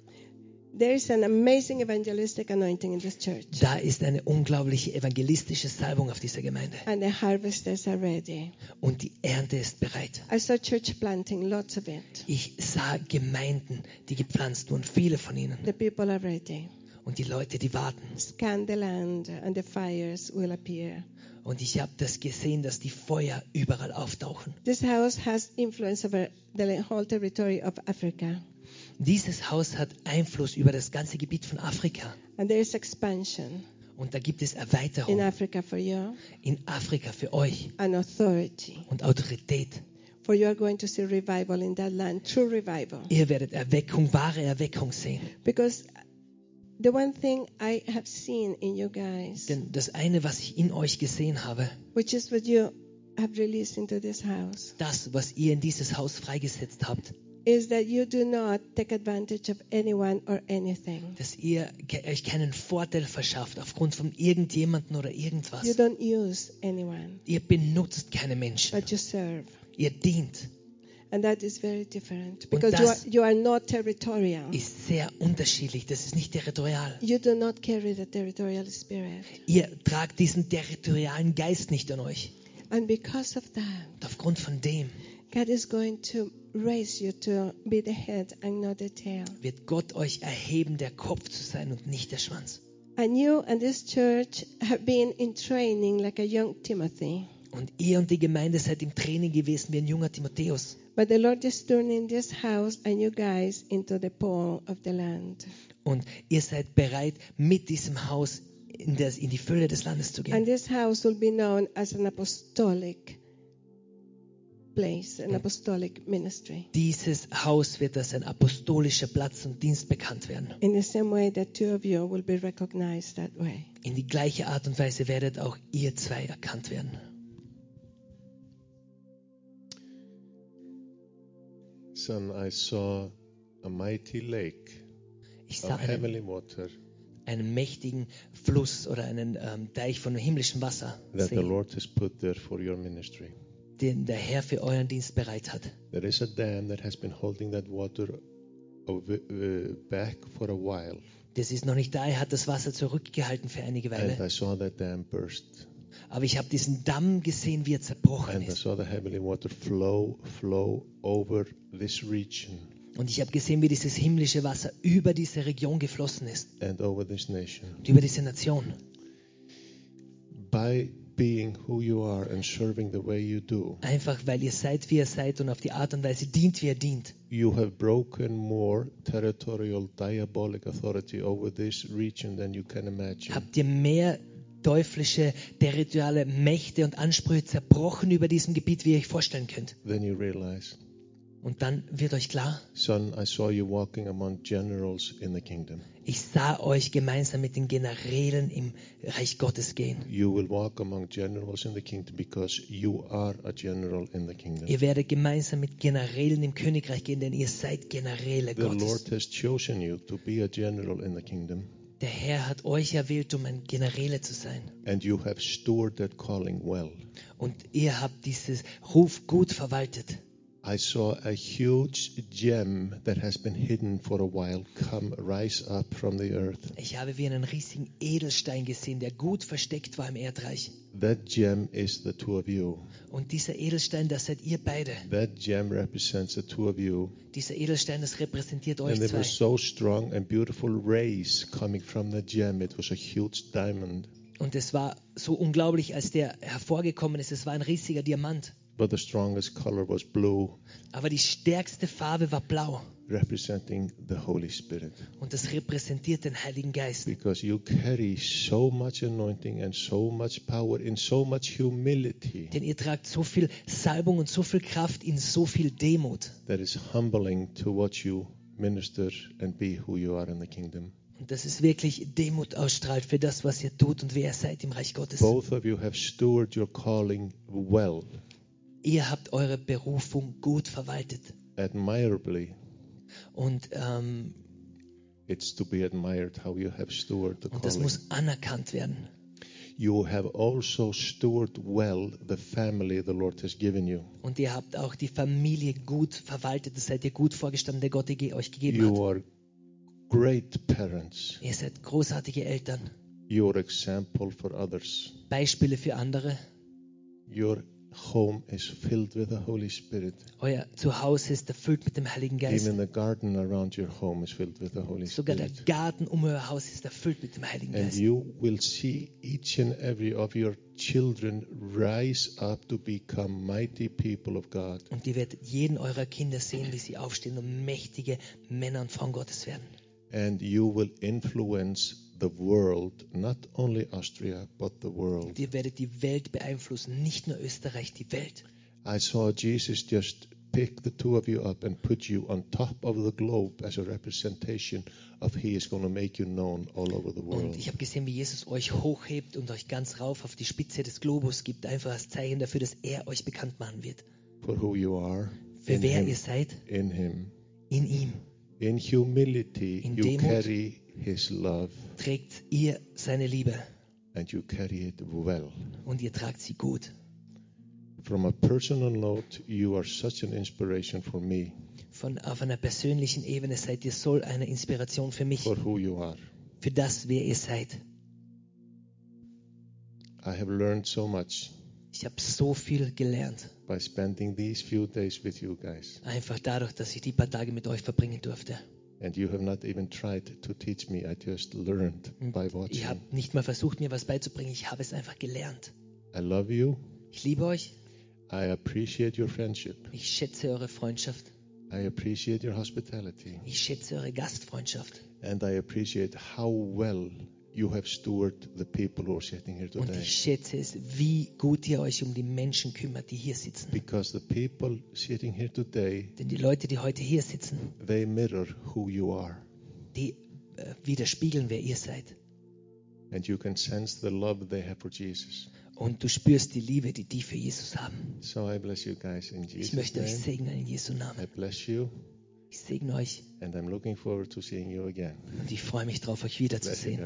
There is an amazing evangelistic anointing in this church. Da ist eine unglaubliche evangelistische Salbung auf dieser Gemeinde. And the harvesters are ready. Und die Ernte ist bereit. I saw church planting, lots of it. Ich sah Gemeinden, die gepflanzt wurden, viele von ihnen. The people are ready. Und die Leute, die warten. Scan the land and the fires will appear. Und ich habe das gesehen, dass die Feuer überall auftauchen. This house has influence over the whole territory of Africa. Dieses Haus hat Einfluss über das ganze Gebiet von Afrika. And there is expansion Und da gibt es in Erweiterung Africa for you in Afrika für euch and authority. und Autorität. For you are going to see revival in that land, true revival. Ihr werdet Erweckung, wahre Erweckung sehen. Because the one thing I have seen in you guys, Denn das eine, was ich in euch gesehen habe, which is what you have released into this house, das, was ihr in dieses Haus freigesetzt habt, is that you do not take advantage of anyone or anything. dass ihr euch keinen Vorteil verschafft aufgrund von irgendjemanden oder You irgendwas. don't use anyone, Ihr benutzt keine Menschen. but you serve. Ihr dient. And that is very different because you are, das- you are not territorial. Ist sehr unterschiedlich. Das ist nicht territorial. You do not carry the territorial spirit. Ihr tragt diesen territorialen Geist nicht an euch. And because of that, Und aufgrund von dem God is going to raise you to be the head and not the tail. wird Gott euch erheben, der Kopf zu sein und nicht der Schwanz. And you and this church have been in training like a young Timothy. Und ihr und die Gemeinde seid im Training gewesen wie ein junger Timotheus. But the Lord is turning this house and you guys into the pawn of the land. Und ihr seid bereit, mit diesem Haus in, das, in die Fülle des Landes zu And gehen. this house will be known as an apostolic place, an apostolic ministry. Dieses Haus wird als ein apostolischer Platz und Dienst bekannt werden. In the same way that two of you will be recognized that way. In die gleiche Art und Weise werdet auch ihr zwei erkannt werden. Son, I saw a mighty lake Ich of sah einen, heavenly water einen mächtigen Fluss oder einen ähm, Teich von himmlischem Wasser, that the Lord has put there for your ministry. Den der Herr für euren Dienst bereit hat. There is a dam that has been holding that water uh, back for a while, Das ist noch nicht da, er hat das Wasser zurückgehalten für einige and Weile. I saw that dam burst, Aber ich habe diesen Damm gesehen, wie er zerbrochen and I ist. saw the heavenly water flow, flow over this region Und ich habe gesehen, wie dieses himmlische Wasser über diese Region geflossen ist, and over this nation. und über diese Nation. By being who you are and serving the way you do, Einfach weil ihr seid, wie ihr seid und auf die Art und Weise dient, wie ihr dient. you have broken more territorial diabolic authority over this region than you can imagine. Habt ihr mehr teuflische, territoriale Mächte und Ansprüche zerbrochen über diesem Gebiet, wie ihr euch vorstellen könnt. Than you realize. Und dann wird euch klar, Son, I saw you walking among generals in the kingdom. ich sah euch gemeinsam mit den Generälen im Reich Gottes gehen. You will walk among generals in the kingdom because you are a general in the kingdom. Ihr werdet gemeinsam mit Generälen im Königreich gehen, denn ihr seid Generäle The Gottes. Lord has chosen you to be a general in the kingdom, Der Herr hat euch erwählt, um ein Generäle zu sein. and you have stored that calling well. Und ihr habt dieses Ruf gut verwaltet. I saw a huge gem that has been hidden for a while come rise up from the earth. Ich habe wie einen riesigen Edelstein gesehen, der gut versteckt war im Erdreich. That gem is the two of you. Und dieser Edelstein, das seid ihr beide. That gem represents the two of you. Dieser Edelstein, das repräsentiert euch And there zwei. were so strong and beautiful rays coming from the gem. It was a huge diamond. Und es war so unglaublich, als der hervorgekommen ist. Es war ein riesiger Diamant. But the strongest color was blue, Aber die stärkste Farbe war blau. representing the Holy Spirit. Und das repräsentiert den Heiligen Geist. Because you carry so much anointing and so much power in so much humility Denn ihr tragt so viel Salbung und so viel Kraft in so viel Demut. that is humbling to watch you minister and be who you are in the kingdom. Und das ist wirklich Demut ausstrahlt für das, was ihr tut und wer ihr seid im Reich Gottes. Both of you have stewarded your calling well, Ihr habt eure Berufung gut verwaltet. admirably. Und, ähm, It's to be admired how you have stewarded the und das calling. muss anerkannt werden. You have also stewarded well the family the Lord has given you. Und ihr habt auch die Familie gut verwaltet. Das seid ihr gut vorgestanden, der Gott ge- euch gegeben hat. You are great parents. Ihr seid großartige Eltern, Your example for others. Beispiele für andere. Your home is filled with the Holy Spirit. Euer Zuhause ist erfüllt mit dem Heiligen Geist. Even the garden around your home is filled with the Holy Sogar der Spirit. Garten um euer Haus ist erfüllt mit dem Heiligen And Geist. you will see each and every of your children rise up to become mighty people of God. Und ihr werdet jeden eurer Kinder sehen, wie sie aufstehen und mächtige Männer und Frauen Gottes werden. And you will influence the world, not only Austria, but the world. Und ihr werdet die Welt beeinflussen, nicht nur Österreich, die Welt. I saw Jesus just pick the two of you up and put you on top of the globe as a representation of He is going to make you known all over the Und world. ich habe gesehen, wie Jesus euch hochhebt und euch ganz rauf auf die Spitze des Globus gibt, einfach als Zeichen dafür, dass er euch bekannt machen wird. For who you are Für wer Him. ihr seid, In Him. in ihm In humility, In you Demut. carry His love trägt ihr seine Liebe and you carry it well. und ihr tragt sie gut. From a personal note, you are such an inspiration for me Von, auf einer persönlichen Ebene seid ihr so eine Inspiration für mich, for who you are. für das, wer ihr seid. I have learned so much Ich habe so viel gelernt, by spending these few days with you guys. einfach dadurch, dass ich die paar Tage mit euch verbringen durfte. And you have not even tried to teach me. I just learned by Ihr watching. habt nicht mal versucht, mir was beizubringen, ich habe es einfach gelernt. I love you. Ich liebe euch. I appreciate your friendship. Ich schätze eure Freundschaft. I appreciate your hospitality. Ich schätze eure Gastfreundschaft. And I appreciate how well you have stewarded the people who are sitting here Und ich schätze es, wie gut ihr euch um die Menschen kümmert, die hier sitzen. Because the people sitting here today, Denn die Leute, die heute hier sitzen, they mirror who you are. die äh, widerspiegeln, wer ihr seid. And you can sense the love they have for Jesus. Und du spürst die Liebe, die die für Jesus haben. So I bless you guys in Ich Jesus' möchte euch name. segnen in Jesu I Namen. bless you, Ich segne euch and I'm looking forward to seeing you again. und ich freue mich drauf, euch wiederzusehen.